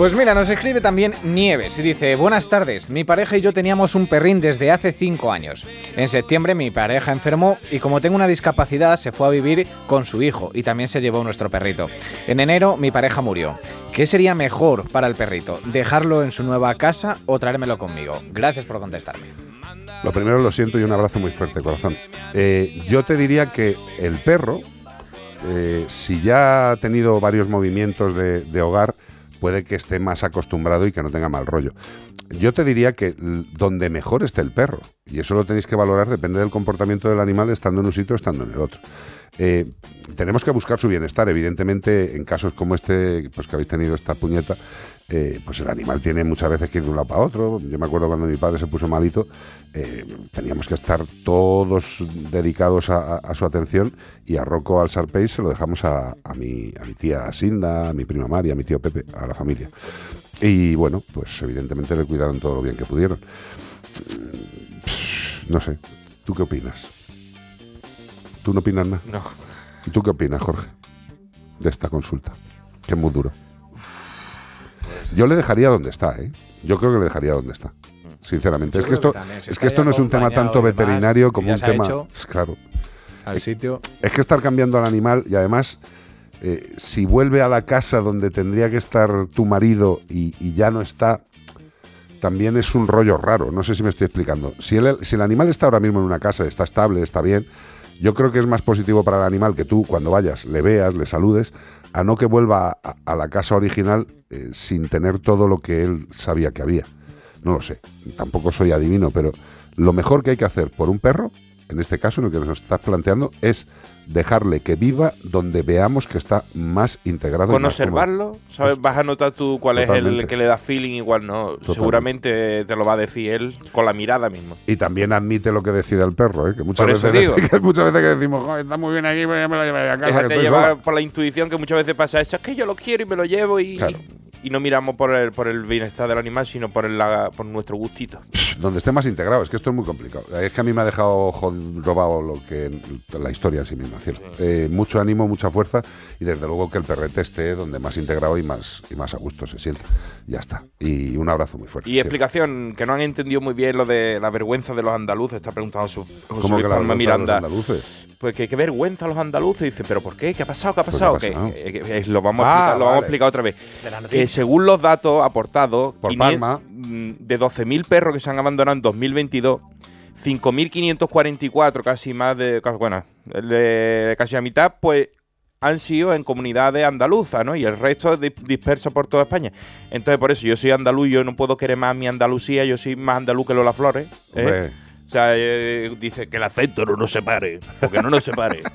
Pues mira, nos escribe también Nieves y dice, buenas tardes, mi pareja y yo teníamos un perrín desde hace 5 años. En septiembre mi pareja enfermó y como tengo una discapacidad se fue a vivir con su hijo y también se llevó nuestro perrito. En enero mi pareja murió. ¿Qué sería mejor para el perrito? ¿Dejarlo en su nueva casa o traérmelo conmigo? Gracias por contestarme. Lo primero lo siento y un abrazo muy fuerte, corazón. Eh, yo te diría que el perro, eh, si ya ha tenido varios movimientos de, de hogar, puede que esté más acostumbrado y que no tenga mal rollo. Yo te diría que donde mejor esté el perro, y eso lo tenéis que valorar, depende del comportamiento del animal estando en un sitio o estando en el otro. Eh, tenemos que buscar su bienestar, evidentemente, en casos como este, pues que habéis tenido esta puñeta, eh, pues el animal tiene muchas veces que ir de un lado para otro. Yo me acuerdo cuando mi padre se puso malito, eh, teníamos que estar todos dedicados a, su atención y a Rocco al Sarpey se lo dejamos a, a mi, mi tía Sinda, a mi prima María, a mi tío Pepe, a la familia. Y bueno, pues evidentemente le cuidaron todo lo bien que pudieron. Mm, No sé, ¿tú qué opinas? ¿Tú no opinas nada? No. ¿Y tú qué opinas, Jorge, de esta consulta? Que es muy duro. Yo le dejaría donde está, ¿eh? Yo creo que le dejaría donde está. Sinceramente. Yo es que esto, que también, si es que esto no es un tema tanto demás, veterinario como un tema. hecho Claro. al sitio. Es que estar cambiando al animal y además, eh, si vuelve a la casa donde tendría que estar tu marido y, y ya no está, también es un rollo raro. No sé si me estoy explicando. Si el, si el animal está ahora mismo en una casa, está estable, está bien, yo creo que es más positivo para el animal que tú cuando vayas le veas, le saludes, a no que vuelva a, la casa original eh, sin tener todo lo que él sabía que había. No lo sé, tampoco soy adivino, pero lo mejor que hay que hacer por un perro, en este caso, en el que nos estás planteando, es dejarle que viva donde veamos que está más integrado. Con observarlo, ¿sabes? Vas a notar tú cuál es el que le da feeling, igual no. Seguramente te lo va a decir él con la mirada mismo. Y también admite lo que decide el perro, ¿eh? que muchas Por eso veces, digo. que muchas veces que decimos, "Joder, está muy bien aquí, pues ya me lo llevaré a casa. que Déjate estoy llevar sola". por la intuición que muchas veces pasa eso. Es que yo lo quiero y me lo llevo y, Claro. Y no miramos por el, por el bienestar del animal, sino por, el, la- por nuestro gustito. donde esté más integrado. Es que esto es muy complicado. Es que a mí me ha dejado robado lo que la historia en sí misma. cielo. Eh, mucho ánimo, mucha fuerza y desde luego que el perrete esté donde más integrado y más y más a gusto se sienta. Ya está. Y un abrazo muy fuerte. Y explicación, que no han entendido muy bien lo de la vergüenza de los andaluces, está preguntando su, José ¿Cómo Luis que la Palma vergüenza de los Miranda. andaluces? Pues que qué vergüenza los andaluces. Dice, ¿pero por qué? ¿Qué ha pasado? ¿Qué ha Pues, pasado? ¿qué ha Que- pasado? eh, eh, lo vamos a Ah, explicar, lo vamos a explicar otra vez. De. Eh, según los datos aportados, Por 500 Palma. mm, de 12.000 perros que se han abandonado en 2022, 5.544, casi más de, casi- bueno, de casi la mitad, pues han sido en comunidades andaluzas, ¿no? Y el resto di- disperso por toda España. Entonces, por eso yo soy andaluz, yo no puedo querer más mi Andalucía, yo soy más andaluz que Lola Flores. ¿eh? O sea, eh, dice que el acento no nos separe, porque no nos separe.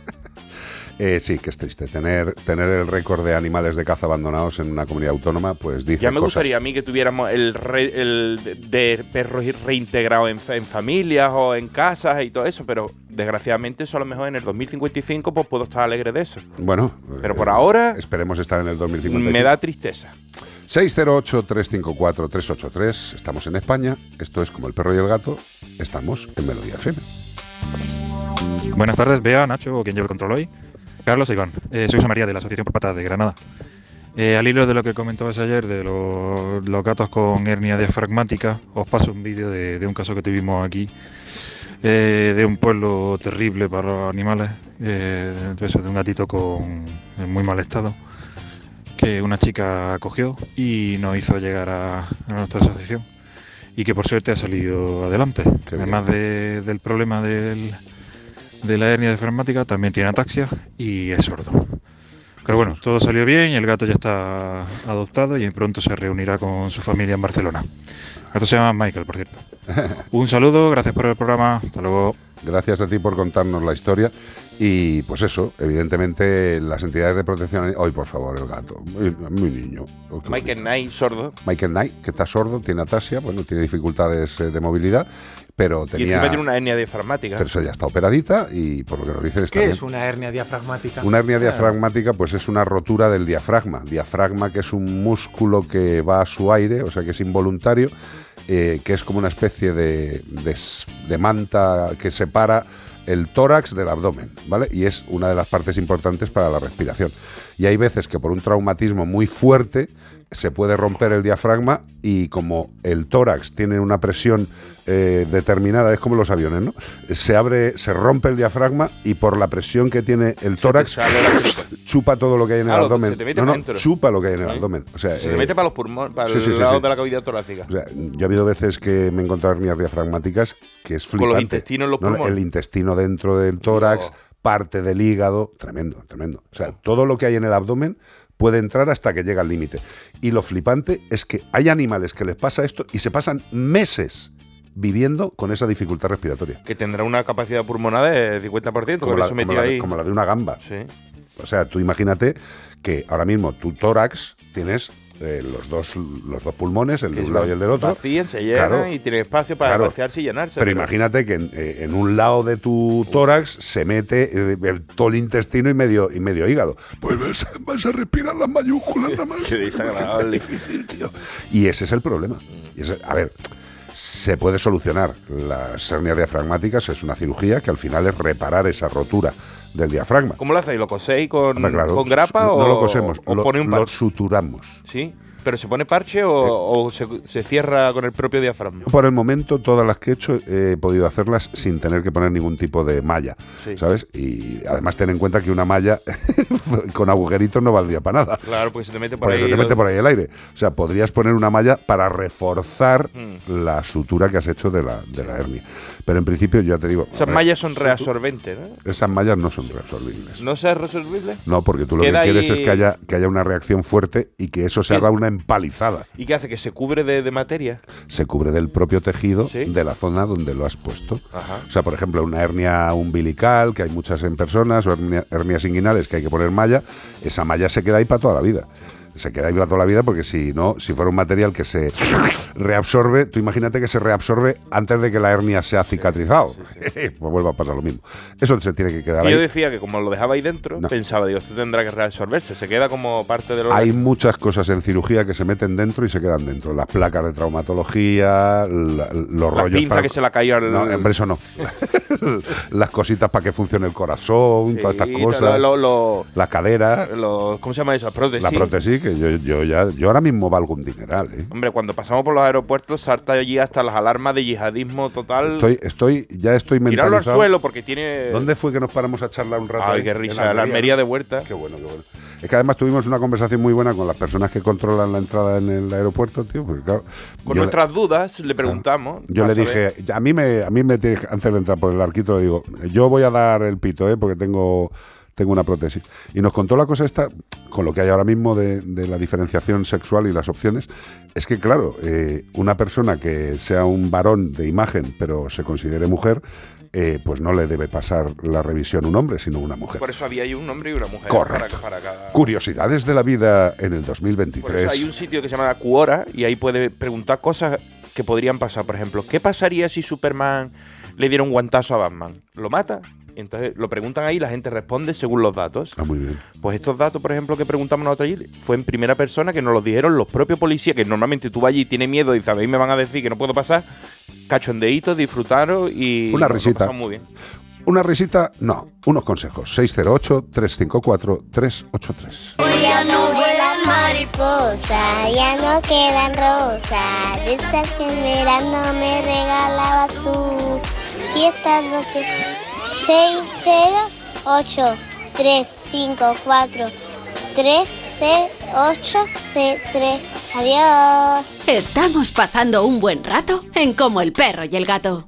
Eh, sí, que es triste. Tener, tener el récord de animales de caza abandonados en una comunidad autónoma, pues dice Ya me cosas. gustaría a mí que tuviéramos el, re- el de- perros reintegrados en, fa- en familias o en casas y todo eso, pero desgraciadamente eso a lo mejor en el 2055 pues puedo estar alegre de eso. Bueno, Pero eh, por ahora esperemos estar en el 2055. me da tristeza. 608-354-383. Estamos en España. Esto es como el perro y el gato. Estamos en Melodía FM. Buenas tardes, Bea, Nacho o quien lleve el control hoy. Carlos Iván. Eh, soy José María de la Asociación por Patas de Granada. Eh, al hilo de lo que comentabas ayer de lo- los gatos con hernia diafragmática, os paso un vídeo de, de un caso que tuvimos aquí, eh, de un pueblo terrible para los animales, de eso, de un gatito con, en muy mal estado, que una chica acogió y nos hizo llegar a, a nuestra asociación y que por suerte ha salido adelante. Además de- del problema del, de la hernia diafragmática, también tiene ataxia y es sordo. Pero bueno, todo salió bien y el gato ya está adoptado y pronto se reunirá con su familia en Barcelona. El gato se llama Michael, por cierto. Un saludo, gracias por el programa, hasta luego. Gracias a ti por contarnos la historia. Y pues eso, evidentemente las entidades de protección... Hoy, por favor, el gato. Mi, mi niño. Oh, Michael Knight, sordo. Michael Knight, que está sordo, tiene ataxia, bueno, tiene dificultades eh, de movilidad, pero Y tenía... encima tiene una hernia diafragmática. Pero eso ya está operadita y por lo que nos dicen está ¿Qué bien. es una hernia diafragmática? Una hernia diafragmática, pues es una rotura del diafragma. Diafragma, que es un músculo que va a su aire, o sea que es involuntario, eh, que es como una especie de, de de manta que separa el tórax del abdomen, ¿vale? Y es una de las partes importantes para la respiración. Y hay veces que por un traumatismo muy fuerte se puede romper el diafragma y como el tórax tiene una presión eh, determinada, es como los aviones, ¿no? Se abre, se rompe el diafragma y por la presión que tiene el tórax chupa todo lo que hay en el Ah, abdomen. se te mete no, no, dentro. chupa lo que hay en el abdomen. O sea, Se eh, te mete para los pulmones, para sí, el sí, lado de la cavidad torácica. o sea, yo he habido veces que me he encontrado hernias diafragmáticas que es Con flipante. los intestinos en los No, no, pulmones. El intestino dentro del tórax, parte del hígado, tremendo, tremendo. O sea, todo lo que hay en el abdomen puede entrar hasta que llega al límite. Y lo flipante es que hay animales que les pasa esto y se pasan meses viviendo con esa dificultad respiratoria. Que tendrá una capacidad pulmonar de 50%, Como la, como la ahí. como la de una gamba. Sí. O sea, tú imagínate que ahora mismo tu tórax tienes eh, los, dos, los dos pulmones, el de un lado y el del otro. Vacían, se llenan Claro. y tiene espacio para Claro. vaciarse y llenarse. Pero imagínate que en, eh, en un lado de tu tórax se mete eh, el- todo el intestino y medio, y medio hígado. Pues vas, a- vas a respirar las mayúsculas nada más. Qué desagradable. Es difícil, tío. Y ese es el problema. Y ese- a ver, se puede solucionar las hernias diafragmáticas, es una cirugía que al final es reparar esa rotura del diafragma. ¿Cómo lo hacéis? ¿Lo coséis con, Hombre, claro, con grapa o no lo cosemos, o lo, pone un lo parche? suturamos. Sí, pero ¿se pone parche o, o se, se cierra con el propio diafragma? Por el momento, todas las que he hecho he podido hacerlas sin tener que poner ningún tipo de malla, Sí. ¿sabes? Y además ten en cuenta que una malla con agujeritos no valdría para nada. Claro, porque se te mete por ahí. te por el aire. O sea, podrías poner una malla para reforzar Hmm. la sutura que has hecho de la, de la hernia. Pero en principio, ya te digo. Esas ver, mallas son reabsorbentes, ¿no? Esas mallas no son reabsorbibles. ¿No se es resolvible? No, porque tú lo que quieres es que haya, que haya una reacción fuerte y que eso se haga una empalizada. ¿Y qué hace? ¿Que se cubre de, de materia? se cubre del propio tejido Sí. de la zona donde lo has puesto. Ajá. O sea, por ejemplo, una hernia umbilical, que hay muchas en personas, o hernia- hernias inguinales que hay que poner malla, esa malla se queda ahí para toda la vida. Se queda ahí para toda la vida porque si no, si fuera un material que se reabsorbe, tú imagínate que se reabsorbe antes de que la hernia se ha cicatrizado. pues vuelva a pasar lo mismo. Eso se tiene que quedar Y yo ahí. decía que como lo dejaba ahí dentro, No. pensaba, digo, esto tendrá que reabsorberse, se queda como parte de lo Hay muchas cosas en cirugía que se meten dentro y se quedan dentro. Las placas de traumatología, la- los La rollos. pinza que se la cayó al- No, hombre, eso no. Las cositas para que funcione el corazón, todas estas cosas. lo- lo- la cadera, lo- ¿Cómo se llama eso? La prótesis. la prótesis, que yo, yo ya, yo ahora mismo valgo un dineral. ¿eh? Hombre, cuando pasamos por los aeropuertos salta allí hasta las alarmas de yihadismo total. Estoy, estoy, ya estoy Tirarlo al mentalizado. suelo porque tiene. ¿Dónde fue que nos paramos a charlar un rato? Ay, ahí? qué En risa, la Almería de vuelta. Qué bueno, qué bueno. Es que además tuvimos una conversación muy buena con las personas que controlan la entrada en el aeropuerto, tío, porque claro. Con nuestras dudas le preguntamos. Yo le saber- dije, a mí me, a mí me antes de entrar por el arquito, le digo, yo voy a dar el pito, ¿eh? porque tengo, tengo una prótesis. Y nos contó la cosa esta con lo que hay ahora mismo de, de la diferenciación sexual y las opciones, es que, claro, eh, una persona que sea un varón de imagen, pero se considere mujer, eh, pues no le debe pasar la revisión un hombre, sino una mujer. Por eso había ahí un hombre y una mujer. Correcto. Para, para cada... Curiosidades de la vida en el Por 2023. eso hay un sitio que se llama Quora y ahí puede preguntar cosas que podrían pasar. Por ejemplo, ¿qué pasaría si Superman le diera un guantazo a Batman? ¿Lo mata? Y entonces lo preguntan ahí y la gente responde según los datos. Ah, muy bien. Pues estos datos, por ejemplo, que preguntamos nosotros allí, fue en primera persona que nos los dijeron los propios policías, que normalmente tú vas allí y tienes miedo y sabéis me van a decir que no puedo pasar. Cachondeitos, disfrutaron y Una risita. muy bien. Una risita, no. Unos consejos. 608-354-383. Ya no vuelan mariposas, ya no quedan rosas. Que en verano me regalabas tú. Y estas noches, 608 354 308 3 Adiós. Estamos pasando un buen rato en Como el perro y el gato.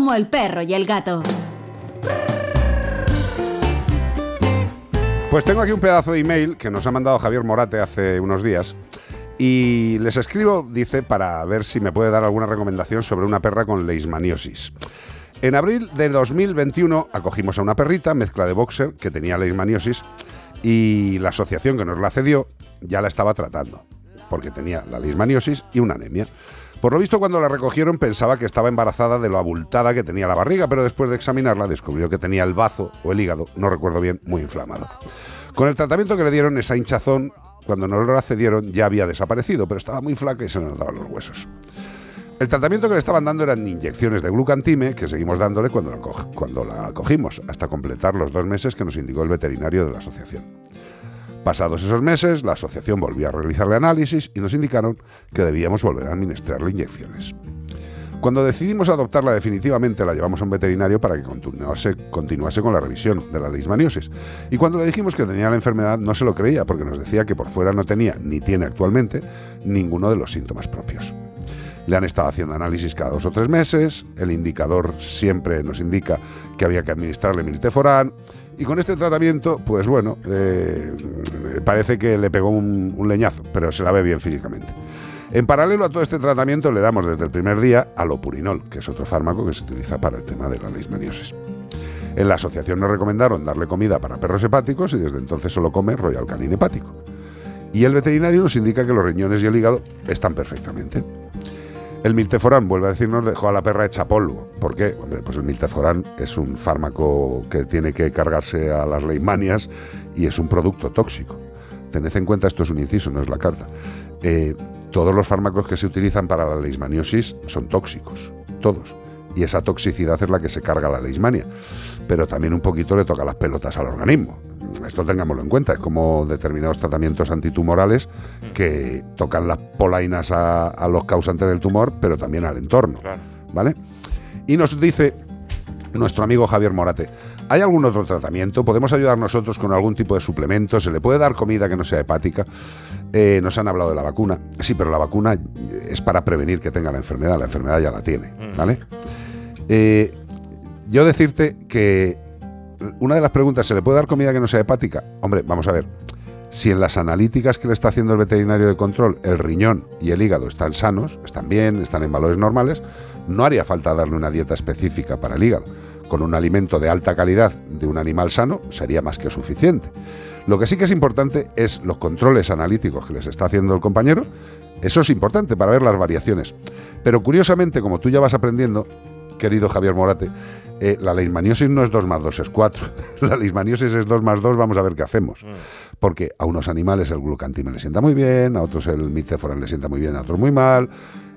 como el perro y el gato. Pues tengo aquí un pedazo de email que nos ha mandado Javier Morate hace unos días. Y les escribo, dice, para ver si me puede dar alguna recomendación sobre una perra con leishmaniosis. En abril de 2021 acogimos a una perrita, mezcla de boxer, que tenía leishmaniosis y la asociación que nos la cedió ya la estaba tratando. porque tenía la leishmaniosis y una anemia. Por lo visto, cuando la recogieron pensaba que estaba embarazada de lo abultada que tenía la barriga, pero después de examinarla descubrió que tenía el bazo o el hígado, no recuerdo bien, muy inflamado. Con el tratamiento que le dieron, esa hinchazón, cuando nos lo accedieron, ya había desaparecido, pero estaba muy flaca y se le notaban los huesos. El tratamiento que le estaban dando eran inyecciones de glucantime, que seguimos dándole cuando la, cuando la cogimos, hasta completar los dos meses que nos indicó el veterinario de la asociación. Pasados esos meses, la asociación volvió a realizarle análisis y nos indicaron que debíamos volver a administrarle inyecciones. Cuando decidimos adoptarla definitivamente, la llevamos a un veterinario para que continuase, continuase con la revisión de la leishmaniosis. Y cuando le dijimos que tenía la enfermedad, no se lo creía porque nos decía que por fuera no tenía, ni tiene actualmente, ninguno de los síntomas propios. Le han estado haciendo análisis cada dos o tres meses, el indicador siempre nos indica que había que administrarle milteforán, y con este tratamiento, pues bueno, eh, parece que le pegó un, un leñazo, pero se la ve bien físicamente. En paralelo a todo este tratamiento le damos desde el primer día alopurinol, que es otro fármaco que se utiliza para el tema de la leishmaniosis. En la asociación nos recomendaron darle comida para perros hepáticos y desde entonces solo come Royal Canin hepático. Y el veterinario nos indica que los riñones y el hígado están perfectamente. El milteforán, vuelve a decirnos, dejó a la perra hecha polvo. ¿Por qué? Pues el milteforán es un fármaco que tiene que cargarse a las leishmanias y es un producto tóxico. Tened en cuenta, esto es un inciso, no es la carta. Eh, todos los fármacos que se utilizan para la leishmaniosis son tóxicos, todos. Y esa toxicidad es la que se carga la leishmania. Pero también un poquito le toca las pelotas al organismo. Esto tengámoslo en cuenta. Es como determinados tratamientos antitumorales que tocan las polainas a, a los causantes del tumor, pero también al entorno. ¿Vale? Y nos dice nuestro amigo Javier Morate, ¿hay algún otro tratamiento? ¿Podemos ayudar nosotros con algún tipo de suplemento? ¿Se le puede dar comida que no sea hepática? Eh, nos han hablado de la vacuna. Sí, pero la vacuna es para prevenir que tenga la enfermedad. La enfermedad ya la tiene, ¿vale? Eh, yo decirte que una de las preguntas, ¿se le puede dar comida que no sea hepática? Hombre, vamos a ver. Si en las analíticas que le está haciendo el veterinario de control el riñón y el hígado están sanos, están bien, están en valores normales, no haría falta darle una dieta específica para el hígado. Con un alimento de alta calidad de un animal sano sería más que suficiente. Lo que sí que es importante es los controles analíticos que les está haciendo el compañero. Eso es importante para ver las variaciones. Pero curiosamente, como tú ya vas aprendiendo, querido Javier Morate, eh, la leishmaniosis no es 2 más 2, es 4. La leishmaniosis es 2 más 2, vamos a ver qué hacemos. Porque a unos animales el glucantime le sienta muy bien, a otros el milteforán le sienta muy bien, a otros muy mal.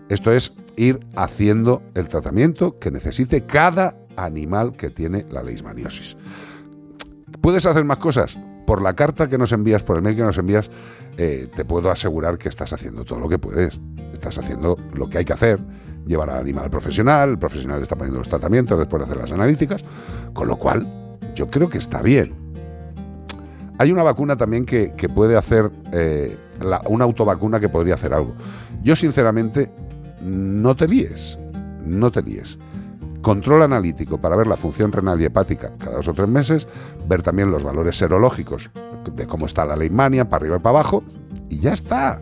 Esto es ir haciendo el tratamiento que necesite cada animal que tiene la leishmaniosis. ¿Puedes hacer más cosas? Por la carta que nos envías, por el mail que nos envías, eh, te puedo asegurar que estás haciendo todo lo que puedes. Estás haciendo lo que hay que hacer. Llevar al animal al profesional, el profesional está poniendo los tratamientos después de hacer las analíticas, con lo cual yo creo que está bien. Hay una vacuna también que, que puede hacer, eh, la- una autovacuna que podría hacer algo. Yo sinceramente, no te líes, no te líes. Control analítico para ver la función renal y hepática cada dos o tres meses, ver también los valores serológicos de cómo está la leishmania, para arriba y para abajo, y ya está.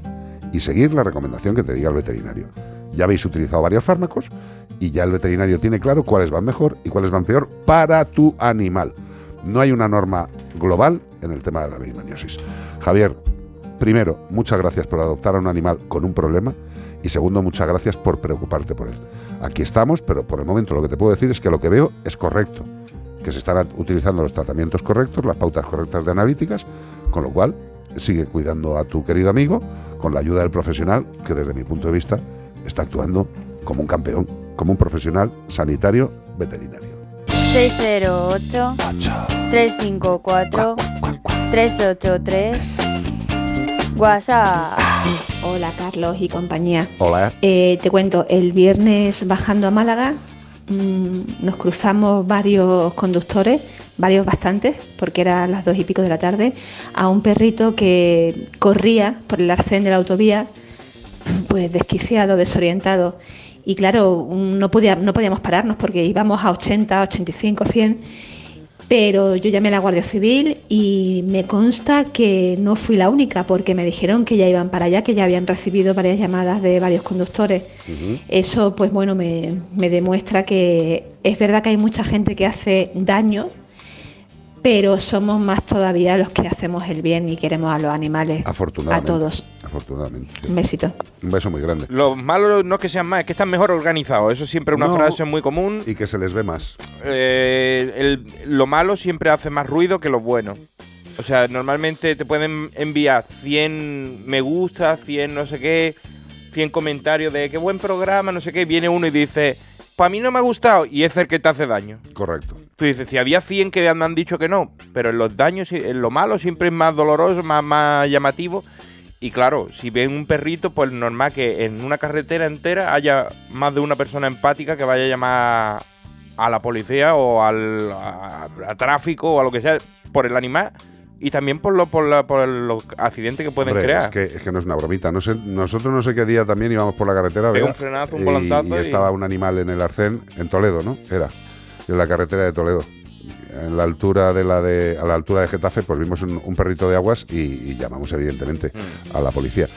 Y seguir la recomendación que te diga el veterinario. Ya habéis utilizado varios fármacos y ya el veterinario tiene claro cuáles van mejor y cuáles van peor para tu animal. No hay una norma global en el tema de la leishmaniosis. Javier, primero, muchas gracias por adoptar a un animal con un problema y segundo, muchas gracias por preocuparte por él. Aquí estamos, pero por el momento lo que te puedo decir es que lo que veo es correcto, que se están utilizando los tratamientos correctos, las pautas correctas de analíticas, con lo cual sigue cuidando a tu querido amigo con la ayuda del profesional que desde mi punto de vista está actuando como un campeón, como un profesional sanitario veterinario. 608 354 383 WhatsApp. Hola Carlos y compañía. Hola. Eh, te cuento, el viernes bajando a Málaga mm, nos cruzamos varios conductores, varios bastantes, porque eran las dos y pico de la tarde, a un perrito que corría por el arcén de la autovía, pues desquiciado, desorientado. Y claro, no, podía- no podíamos pararnos porque íbamos a 80, 85, 100 pero yo llamé a la Guardia Civil y me consta que no fui la única, porque me dijeron que ya iban para allá, que ya habían recibido varias llamadas de varios conductores. Eso, pues bueno, me, me demuestra que es verdad que hay mucha gente que hace daño, pero somos más todavía los que hacemos el bien y queremos a los animales, a todos. Afortunadamente. Un besito. Un beso muy grande. Los malos no es que sean más, es que están mejor organizados. Eso siempre es una No. frase muy común. Y que se les ve más. Eh, el- lo malo siempre hace más ruido que lo bueno. O sea, normalmente te pueden enviar 100 me gusta, 100 no sé qué, 100 comentarios de qué buen programa, no sé qué. Viene uno y dice, pues a mí no me ha gustado y es el que te hace daño. Correcto. Tú dices, si había 100 que me han dicho que no, pero en los daños, en lo malo siempre es más doloroso, más, más llamativo. Y claro, si ven un perrito, pues normal que en una carretera entera haya más de una persona empática que vaya a llamar a la policía o al a- a tráfico o a lo que sea por el animal y también por, lo, por, la- por los accidentes que pueden Hombre, crear. Es que, es que no es una bromita. No sé, nosotros no sé qué día también íbamos por la carretera. Bea, un frenazo, un y- volantazo Y, y- estaba un animal en el arcén, en Toledo, ¿no? Era. En la carretera de Toledo. En la altura de la de, a la altura de Getafe, pues vimos un, un perrito de aguas y, y llamamos evidentemente Mm. a la policía.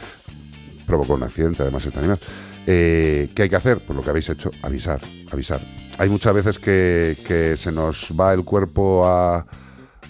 Provocó un accidente, además, este animal. Eh, ¿Qué hay que hacer? Pues lo que habéis hecho, avisar, avisar. Hay muchas veces que, que se nos va el cuerpo a-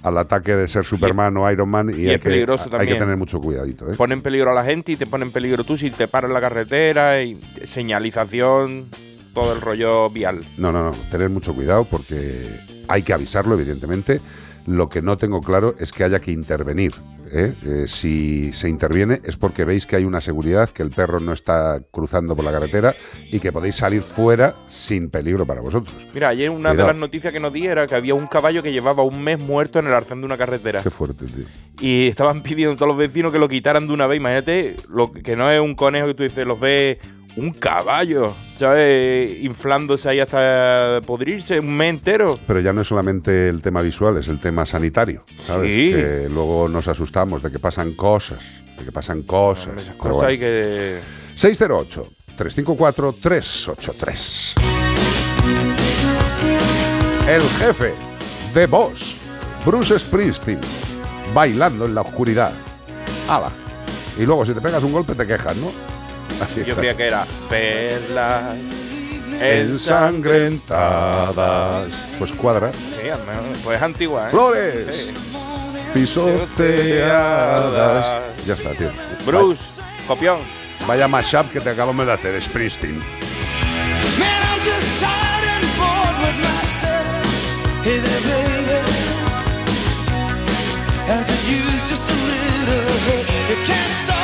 al ataque de ser Superman o Iron Man y, y hay, es que, peligroso hay que también. tener mucho cuidadito. ¿eh? Pone en peligro a la gente y te pone en peligro tú si te paras en la carretera y señalización, todo el rollo vial. No, no, no, tener mucho cuidado porque hay que avisarlo, evidentemente. Lo que no tengo claro es que haya que intervenir. ¿eh? Eh, si se interviene es porque veis que hay una seguridad, que el perro no está cruzando por la carretera y que podéis salir fuera sin peligro para vosotros. Mira, ayer una Cuidado. de las noticias que nos di era que había un caballo que llevaba un mes muerto en el arcén de una carretera. Qué fuerte, tío. Y estaban pidiendo a todos los vecinos que lo quitaran de una vez. Imagínate, lo que no es un conejo que tú dices, los ves un caballo, ¿sabes? Inflándose ahí hasta podrirse un mes entero. Pero ya no es solamente el tema visual, es el tema sanitario, ¿sabes? Sí. Que luego nos asustamos de que pasan cosas, de que pasan cosas. Esas cosas bueno. hay que... 608 354 383 El jefe de Boss, Bruce Springsteen, bailando en la oscuridad. ¡Hala! Y luego si te pegas un golpe te quejas, ¿no? Yo creía que era perlas ensangrentadas. Pues cuadra. Sí, al menos, pues es antigua, ¿eh? Flores. Sí. Pisoteadas. Ya está, tío. Bruce, copión. Vaya mashup que te acabamos de hacer, Springsteen. Man, I'm just tired and bored with myself. Hey there, baby. I could use just a little help. You can't start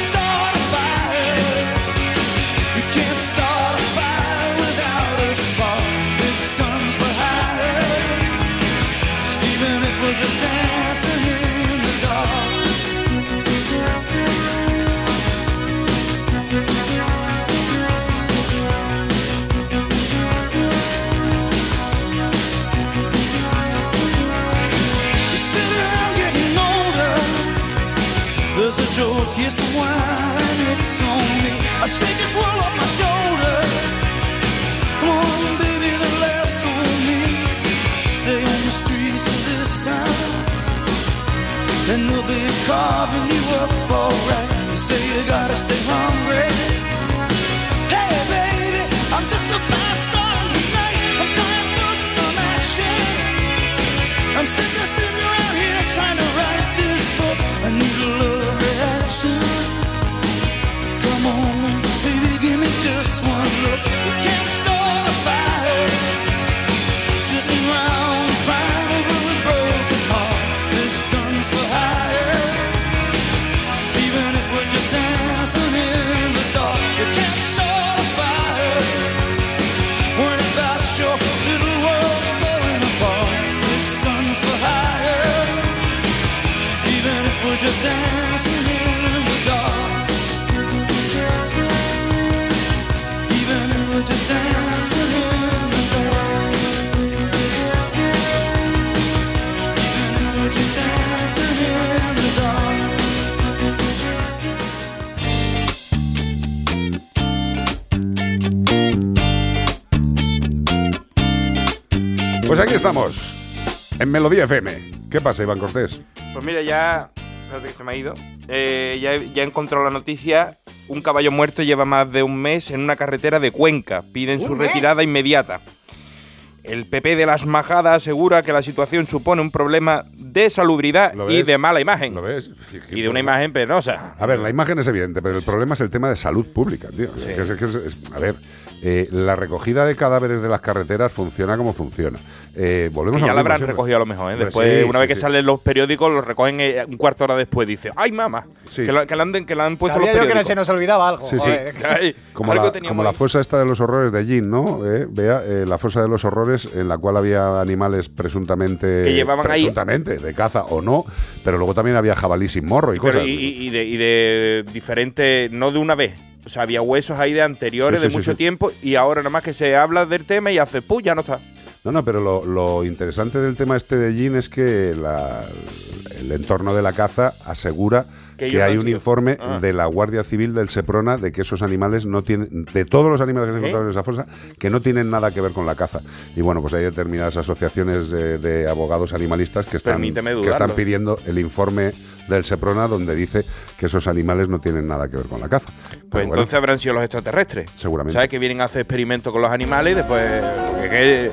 joke, here's some wine, it's on me. I shake this world off my shoulders. Come on, baby, the laughs on me. Stay on the streets of this town. And they'll be carving you up alright. You say you gotta stay hungry. Hey, baby, I'm just a fast star tonight. I'm dying for some action. I'm sick sitting around here trying to Come en Melodía FM. ¿Qué pasa, Iván Cortés? Pues mira, ya. Espérate que se me ha ido. Eh, ya, ya he encontrado la noticia. Un caballo muerto lleva más de un mes en una carretera de Cuenca. Piden su retirada inmediata. El PP de las Majadas asegura que la situación supone un problema de salubridad ¿Lo y de mala imagen. ¿Lo ves? Y de una imagen penosa. A ver, la imagen es evidente, pero el problema es el tema de salud pública, tío. Es- es- es- a ver, eh, la recogida de cadáveres de las carreteras funciona como funciona. Eh, volvemos Que ya la habrán siempre. recogido a lo mejor, ¿eh? Después, sí, una sí, vez que sí. salen los periódicos, los recogen eh, un cuarto de hora después. Dice, ¡ay, mamá! Que, que la han, que la han puesto Sabía los yo que periódicos. se nos olvidaba algo. Sí, sí. joder. Ay, Como, algo la, como la ahí. fosa esta de los horrores de Jean, ¿no? Eh, vea, eh, la fosa de los horrores en la cual había animales presuntamente... Que llevaban ahí- presuntamente, de caza o no, pero luego también había jabalí sin morro y Pero cosas. y, y- y de, y de diferentes, no de una vez. O sea, había huesos ahí de anteriores, Sí, sí, de mucho sí. tiempo, y ahora nada más que se habla del tema y hace, ¡pum! ya no está. No, no, pero lo, lo interesante del tema este de Jean es que la- el entorno de la caza asegura Que hay un informe Ah. de la Guardia Civil del Seprona de que esos animales no tienen, de todos los animales que se ¿Eh? encontraron en esa fosa, que no tienen nada que ver con la caza. Y bueno, pues hay determinadas asociaciones de, de abogados animalistas que están, que están pidiendo el informe del Seprona donde dice que esos animales no tienen nada que ver con la caza. Pues bueno, entonces habrán sido los extraterrestres. Seguramente. ¿Sabes? Que vienen a hacer experimentos con los animales y después. Porque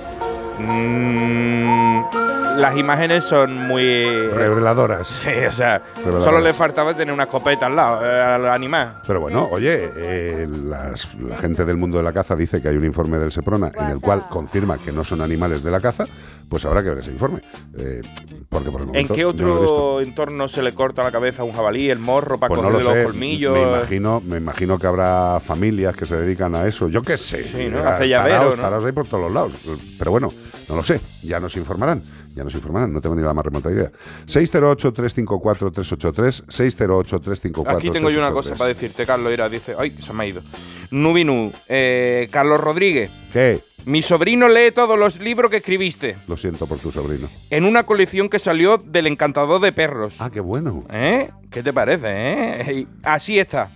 que, mm, las imágenes son muy. Reveladoras. Sí, o sea, Reveladoras. solo le faltaba tener una escopeta al lado, eh, al animal. Pero bueno, oye, eh, las- la gente del mundo de la caza dice que hay un informe del Seprona en el cual confirma que no son animales de la caza, pues habrá que ver ese informe. Eh, porque por el ¿En qué no otro entorno se le corta la cabeza a un jabalí, el morro, para Pues no cogerle lo sé. los colmillos? Me imagino, me imagino que habrá familias que se dedican a eso. Yo qué sé. Sí, ¿no? Hace llavero, taraos, ¿no? taraos ahí por todos los lados. Pero bueno, no lo sé. Ya nos informarán. Ya nos informarán. No tengo ni la más remota idea. 608-354-383. 608-354-383. Aquí tengo yo una cosa para decirte, Carlos. Ira, dice, ay, se me ha ido. Nubinu, eh, Carlos Rodríguez. ¿Qué? Mi sobrino lee todos los libros que escribiste Lo siento por tu sobrino. en una colección que salió del encantador de perros. Ah, qué bueno. ¿Eh? ¿Qué te parece, eh? Así está.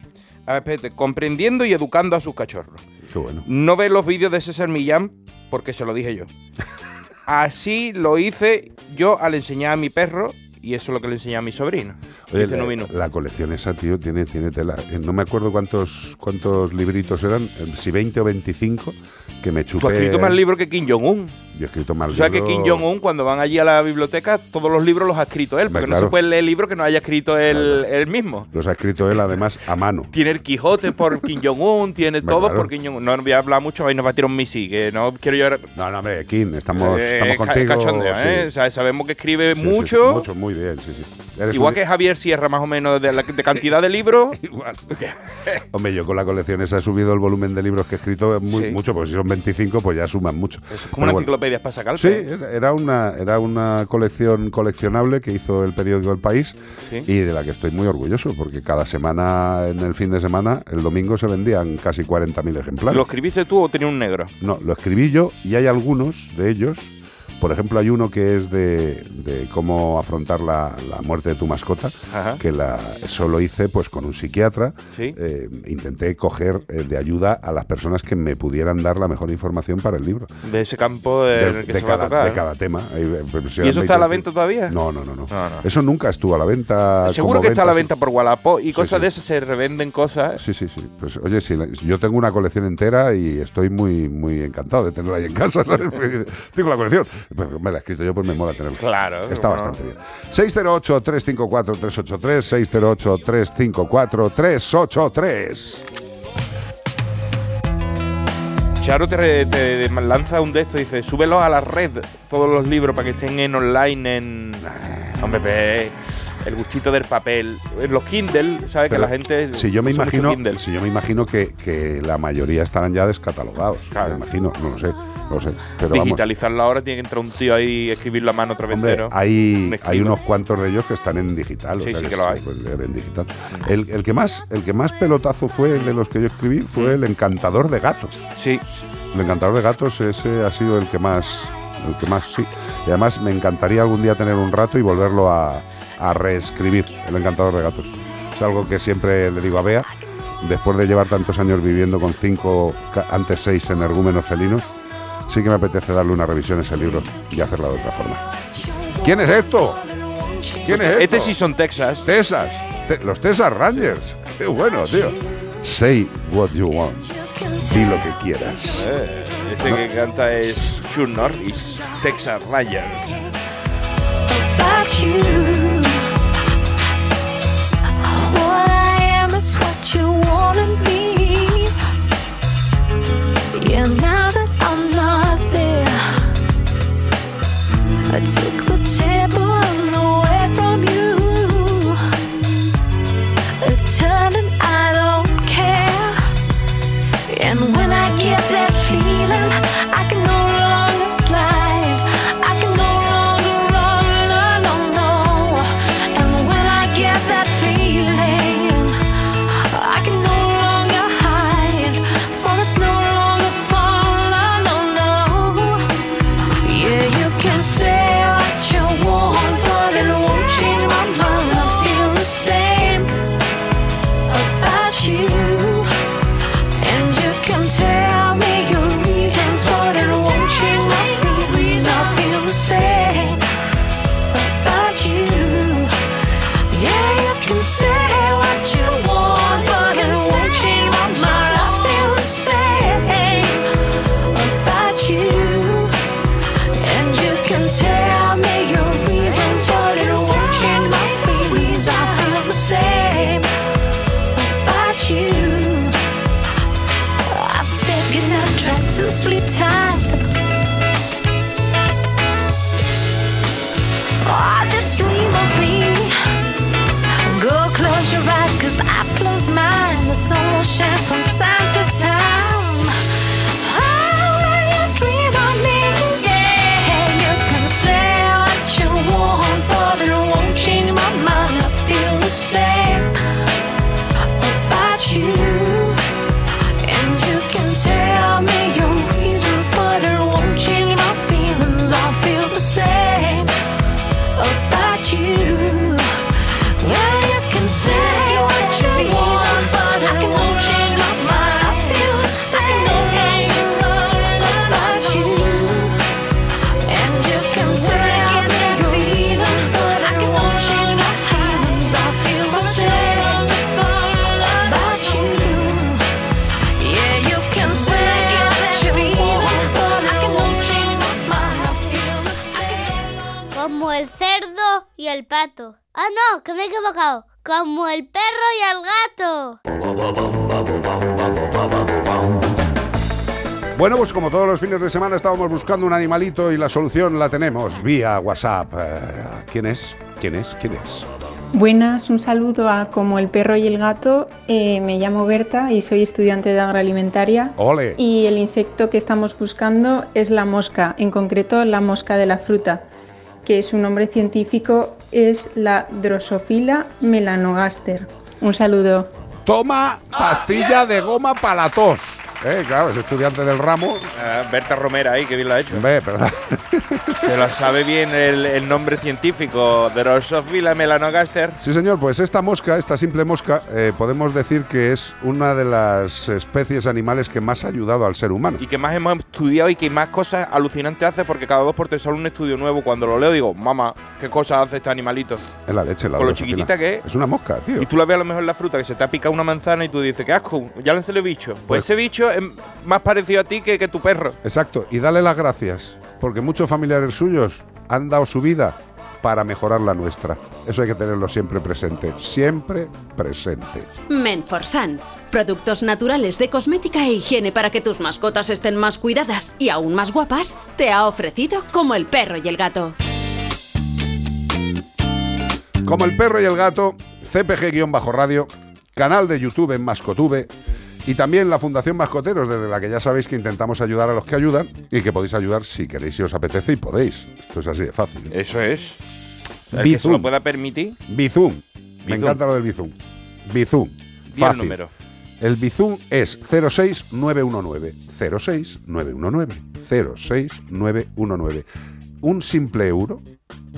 A ver, espérate, comprendiendo y educando a sus cachorros. Qué bueno. No ve los vídeos de César Millán porque se lo dije yo. Así lo hice yo al enseñar a mi perro y eso es lo que le enseñé a mi sobrino. Oye, la, la colección esa, tío, tiene, tiene tela. Eh, No me acuerdo cuántos, cuántos libritos eran, si 20 o 25, que me chupé. Tú has escrito más libros que Kim Jong-un. Yo he escrito más O sea que. Kim Jong-un, cuando van allí a la biblioteca, todos los libros los ha escrito él, porque no se puede leer libros que no haya escrito él, él mismo. Los ha escrito él, además, a mano. Tiene el Quijote por Kim Jong-un, tiene todo claro. por Kim Jong-un. No voy a hablar mucho, ahí nos va a tirar un misil, que no quiero yo... No, no, hombre, Kim, estamos, Eh, estamos contigo. cachondeo, sí. ¿eh? O sea, sabemos que escribe Sí, mucho. sí, mucho, muy bien, sí, sí. Eres Igual un- que Javier Sierra, más o menos, de, la, de cantidad de libros. Igual. Hombre, yo con la colección esa he subido el volumen de libros que he escrito muy, mucho, porque si son 25, pues ya suman mucho. Como una bueno. Para sacar. Sí, era- era una, era una colección coleccionable que hizo el periódico El País Sí. y de la que estoy muy orgulloso, porque cada semana, en el fin de semana, el domingo se vendían casi 40.000 ejemplares. ¿Lo escribiste tú o tenía un negro? No, lo escribí yo y hay algunos de ellos. Por ejemplo, hay uno que es de, de cómo afrontar la, la muerte de tu mascota, Ajá. que la, eso lo hice pues con un psiquiatra. Sí. Eh, intenté coger eh, de ayuda a las personas que me pudieran dar la mejor información para el libro. De ese campo en De, el que de se va a cada, tocar. de cada tema. Eh, pues, ¿Y eso está a la 20, venta todavía? No, no, no, no. No, no. Eso nunca estuvo a la venta. Seguro que está a la venta por Wallapop y Sí, cosas sí. de esas se revenden cosas. Sí, sí, sí. Pues oye, si la- yo tengo una colección entera y estoy muy, muy encantado de tenerla ahí en casa, tengo la colección. Me la he escrito yo, pues me mola tenerla. Claro, Está bastante bien. 608-354-383, 608-354-383. Charo te, te lanza un de estos y dice, súbelos a la red, todos los libros para que estén en online en... Hombre, pe, el gustito del papel. Los Kindle, ¿sabes? Que la gente... Si yo me imagino, si yo me imagino que, que la mayoría estarán ya descatalogados. Me imagino, no lo sé, no lo sé. Pero vamos. Digitalizarlo ahora tiene que entrar un tío ahí y escribirlo a mano otra vez Hombre, hay, Un hay unos cuantos de ellos que están en digital. o Sí, sea sí que lo hay. en digital. El, el que más, el que más pelotazo fue de los que yo escribí fue el encantador de gatos. Sí. El encantador de gatos, ese ha sido el que más, el que más, sí. Y además me encantaría algún día tener un rato y volverlo a, a reescribir, el encantador de gatos. Es algo que siempre le digo a Bea, después de llevar tantos años viviendo con cinco, antes seis energúmenos felinos, sí que me apetece darle una revisión a ese libro y hacerla de otra forma. ¿Quién es esto? ¿Quién es esto? Este sí son Texas. Texas. Te- los Texas Rangers. Qué bueno, tío. Say what you want. Di lo que quieras. Eh, este No. que canta es Chuck Norris, Texas Rangers. about you. What I am is what you wanna be. Yeah, now that I'm not there, I took the tables el pato. Ah, no, que me he equivocado. Como el perro y el gato. Bueno, pues como todos los fines de semana estábamos buscando un animalito y la solución la tenemos vía WhatsApp. Eh, ¿Quién es? ¿Quién es? ¿Quién es? Buenas, un saludo a Como el perro y el gato. Eh, me llamo Berta y soy estudiante de agroalimentaria. Ole. Y el insecto que estamos buscando es la mosca, en concreto la mosca de la fruta, que su nombre científico es la Drosophila melanogaster. Un saludo. Toma pastilla de goma para la tos. Eh, claro, es estudiante del ramo. Ah, Berta Romera ahí, que bien lo ha hecho. Ve, ¿verdad? Se lo sabe bien el, el nombre científico, Drosophila melanogaster. Sí, señor, pues esta mosca, esta simple mosca, eh, podemos decir que es una de las especies animales que más ha ayudado al ser humano. Y que más hemos estudiado y que más cosas alucinantes hace porque cada dos por tres sale un estudio nuevo. Cuando lo leo digo, mamá, ¿qué cosas hace este animalito? Es la leche, la Con lo chiquitita que es. Es una mosca, tío. Y tú la ves a lo mejor en la fruta que se te ha picado una manzana y tú dices, qué asco, ya le salió bicho. Pues, Pues- ese bicho es más parecido a ti que, que tu perro. Exacto, y dale las gracias, porque muchos familiares suyos han dado su vida para mejorar la nuestra. Eso hay que tenerlo siempre presente, siempre presente. Menforsan. Productos naturales de cosmética e higiene para que tus mascotas estén más cuidadas y aún más guapas, te ha ofrecido como el perro y el gato. Como el perro y el gato, CPG-radio, canal de YouTube en Mascotube y también la Fundación Mascoteros, desde la que ya sabéis que intentamos ayudar a los que ayudan y que podéis ayudar si queréis y os apetece y podéis. Esto es así de fácil. Eso es. El que se lo pueda permitir. Bizum. Me encanta lo del Bizum. Bizum. Di el Fácil. número. El Bizum es 06919. 06919. 06919. Un simple euro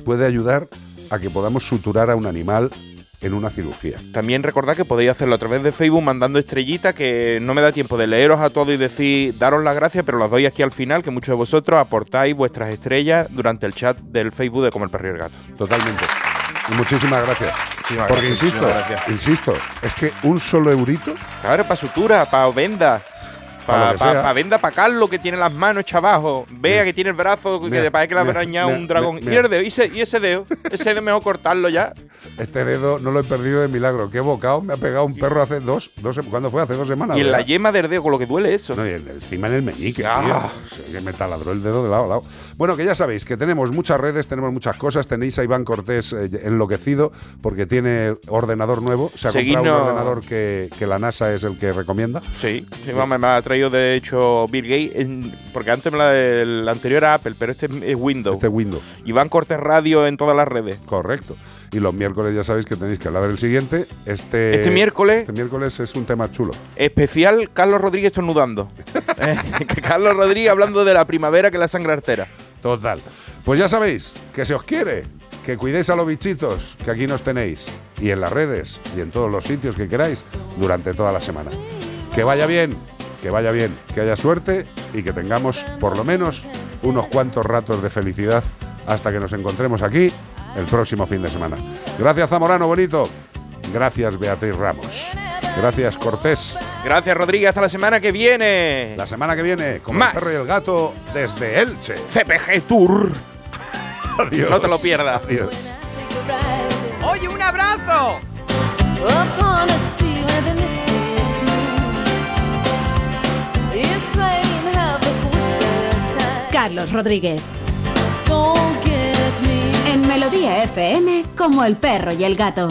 puede ayudar a que podamos suturar a un animal en una cirugía. También recordad que podéis hacerlo a través de Facebook mandando estrellitas, que no me da tiempo de leeros a todos y decir, daros las gracias, pero las doy aquí al final, que muchos de vosotros aportáis vuestras estrellas durante el chat del Facebook de Como el Perro y el Gato. Totalmente. Y muchísimas gracias. Muchísimas Porque gracias, insisto, muchísimas gracias. insisto, es que un solo eurito Claro, para sutura, para venda. Pa' Para venda, para Carlos, que tiene las manos hechas abajo. Vea que tiene el brazo, que Mira, parece que le ha arañado un dragón. mira, Y el dedo, y ese, y ese dedo, ese dedo mejor cortarlo ya. Este dedo no lo he perdido de milagro. Qué bocado me ha pegado un perro hace dos, dos ¿cuándo fue? Hace dos semanas. Y en la yema del dedo, con lo que duele eso. No, y en- encima en el meñique, Ah. tío. Que me taladró el dedo de lado a lado. Bueno, que ya sabéis que tenemos muchas redes, tenemos muchas cosas. Tenéis a Iván Cortés eh, enloquecido porque tiene ordenador nuevo. Se ha comprado Seguidnos- un ordenador que, que la NASA es el que recomienda. Sí, sí, me ha de hecho Bill Gates, porque antes me la- el anterior era Apple, pero este es Windows. Este Windows. Iván Cortés Radio en todas las redes. Correcto. Y los miércoles ya sabéis que tenéis que hablar del siguiente. Este, Este miércoles- Este miércoles es un tema chulo. Especial Carlos Rodríguez estornudando. Eh, Carlos Rodríguez hablando de la primavera que la sangre artera. Total. Pues ya sabéis que se os quiere, que cuidéis a los bichitos, que aquí nos tenéis, y en las redes, y en todos los sitios que queráis, durante toda la semana. Que vaya bien, que vaya bien, que haya suerte y que tengamos por lo menos unos cuantos ratos de felicidad hasta que nos encontremos aquí el próximo fin de semana. Gracias Zamorano Bonito, gracias Beatriz Ramos, gracias Cortés. Gracias Rodríguez, hasta la semana que viene. La semana que viene, con Más. el perro y el gato desde Elche. CPG Tour. Adiós. No te lo pierdas. Adiós. Oye, un abrazo. Carlos Rodríguez. En Melodía FM, como el perro y el gato.